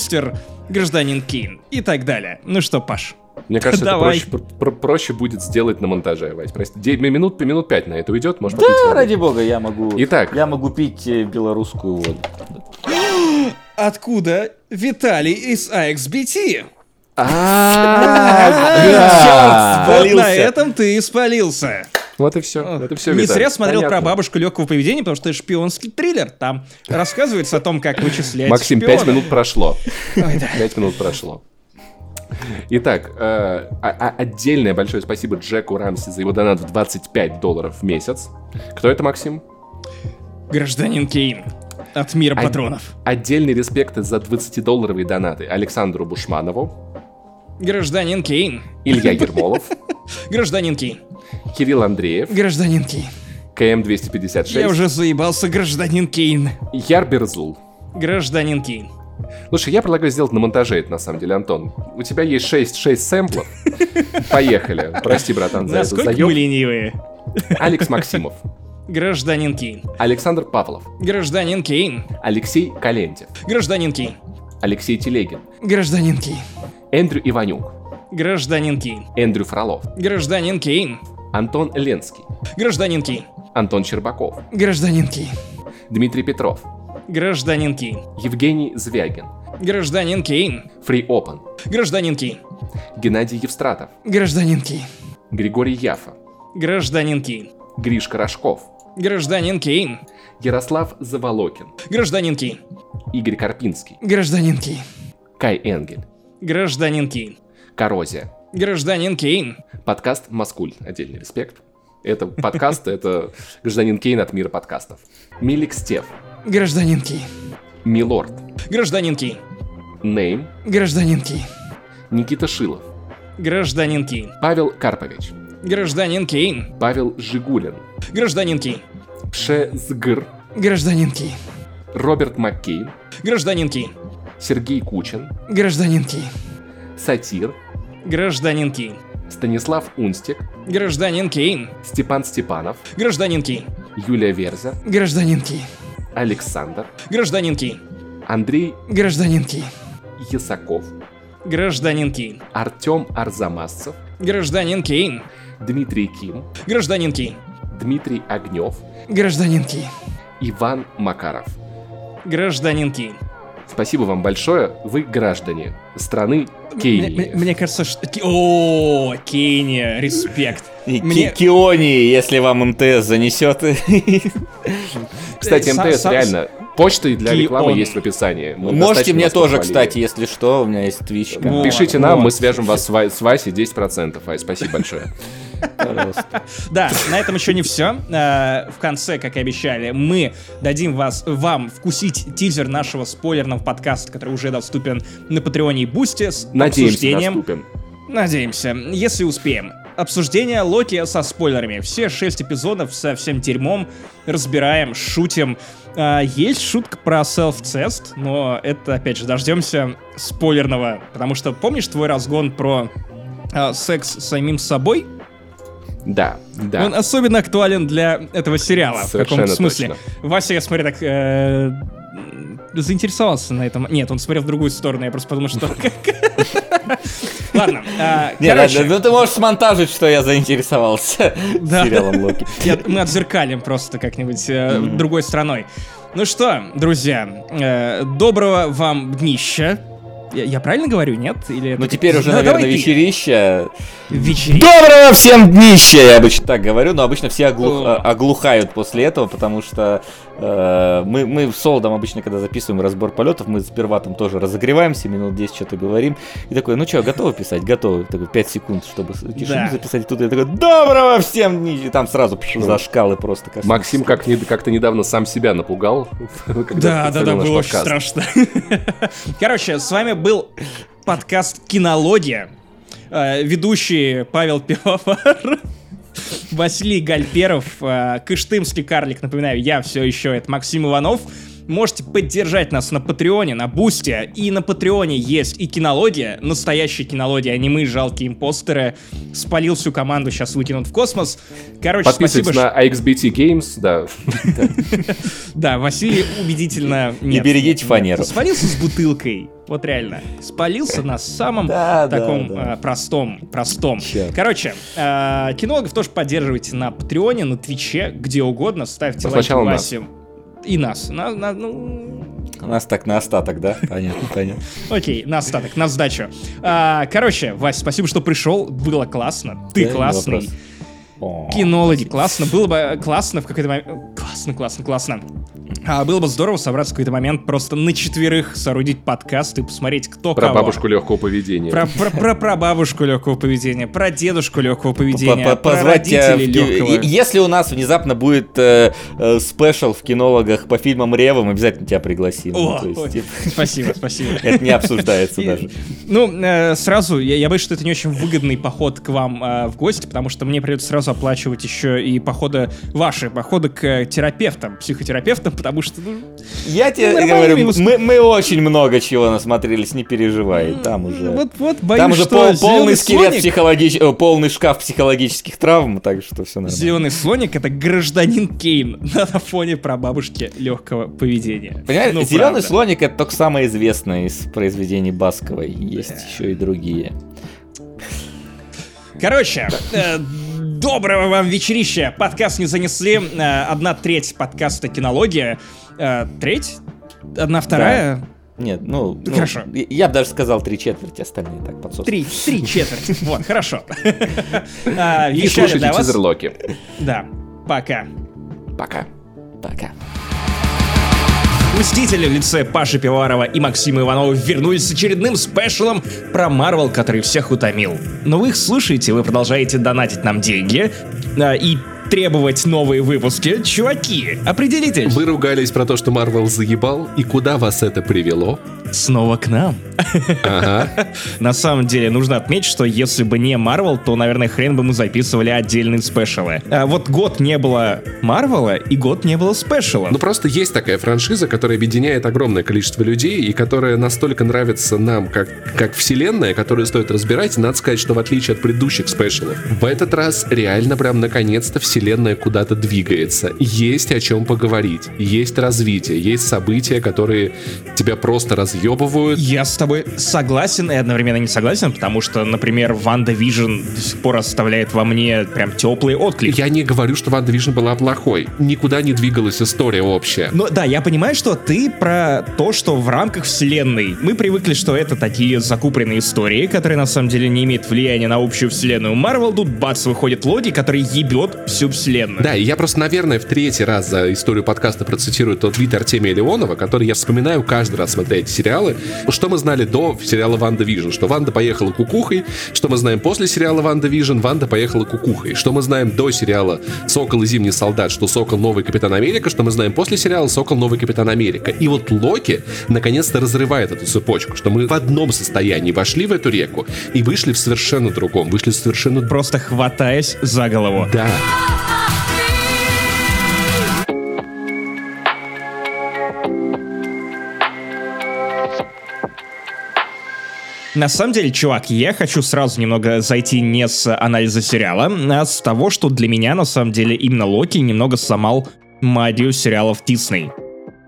бустер, гражданин Кейн и так далее. Ну что, Паш, Мне кажется, это Давай. проще, пр- пр- проще будет сделать на монтаже, Вась. Прости, Де- минут, минут пять на это уйдет, может Да, воды. ради бога, я могу. Итак. Я могу пить э, белорусскую воду. откуда Виталий из А AXBT? А, Вот спалился. на этом ты и спалился. Вот и все. Это все, Не зря смотрел про бабушку легкого поведения, потому что это шпионский триллер. Там рассказывается о том, как вычислять Максим, пять минут прошло. Пять минут прошло. Итак, э, а- а- отдельное большое спасибо Джеку Рамси за его донат в 25 долларов в месяц. Кто это, Максим? Гражданин Кейн. От мира А- патронов. Отдельный респект за 20-долларовые донаты Александру Бушманову, Гражданин Кейн. Илья Ермолов, Гражданин Кейн. Кирилл Андреев, Гражданин Кейн. КМ-256, Я уже заебался, гражданин Кейн. Яр Берзул. Гражданин Кейн. Слушай, я предлагаю сделать на монтаже это, на самом деле, Антон. У тебя есть 6, 6 сэмплов. Поехали. Прости, братан, за Насколько мы заеб. ленивые. Алекс Максимов, Гражданин Кейн. Александр Павлов, Гражданин Кейн. Алексей Калентьев, Гражданин Кейн. Алексей Телегин, Гражданин Кейн. Эндрю Иванюк, Гражданин Кейн. Эндрю Фролов, Гражданин Кейн. Антон Ленский, Гражданин Кейн. Антон Щербаков, Гражданин Кейн. Дмитрий Петров, Гражданин Кейн. Евгений Звягин, Гражданин Кейн. Free Open, Гражданин Кейн. Геннадий Евстратов, Гражданин Кейн. Григорий Яфа, Гражданин Кейн. Гриш Корошков, Гражданин Кейн. Ярослав Заволокин, Гражданин Кейн. Игорь Карпинский, Гражданин Кейн. Кай Энгель, Гражданин Кейн. Коррозия. Гражданин Кейн. Подкаст Маскуль. Отдельный респект. Это подкаст, это гражданин Кейн от мира подкастов. Милик Стев. Гражданин Кейн. Милорд. Гражданин Кейн. Нейм. Гражданин Кейн. Никита Шилов. Гражданин Кейн. Павел Карпович. Гражданин Кейн. Павел Жигулин. Гражданин Кейн. Пшезгр. Гражданин Кейн. Роберт Маккейн. Гражданин Кейн. Сергей Кучин. Гражданин Кейн. Сатир. Гражданин Кейн. Станислав Унстик. Гражданин Кейн. Степан Степанов. Гражданин Кейн. Юлия Верзер. Гражданин Кейн. Александр. Гражданин Кейн. Андрей Гражданин Кейн. Ясаков. Гражданин Кейн. Артем Арзамасцев. Гражданин Кейн. Дмитрий Ким. Гражданин Кейн. Дмитрий Огнев. Гражданин Кейн. Иван Макаров. Гражданин Кейн. Спасибо вам большое. Вы граждане страны Мне, Кении. мне кажется, что... О, Кения, респект. Мне- Ки- Киони, если вам МТС занесет. Кстати, Са- МТС реально. Почта для Кион. рекламы есть в описании. Мы Можете мне тоже, похвалили. кстати, если что, у меня есть Twitch. канал. Вот, Пишите нам, вот. мы свяжем вас с, Ва- с Васей 10%. Ай, спасибо большое. Пожалуйста. Да, на этом еще не все. В конце, как и обещали, мы дадим вас, вам вкусить тизер нашего спойлерного подкаста, который уже доступен на Патреоне и Бусте с Надеемся, обсуждением. доступен. Надеемся, если успеем. Обсуждение Локи со спойлерами. Все шесть эпизодов со всем дерьмом разбираем, шутим. А, есть шутка про селф-цест, но это, опять же, дождемся спойлерного. Потому что помнишь твой разгон про а, секс с самим собой? Да, да. Он особенно актуален для этого сериала. в Совершенно каком-то смысле. точно. Вася, я смотрю, так э, заинтересовался на этом. Нет, он смотрел в другую сторону, я просто подумал, что... Ладно, а, короче, ну ты можешь смонтажить, что я заинтересовался сериалом Локи. мы отзеркалим просто как-нибудь э, другой страной. Ну что, друзья, э, доброго вам днища. Я, я правильно говорю, нет? Или это- Ну теперь уже, Да, наверное, вечерища. Вечери- Доброго всем днища! Я обычно так говорю, но обычно все оглух- а- оглухают после этого, потому что э, мы, мы с Солдом обычно, когда записываем разбор полетов, мы сперва там тоже разогреваемся, минут 10 что-то говорим. И такой, ну что, готовы писать? Готовы. Такой, 5 секунд, чтобы тишину Да. записать. Тут я такой, доброго всем днища! И там сразу пш, зашкалы просто. кажется. Максим как не- как-то недавно сам себя напугал. Да, да, да, было очень страшно. Короче, с вами был подкаст Кинология. Э, Ведущие Павел Пивовар, Василий Гальперов, э, Кыштымский карлик, напоминаю, я все еще, это Максим Иванов. Можете поддержать нас на Патреоне, на Бусте. И на Патреоне есть и кинология, настоящая кинология, а не мы, жалкие импостеры. Спалил всю команду, сейчас выкинут в космос. Короче, спасибо, Подписывайтесь на AXBT Games, да. Да, Василий убедительно... И Нет. берегите фанеру. Спалился с бутылкой. Вот реально. Спалился на самом Да, да, таком да. а, простом, простом. Чёрт. Короче, а, кинологов тоже поддерживайте на Патреоне, на Твиче, где угодно. Ставьте Но лайки сначала нас. Васе. И нас. На- на- ну, нас так на остаток, да? Понятно, понятно. окей, на остаток, на сдачу. А, короче, Вась, спасибо, что пришел. Было классно. Ты Да, классный. Кинологи, классно. Было бы классно в какой-то момент... Классно, классно, классно. А, было бы здорово собраться в какой-то момент просто на четверых соорудить подкаст и посмотреть, кто Про кого. бабушку легкого поведения. Про, про, про, про бабушку легкого поведения, про дедушку легкого поведения, По- по- про позвать тебя в родителей ки- легкого. Если у нас внезапно будет э, э, спешл в кинологах по фильмам Рева, мы обязательно тебя пригласим. Ну, О, то есть, ой, типа, Спасибо, спасибо. это не обсуждается даже. Ну, э, сразу, я, я боюсь, что это не очень выгодный поход к вам э, в гости, потому что мне придется сразу оплачивать еще и походы, ваши походы к э, терапевтам, психотерапевтам, потому что, ну, Я тебе нормальными говорю, усп- мы, мы очень много чего насмотрелись, не переживай. Там уже... вот, вот боюсь, Там уже что пол- полный скелет слоник- психологич... э, полный шкаф психологических травм, так что все нормально. Зеленый слоник это гражданин Кейн на фоне прабабушки легкого поведения. Понимаешь, Ну, зеленый правда. слоник это только самое известное из произведений Басковой. Есть еще и другие. Короче, э, доброго вам вечерища. Подкаст не занесли. Э, одна треть подкаста кинология. Э, треть? Одна вторая? Нет, ну, ну, Хорошо. я- Я бы даже сказал три четверти, остальные так подсос. Три, три четверти. Вот, хорошо. А, И слушайте для вас. тизер Локи. Да, пока. Пока. Пока. Мстители в лице Паши Пиварова и Максима Иванова вернулись с очередным спешалом про Марвел, который всех утомил. Но вы их слушаете, вы продолжаете донатить нам деньги а, и требовать новые выпуски. Чуваки, определитесь. Вы ругались про то, что Марвел заебал, и куда вас это привело? Снова к нам. Ага. На самом деле, нужно отметить, что если бы не Марвел, то, наверное, хрен бы мы записывали отдельные спешалы. А вот год не было Марвела, и год не было спешала. Ну просто есть такая франшиза, которая объединяет огромное количество людей, и которая настолько нравится нам, как, как вселенная, которую стоит разбирать, и надо сказать, что в отличие от предыдущих спешалов, в этот раз реально прям наконец-то вселенная куда-то двигается. Есть о чем поговорить, есть развитие, есть события, которые тебя просто разъебывают. Я с тобой согласен и одновременно не согласен, потому что, например, WandaVision до сих пор оставляет во мне прям теплый отклик. Я не говорю, что WandaVision была плохой. Никуда не двигалась история общая. Но да, я понимаю, что ты про то, что в рамках вселенной мы привыкли, что это такие закупленные истории, которые на самом деле не имеют влияния на общую вселенную. Марвел тут бац, выходит Локи, который ебет всю вселенную. Да, и я просто, наверное, в третий раз за историю подкаста процитирую тот твит Артемия Леонова, который я вспоминаю каждый раз, смотря эти сериалы. Что мы знали до сериала WandaVision? Что Ванда поехала кукухой. Что мы знаем после сериала WandaVision? Ванда поехала кукухой. Что мы знаем до сериала Сокол и Зимний Солдат? Что Сокол Новый Капитан Америка? Что мы знаем после сериала Сокол Новый Капитан Америка? И вот Локи наконец-то разрывает эту цепочку, что мы в одном состоянии вошли в эту реку и вышли в совершенно другом, вышли в совершенно... Просто хватаясь за голову. Да. На самом деле, чувак, я хочу сразу немного зайти не с анализа сериала, а с того, что для меня, на самом деле, именно Локи немного сломал магию сериалов Дисней.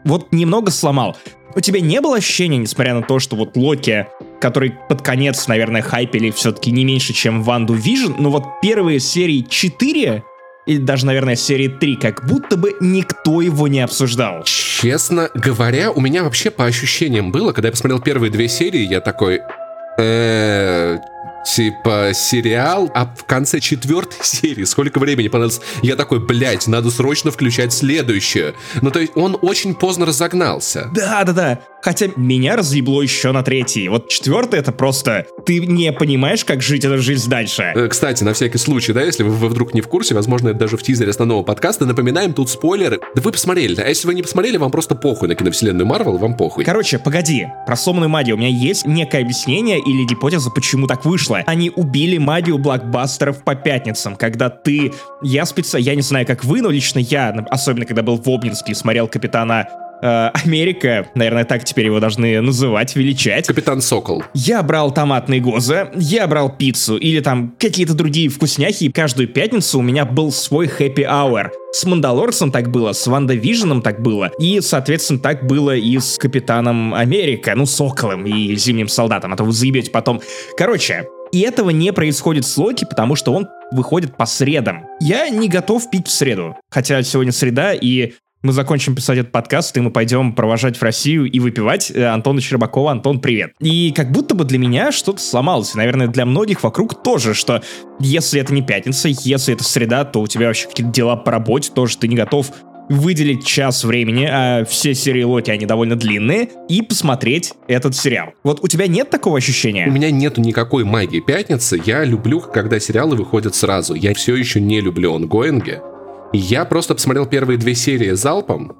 Вот немного сломал. У тебя не было ощущения, несмотря на то, что вот Локи, который под конец, наверное, хайпели все-таки не меньше, чем Ванду Vision, но вот первые серии 4 или даже, наверное, серии 3, как будто бы никто его не обсуждал. Честно говоря, у меня вообще по ощущениям было, когда я посмотрел первые две серии, я такой... «Э, Типа сериал, а в конце четвертой серии сколько времени понадобилось? Я такой, блядь, надо срочно включать следующее. Ну, то есть он очень поздно разогнался. Да-да-да. Хотя меня разъебло еще на третий. Вот четвертый это просто... Ты не понимаешь, как жить эту жизнь дальше. Э, Кстати, на всякий случай, да, если вы, вы вдруг не в курсе, возможно, это даже в тизере основного подкаста, напоминаем тут спойлеры. Да вы посмотрели, да? А если вы не посмотрели, вам просто похуй на киновселенную Марвел, вам похуй. Короче, погоди. Про сломанную магию у меня есть некое объяснение или гипотеза, почему так вышло. Они убили магию блокбастеров по пятницам, когда ты... Я спеца... Я не знаю, как вы, но лично я, особенно когда был в Обнинске и смотрел Капитана э, Америка, наверное, так теперь его должны называть, величать. Капитан Сокол. Я брал томатные гозы, я брал пиццу или там какие-то другие вкусняхи, и каждую пятницу у меня был свой hour. С Мандалорцем так было, с Ванда Виженом так было, и, соответственно, так было и с Капитаном Америка, ну, Соколом и Зимним Солдатом, а то вы заебете потом. Короче, и этого не происходит с Локи, потому что он выходит по средам. Я не готов пить в среду, хотя сегодня среда, и мы закончим писать этот подкаст, и мы пойдем провожать в Россию и выпивать э, Антона Щербакова. Антон, привет. И как будто бы для меня что-то сломалось. И, наверное, для многих вокруг тоже, что если это не пятница, если это среда, то у тебя вообще какие-то дела по работе, тоже ты не готов выделить час времени, а все серии Локи, они довольно длинные, и посмотреть этот сериал. Вот у тебя нет такого ощущения? У меня нету никакой магии пятницы. Я люблю, когда сериалы выходят сразу. Я все еще не люблю онгоинги. Я просто посмотрел первые две серии залпом,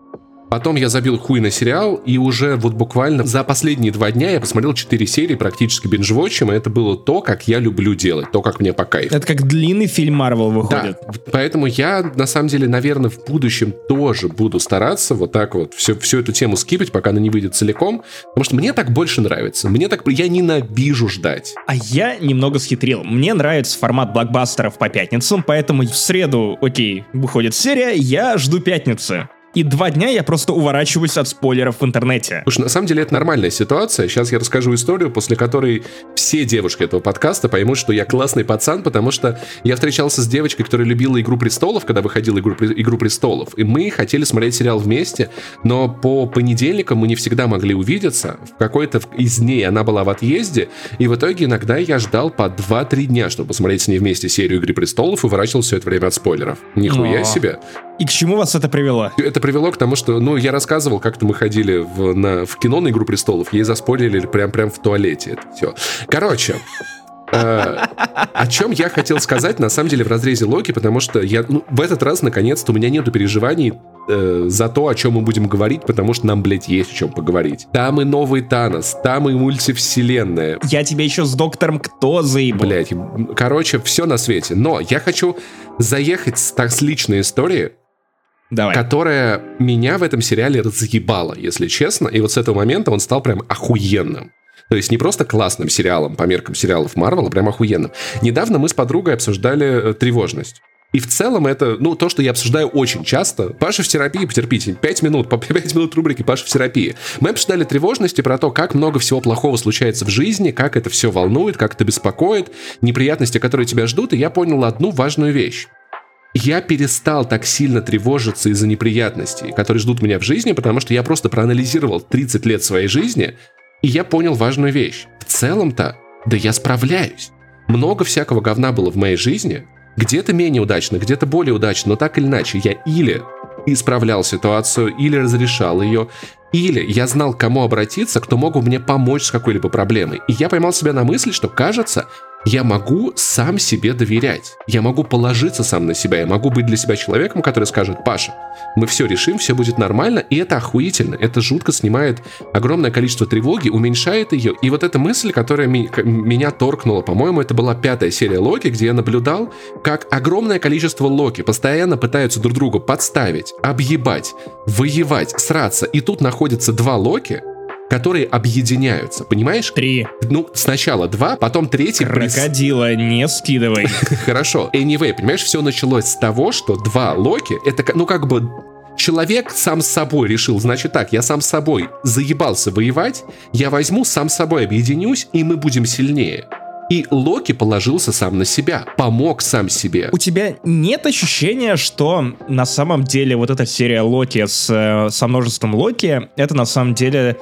Потом я забил хуй на сериал, и уже вот буквально за последние два дня я посмотрел четыре серии практически бинжвотчем, и это было то, как я люблю делать, то, как мне по кайфу. Это как длинный фильм Марвел выходит. Да, поэтому я, на самом деле, наверное, в будущем тоже буду стараться вот так вот всю, всю эту тему скипать, пока она не выйдет целиком, потому что мне так больше нравится. Мне так... Я ненавижу ждать. А я немного схитрил. Мне нравится формат блокбастеров по пятницам, поэтому в среду, окей, выходит серия, я жду пятницы. И два дня я просто уворачиваюсь от спойлеров в интернете. Слушай, на самом деле это нормальная ситуация. Сейчас я расскажу историю, после которой все девушки этого подкаста поймут, что я классный пацан, потому что я встречался с девочкой, которая любила «Игру престолов», когда выходила «Игру, «Игру престолов», и мы хотели смотреть сериал вместе, но по понедельникам мы не всегда могли увидеться. В какой-то из дней она была в отъезде, и в итоге иногда я ждал по 2-3 дня, чтобы посмотреть с ней вместе серию «Игры престолов» и уворачивался все это время от спойлеров. Нихуя О. себе. И к чему вас это привело? Это привело к тому, что, ну, я рассказывал, как-то мы ходили в, на, в кино на «Игру престолов», ей заспорили прям, прям в туалете это все. Короче, э, о чем я хотел сказать, на самом деле, в разрезе Локи, потому что я, ну, в этот раз, наконец-то, у меня нету переживаний э, за то, о чем мы будем говорить, потому что нам, блядь, есть о чем поговорить. Там и новый Танос, там и мультивселенная, Я тебе еще с доктором кто заебал? Блять, короче, все на свете. Но я хочу заехать с, так, с личной истории, Давай. которая меня в этом сериале разъебала, если честно. И вот с этого момента он стал прям охуенным. То есть не просто классным сериалом по меркам сериалов Марвел, а прям охуенным. Недавно мы с подругой обсуждали э, тревожность. И в целом это, ну, то, что я обсуждаю очень часто. Паша в терапии, потерпите, 5 минут, по 5 минут рубрики Паша в терапии. Мы обсуждали тревожность и про то, как много всего плохого случается в жизни, как это все волнует, как это беспокоит, неприятности, которые тебя ждут, и я понял одну важную вещь. Я перестал так сильно тревожиться из-за неприятностей, которые ждут меня в жизни, потому что я просто проанализировал 30 лет своей жизни, и я понял важную вещь. В целом-то, да я справляюсь. Много всякого говна было в моей жизни, где-то менее удачно, где-то более удачно, но так или иначе я или исправлял ситуацию, или разрешал ее, или я знал, к кому обратиться, кто мог бы мне помочь с какой-либо проблемой. И я поймал себя на мысли, что, кажется, я могу сам себе доверять. Я могу положиться сам на себя. Я могу быть для себя человеком, который скажет, Паша, мы все решим, все будет нормально. И это охуительно. Это жутко снимает огромное количество тревоги, уменьшает ее. И вот эта мысль, которая меня торкнула, по-моему, это была пятая серия Локи, где я наблюдал, как огромное количество Локи постоянно пытаются друг друга подставить, объебать, воевать, сраться. И тут находятся два Локи, которые объединяются, понимаешь? Три. Ну, сначала два, потом третий прис- Крокодила не скидывай. Хорошо. Anyway, понимаешь, все началось с того, что два Локи, это, ну, как бы, человек сам с собой решил, значит так, я сам с собой заебался воевать, я возьму, сам с собой объединюсь, и мы будем сильнее. И Локи положился сам на себя, помог сам себе. У тебя нет ощущения, что на самом деле вот эта серия Локи с, э, со множеством Локи, это на самом деле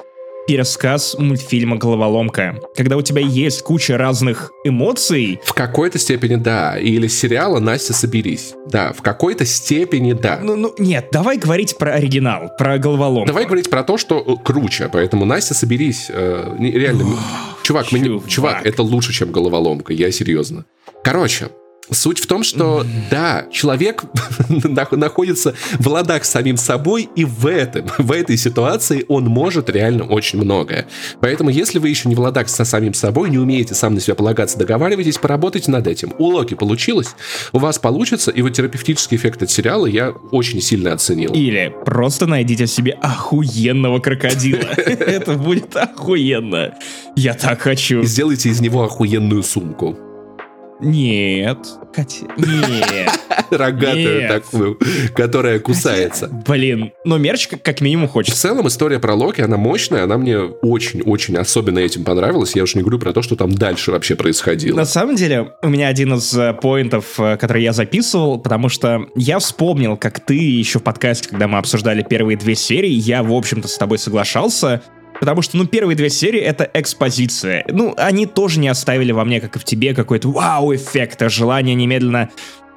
пересказ мультфильма «Головоломка». Когда у тебя есть куча разных эмоций, В какой-то степени да. Или сериала «Настя, соберись». Да, в какой-то степени да. ну, ну нет, давай говорить про оригинал, про головоломку. Давай говорить про то, что э, круче. Поэтому, Настя, соберись. э, реально, м- чувак, мы не- чувак. чувак, это лучше, чем головоломка. Я серьезно. Короче, суть в том, что да, человек нах- находится в ладах с самим собой, и в этом, в этой ситуации он может реально очень многое. Поэтому, если вы еще не в ладах со самим собой, не умеете сам на себя полагаться, договаривайтесь, поработайте над этим. У Локи получилось, у вас получится, и вот терапевтический эффект от сериала я очень сильно оценил. Или просто найдите себе охуенного крокодила. Это будет охуенно. Я так хочу. Сделайте из него охуенную сумку. Нет. Катя, нет. Рогатую Нет. такую, которая кусается. Блин, но мерч как, как минимум В хочется. целом история про Локи, она мощная, она мне очень-очень особенно этим понравилась. Я уж не говорю про то, что там дальше вообще происходило. На самом деле, у меня один из э, поинтов, э, который я записывал, потому что я вспомнил, как ты еще в подкасте, когда мы обсуждали первые две серии, я, в общем-то, с тобой соглашался, потому что, ну, первые две серии — это экспозиция. Ну, они тоже не оставили во мне, как и в тебе, какой-то вау-эффект, а желание немедленно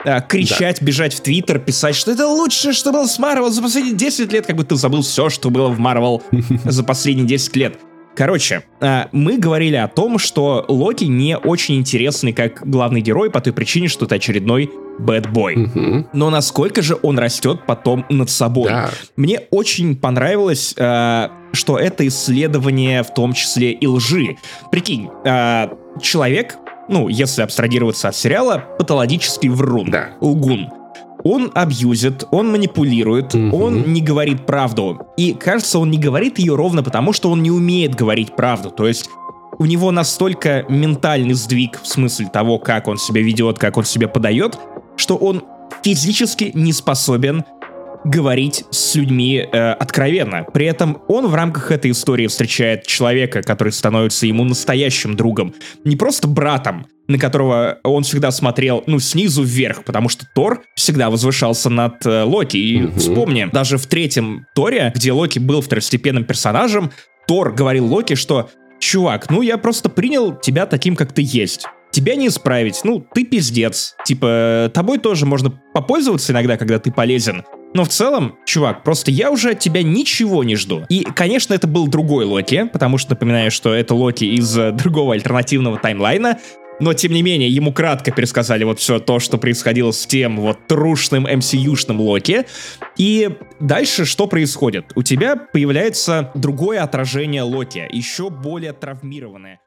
э, кричать, бежать в Твиттер, писать, что это лучшее, что было с Марвел за последние 10 лет, как бы ты забыл все, что было в Марвел за последние 10 лет. Короче, а, мы говорили о том, что Локи не очень интересный как главный герой по той причине, что это очередной бэтбой. Мгм. Но насколько же он растет потом над собой? Да. Мне очень понравилось, э, что это исследование в том числе и лжи. Прикинь, э, человек, ну, если абстрагироваться от сериала, патологический врун, Да. лгун. Он абьюзит, он манипулирует, Мгм. он не говорит правду. И кажется, он не говорит ее ровно потому, что он не умеет говорить правду. То есть у него настолько ментальный сдвиг в смысле того, как он себя ведет, как он себя подает, что он физически не способен говорить с людьми э, откровенно. При этом он в рамках этой истории встречает человека, который становится ему настоящим другом. Не просто братом, на которого он всегда смотрел, ну, снизу вверх, потому что Тор всегда возвышался над э, Локи. И Мгм. вспомни, даже в третьем Торе, где Локи был второстепенным персонажем, Тор говорил Локи, что «Чувак, ну я просто принял тебя таким, как ты есть». Тебя не исправить, ну, ты пиздец. Типа, тобой тоже можно попользоваться иногда, когда ты полезен, Но в целом, чувак, просто я уже от тебя ничего не жду. И, конечно, это был другой Локи, потому что напоминаю, что это Локи из э, другого альтернативного таймлайна, но, тем не менее, ему кратко пересказали вот все то, что происходило с тем вот трушным MCU-шным Локи. И дальше что происходит? У тебя появляется другое отражение Локи, еще более травмированное.